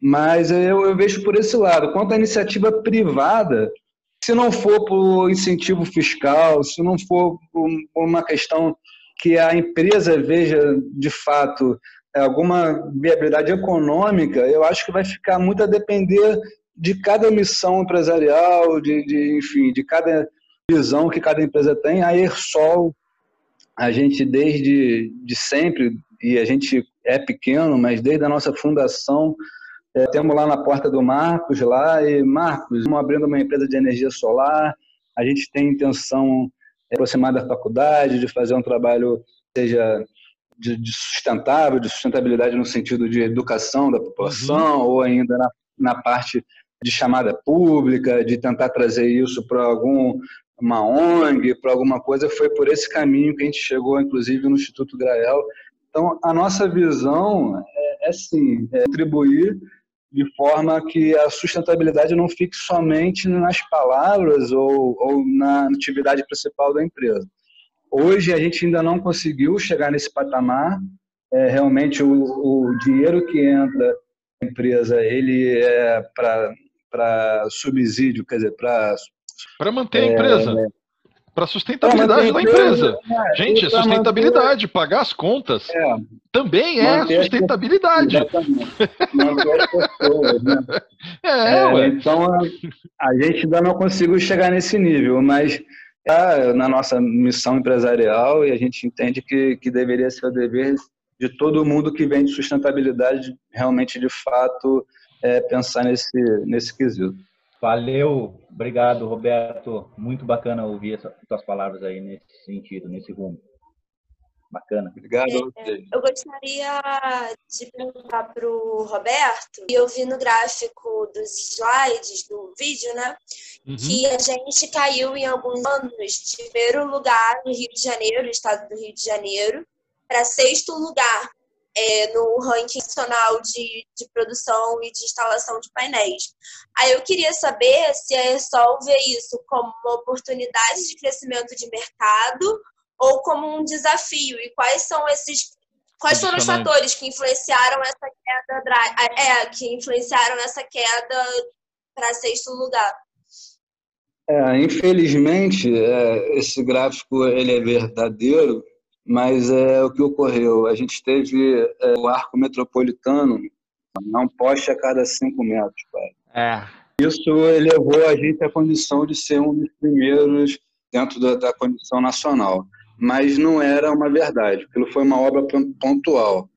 Mas eu, eu vejo por esse lado. Quanto à iniciativa privada, se não for por incentivo fiscal, se não for por uma questão que a empresa veja de fato alguma viabilidade econômica, eu acho que vai ficar muito a depender de cada missão empresarial, de, de enfim, de cada visão que cada empresa tem. A Ersol, a gente desde de sempre, e a gente é pequeno, mas desde a nossa fundação, é, temos lá na porta do Marcos, lá, e Marcos, estamos abrindo uma empresa de energia solar, a gente tem intenção de aproximar da faculdade, de fazer um trabalho, seja de, de, sustentável, de sustentabilidade no sentido de educação da população, uhum. ou ainda na, na parte de chamada pública, de tentar trazer isso para algum uma ONG, para alguma coisa, foi por esse caminho que a gente chegou, inclusive, no Instituto Grael. Então, a nossa visão é, é sim, é contribuir de forma que a sustentabilidade não fique somente nas palavras ou, ou na atividade principal da empresa. Hoje a gente ainda não conseguiu chegar nesse patamar. É, realmente o, o dinheiro que entra na empresa ele é para subsídio, quer dizer, para para manter a empresa. É, para sustentabilidade da empresa. É, Gente, sustentabilidade, manter... pagar as contas é, também é sustentabilidade. Pessoas, né? é, é então, a, a, gente ainda não conseguiu chegar nesse nível, mas tá na nossa missão empresarial e a gente entende que, que deveria ser o dever de todo mundo que vem de sustentabilidade realmente, de fato, é, pensar nesse, nesse quesito. Valeu, obrigado, Roberto. Muito bacana ouvir essas tuas palavras aí nesse sentido, nesse rumo. Bacana. Obrigado. É, eu gostaria de perguntar para o Roberto, e eu vi no gráfico dos slides do vídeo, né, uhum. que a gente caiu em alguns anos de primeiro lugar no Rio de Janeiro, estado do Rio de Janeiro, para sexto lugar é, no ranking nacional de, de produção e de instalação de painéis. Aí eu queria saber se a ESOL vê isso como uma oportunidade de crescimento de mercado ou como um desafio. E quais são esses quais foram os fatores que influenciaram essa queda é, que influenciaram essa queda para sexto lugar? É, infelizmente é, esse gráfico ele é verdadeiro mas é o que ocorreu. A gente teve é, o arco metropolitano, um poste a cada cinco metros. É. Isso elevou a gente à condição de ser um dos primeiros dentro da, da condição nacional. Mas não era uma verdade, aquilo foi uma obra pontual.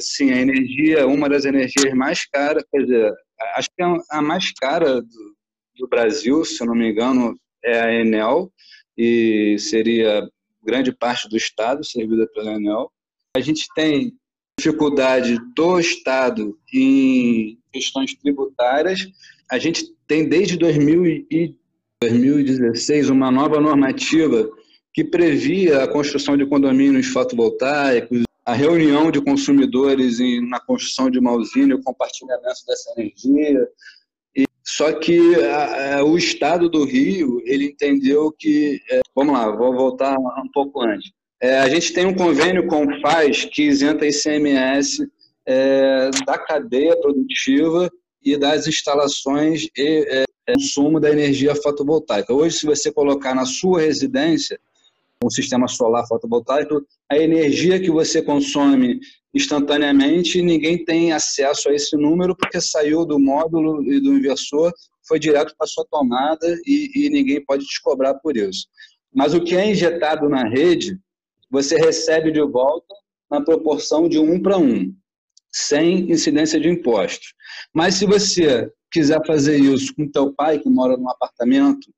Sim, a energia, uma das energias mais caras, quer dizer, acho que a mais cara do, do Brasil, se eu não me engano, é a Enel, e seria grande parte do Estado servida pela Enel. A gente tem dificuldade do Estado em questões tributárias. A gente tem desde 2016 uma nova normativa que previa a construção de condomínios fotovoltaicos, a reunião de consumidores na construção de uma usina e o compartilhamento dessa energia. Só que a, a, o Estado do Rio, ele entendeu que... É, vamos lá, vou voltar um pouco antes. É, a gente tem um convênio com o FAS que isenta ICMS é, da cadeia produtiva e das instalações e é, consumo da energia fotovoltaica. Hoje, se você colocar na sua residência um sistema solar fotovoltaico, a energia que você consome instantaneamente, ninguém tem acesso a esse número porque saiu do módulo e do inversor, foi direto para sua tomada e, e ninguém pode te cobrar por isso. Mas o que é injetado na rede, você recebe de volta na proporção de um para um, sem incidência de impostos. Mas se você quiser fazer isso com teu pai que mora num apartamento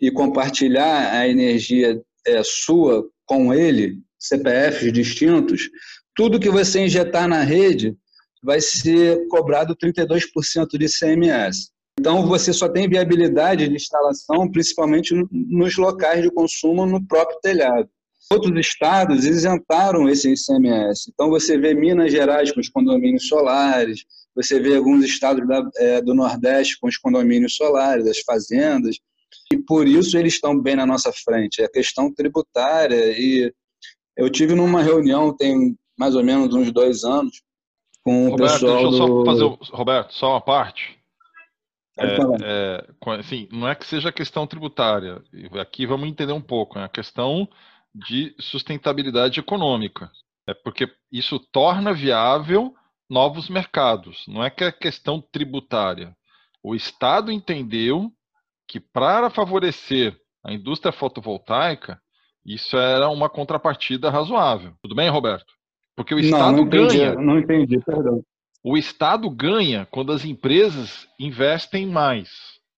e compartilhar a energia é, sua com ele, CPFs distintos, tudo que você injetar na rede vai ser cobrado 32% de ICMS. Então, você só tem viabilidade de instalação, principalmente nos locais de consumo no próprio telhado. Outros estados isentaram esse ICMS. Então, você vê Minas Gerais com os condomínios solares, você vê alguns estados da, é, do Nordeste com os condomínios solares, as fazendas, e por isso eles estão bem na nossa frente. É a questão tributária. E eu tive numa reunião, tem mais ou menos uns dois anos, com Roberto, o pessoal. Deixa eu só fazer, Roberto, só uma parte. É, é, assim, não é que seja questão tributária. Aqui vamos entender um pouco. É a questão de sustentabilidade econômica. É porque isso torna viável novos mercados. Não é que é questão tributária. O Estado entendeu que para favorecer a indústria fotovoltaica, isso era uma contrapartida razoável. Tudo bem, Roberto? Porque o Estado não, não entendi, ganha. Não entendi, perdão. O Estado ganha quando as empresas investem mais.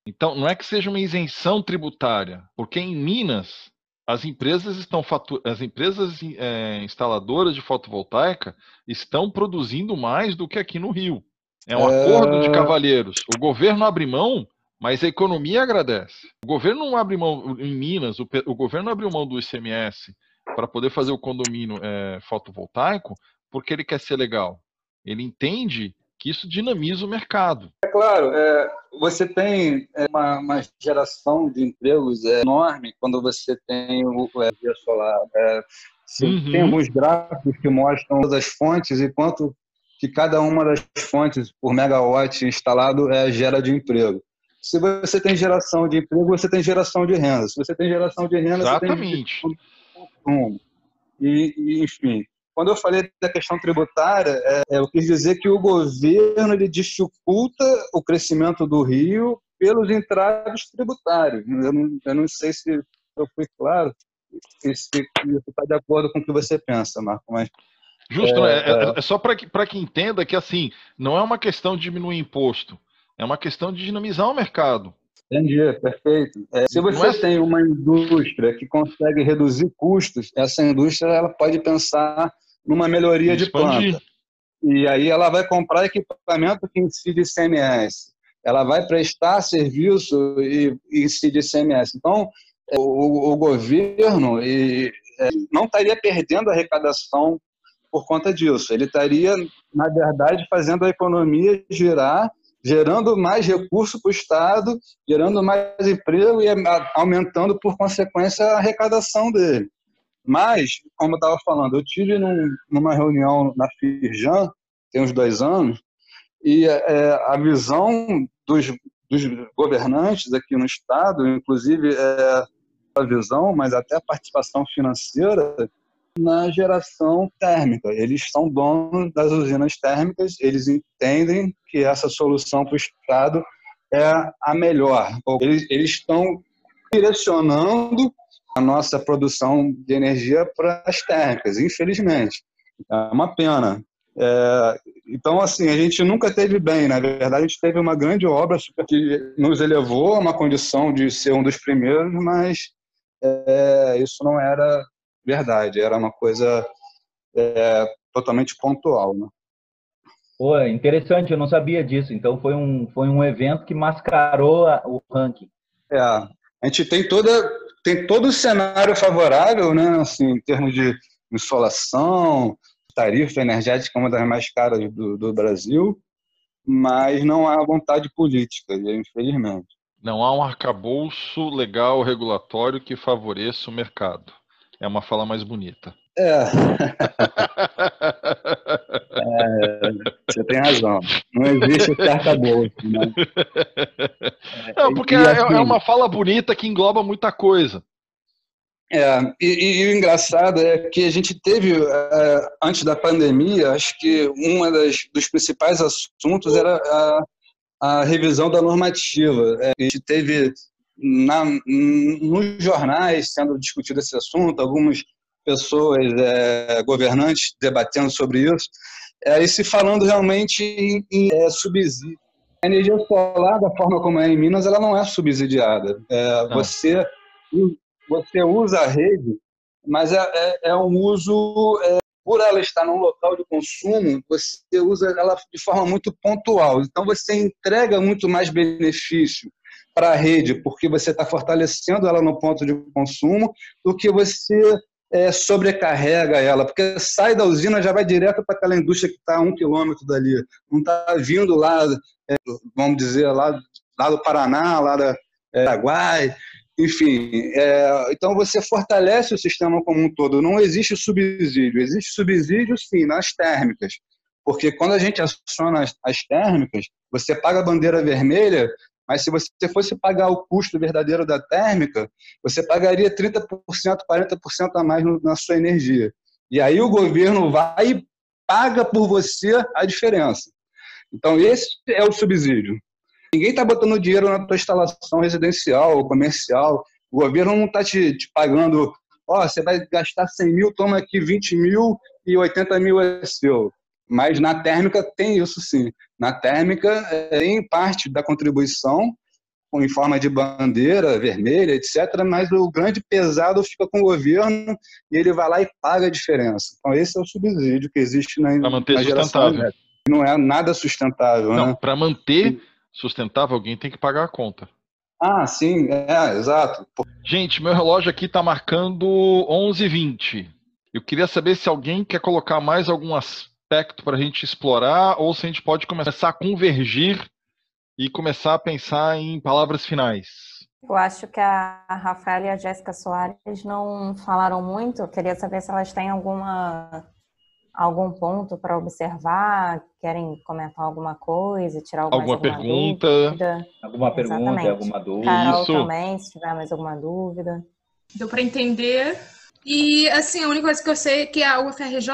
Então, não é que seja uma isenção tributária, porque em Minas as empresas estão as empresas é, instaladoras de fotovoltaica estão produzindo mais do que aqui no Rio. É um é... acordo de cavalheiros. O governo abre mão, mas a economia agradece. O governo não abre mão em Minas, o, o governo abriu mão do ICMS para poder fazer o condomínio é, fotovoltaico porque ele quer ser legal. Ele entende que isso dinamiza o mercado. É claro, é, você tem é, uma, uma, geração de empregos é, enorme quando você tem o, o energia solar. É, uhum. Tem alguns gráficos que mostram todas as fontes e quanto que cada uma das fontes por megawatt instalado é, gera de emprego. Se você tem geração de emprego, você tem geração de renda. Se você tem geração de renda, Exatamente. você tem consumo. E, e, enfim, quando eu falei da questão tributária, é, é, eu quis dizer que o governo ele dificulta o crescimento do Rio pelos entraves tributários. Eu não, eu não sei se eu fui claro, se isso está de acordo com o que você pensa, Marco, mas Justo, é, é, é, é só para que, que entenda que assim não é uma questão de diminuir imposto, é uma questão de dinamizar o mercado. Entendi, perfeito. É, se você é... tem uma indústria que consegue reduzir custos, essa indústria ela pode pensar numa melhoria de planta. E aí ela vai comprar equipamento que incide ICMS. Ela vai prestar serviço e incide ICMS. Então, o, o governo e, é, não estaria perdendo arrecadação por conta disso. Ele estaria, na verdade, fazendo a economia girar, gerando mais recurso para o Estado, gerando mais emprego e aumentando, por consequência, a arrecadação dele. Mas, como eu estava falando, eu tive num, numa reunião na Firjan, tem uns dois anos, e é, a visão dos, dos, governantes aqui no Estado, inclusive é, a visão, mas até a participação financeira na geração térmica. Eles são donos das usinas térmicas, eles entendem que essa solução para o Estado é a melhor. Eles, eles estão direcionando a nossa produção de energia para as térmicas, infelizmente. É uma pena. É, então, assim, a gente nunca teve bem, na verdade, a gente teve uma grande obra que nos elevou a uma condição de ser um dos primeiros, mas é, isso não era verdade, era uma coisa é, totalmente pontual. Né? Pô, interessante, eu não sabia disso. Então, foi um, foi um evento que mascarou a, o ranking. É, a gente tem toda tem todo o cenário favorável, né, assim, em termos de insolação, tarifa energética, uma das mais caras do, do Brasil, mas não há vontade política, infelizmente. Não há um arcabouço legal regulatório que favoreça o mercado. É uma fala mais bonita. É. é você tem razão. Não existe esse arcabouço. Né? Não, porque e, é, assim, é, uma fala bonita que engloba muita coisa. É, e, e, o engraçado é que a gente teve, é, antes da pandemia, acho que um dos principais assuntos era a, a revisão da normativa. A gente teve na, nos jornais sendo discutido esse assunto, algumas pessoas, é, governantes, debatendo sobre isso, é, e se falando realmente em, em é, subsídio. A energia solar, da forma como é em Minas, ela não é subsidiada. É, você, você usa a rede, mas é, é, é um uso, é, por ela estar num local de consumo, você usa ela de forma muito pontual. Então, você entrega muito mais benefício para a rede, porque você está fortalecendo ela no ponto de consumo, do que você é, sobrecarrega ela, porque sai da usina já vai direto para aquela indústria que está a um quilômetro dali, não está vindo lá, é, vamos dizer, lá, lá do Paraná, lá da é, Paraguai, enfim. É, então você fortalece o sistema como um todo, não existe subsídio, existe subsídio sim nas térmicas, porque quando a gente aciona as, as térmicas, você paga a bandeira vermelha mas se você fosse pagar o custo verdadeiro da térmica, você pagaria 30%, 40% a mais na sua energia. E aí o governo vai e paga por você a diferença. Então, esse é o subsídio. Ninguém está botando dinheiro na tua instalação residencial ou comercial. O governo não está te, te, pagando, ó, oh, você vai gastar 100 mil, toma aqui 20 mil e 80 mil é seu. Mas na térmica tem isso sim. Na térmica, é, em parte da contribuição em forma de bandeira vermelha, etc., mas o grande pesado fica com o governo e ele vai lá e paga a diferença. Então, esse é o subsídio que existe na, Para manter na sustentável. Não é nada sustentável, Não, né? para manter sustentável, alguém tem que pagar a conta. Ah, sim, é, exato. Gente, meu relógio aqui está marcando 11h20. Eu queria saber se alguém quer colocar mais algum aspecto para a gente explorar ou se a gente pode começar a convergir e começar a pensar em palavras finais. Eu acho que a Rafaela e a Jéssica Soares não falaram muito. Eu queria saber se elas têm alguma algum ponto para observar, querem comentar alguma coisa, tirar alguma, alguma alguma pergunta. Dúvida. Alguma pergunta, Exatamente. alguma dúvida? Carol Isso. também, se tiver mais alguma dúvida. Deu para entender. E, assim, a única coisa que eu sei é que a UFRJ,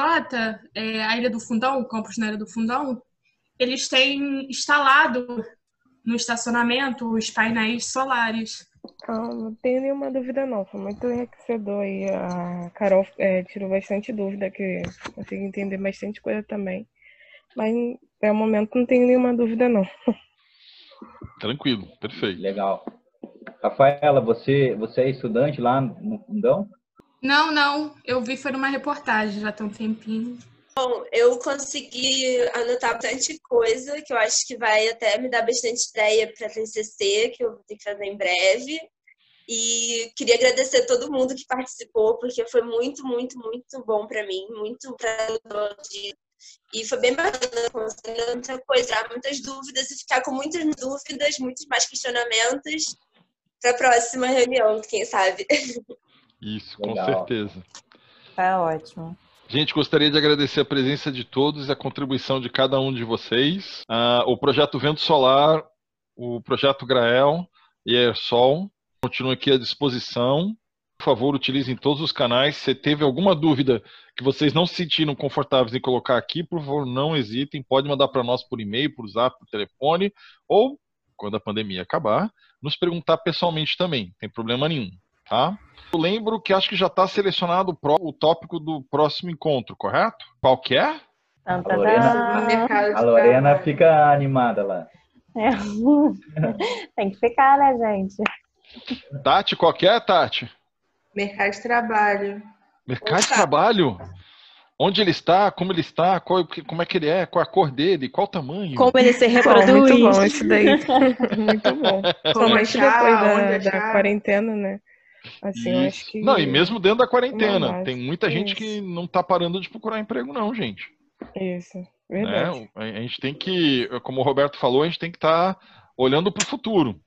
é, a Ilha do Fundão, o campus na Ilha do Fundão, eles têm instalado no estacionamento os painéis solares. Ah, não tenho nenhuma dúvida não, foi muito enriquecedor aí. A Carol é, tirou bastante dúvida, que consegui entender bastante coisa também. Mas até o momento não tenho nenhuma dúvida não. Tranquilo, perfeito. Legal. Rafaela, você, você é estudante lá no Fundão? Não, não, eu vi foi numa reportagem, já tem um tempinho. Bom, eu consegui anotar bastante coisa que eu acho que vai até me dar bastante ideia para TCC, que eu vou ter que fazer em breve. E queria agradecer a todo mundo que participou, porque foi muito, muito, muito bom para mim, muito para e foi bem bacana conseguir muita coisa, muitas dúvidas e ficar com muitas dúvidas, muitos mais questionamentos para a próxima reunião, quem sabe. Isso, com Legal. certeza. Tá ótimo. Gente, gostaria de agradecer a presença de todos e a contribuição de cada um de vocês. Ah, o projeto Vento Solar, o projeto Grael e a Aersol continuam aqui à disposição. Por favor, utilizem todos os canais. Se teve alguma dúvida que vocês não se sentiram confortáveis em colocar aqui, por favor, não hesitem. Pode mandar para nós por e-mail, por zap, por telefone, ou, quando a pandemia acabar, nos perguntar pessoalmente também. Não tem problema nenhum, tá? Eu lembro que acho que já está selecionado o tópico do próximo encontro, correto? Qual que é? Tan, A tan, Lorena- A Lorena fica animada lá. É. Tem que ficar, né, gente? Tati, qual que é, Tati? Mercado de trabalho. Mercado de trabalho? Onde ele está? Como ele está? Qual, como é que ele é? Qual a cor dele? Qual o tamanho? Como ele se Bom, reproduz. muito bom isso daí. muito bom. Como Somente achar, depois da, da quarentena, né? Assim, eu acho que. Não, e mesmo dentro da quarentena. Não, Tem muita gente isso. que não está parando de procurar emprego, não, gente. Isso, né? verdade. A a gente tem que, como o Roberto falou, a gente tem que estar olhando para o futuro.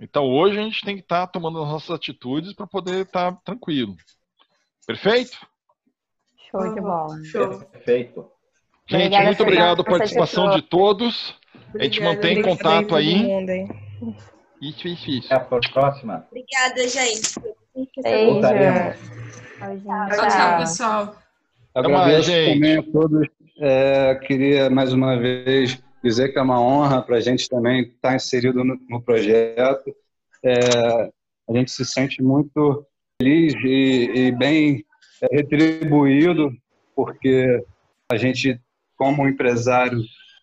Então hoje a gente tem que estar tomando as nossas atitudes para poder estar tranquilo. Perfeito? Show de bola. Show. Perfeito. Gente, Obrigada, muito obrigado pela participação de todos. A gente Obrigada, mantém obrigada. contato aí. mundo aí. Isso, isso, isso. Até a próxima. Obrigada, gente. Beijo. Tchau, Tchau, pessoal. Mais, Agradeço gente. também a todos. É, queria mais uma vez dizer que é uma honra para a gente também estar inserido no, no projeto. É, a gente se sente muito feliz e, e bem é, retribuído, porque a gente, como empresário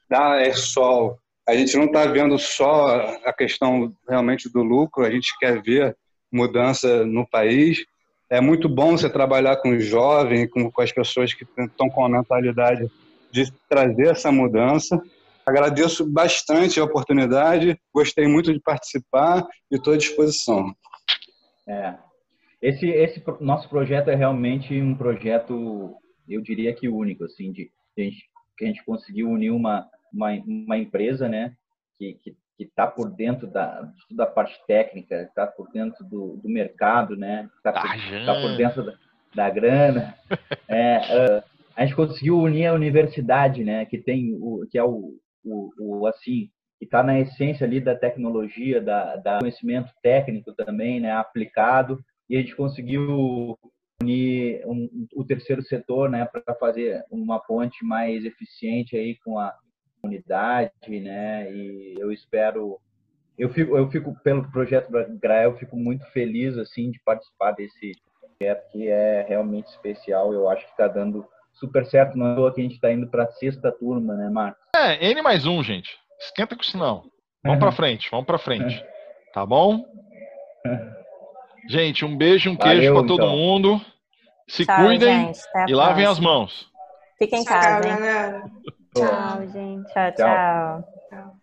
da Aersol, a gente não está vendo só a questão realmente do lucro, a gente quer ver mudança no país. É muito bom você trabalhar com os jovens, com, com as pessoas que estão com a mentalidade de trazer essa mudança. Agradeço bastante a oportunidade, gostei muito de participar e estou à disposição. É. Esse, esse nosso projeto é realmente um projeto, eu diria que único, assim, de, de a gente, que a gente conseguiu unir uma, uma, uma empresa, né, que que que está por dentro da, de toda a parte técnica, está por dentro do, do mercado, né, está por, Ah, tá por dentro da, da grana. É, ah, a gente conseguiu unir a universidade, né, que tem o que é o, o, o assim que está na essência ali da tecnologia, da, da conhecimento técnico também, né, aplicado, e a gente conseguiu unir um, o terceiro setor, né, para fazer uma ponte mais eficiente aí com a comunidade, né, e eu espero, eu fico, eu fico pelo projeto Grael, eu fico muito feliz assim de participar desse projeto que é realmente especial, eu acho que está dando super certo, não é toa que a gente está indo para a sexta turma, né, Marcos? É, N mais um, gente. Esquenta com isso não. Vamos para frente, vamos para frente. Tá bom? Gente, um beijo, um queijo para todo então. mundo. Se Tchau, cuidem e lavem as mãos. Fiquem em casa. Tchau. Tchau, gente. tchau. tchau. tchau.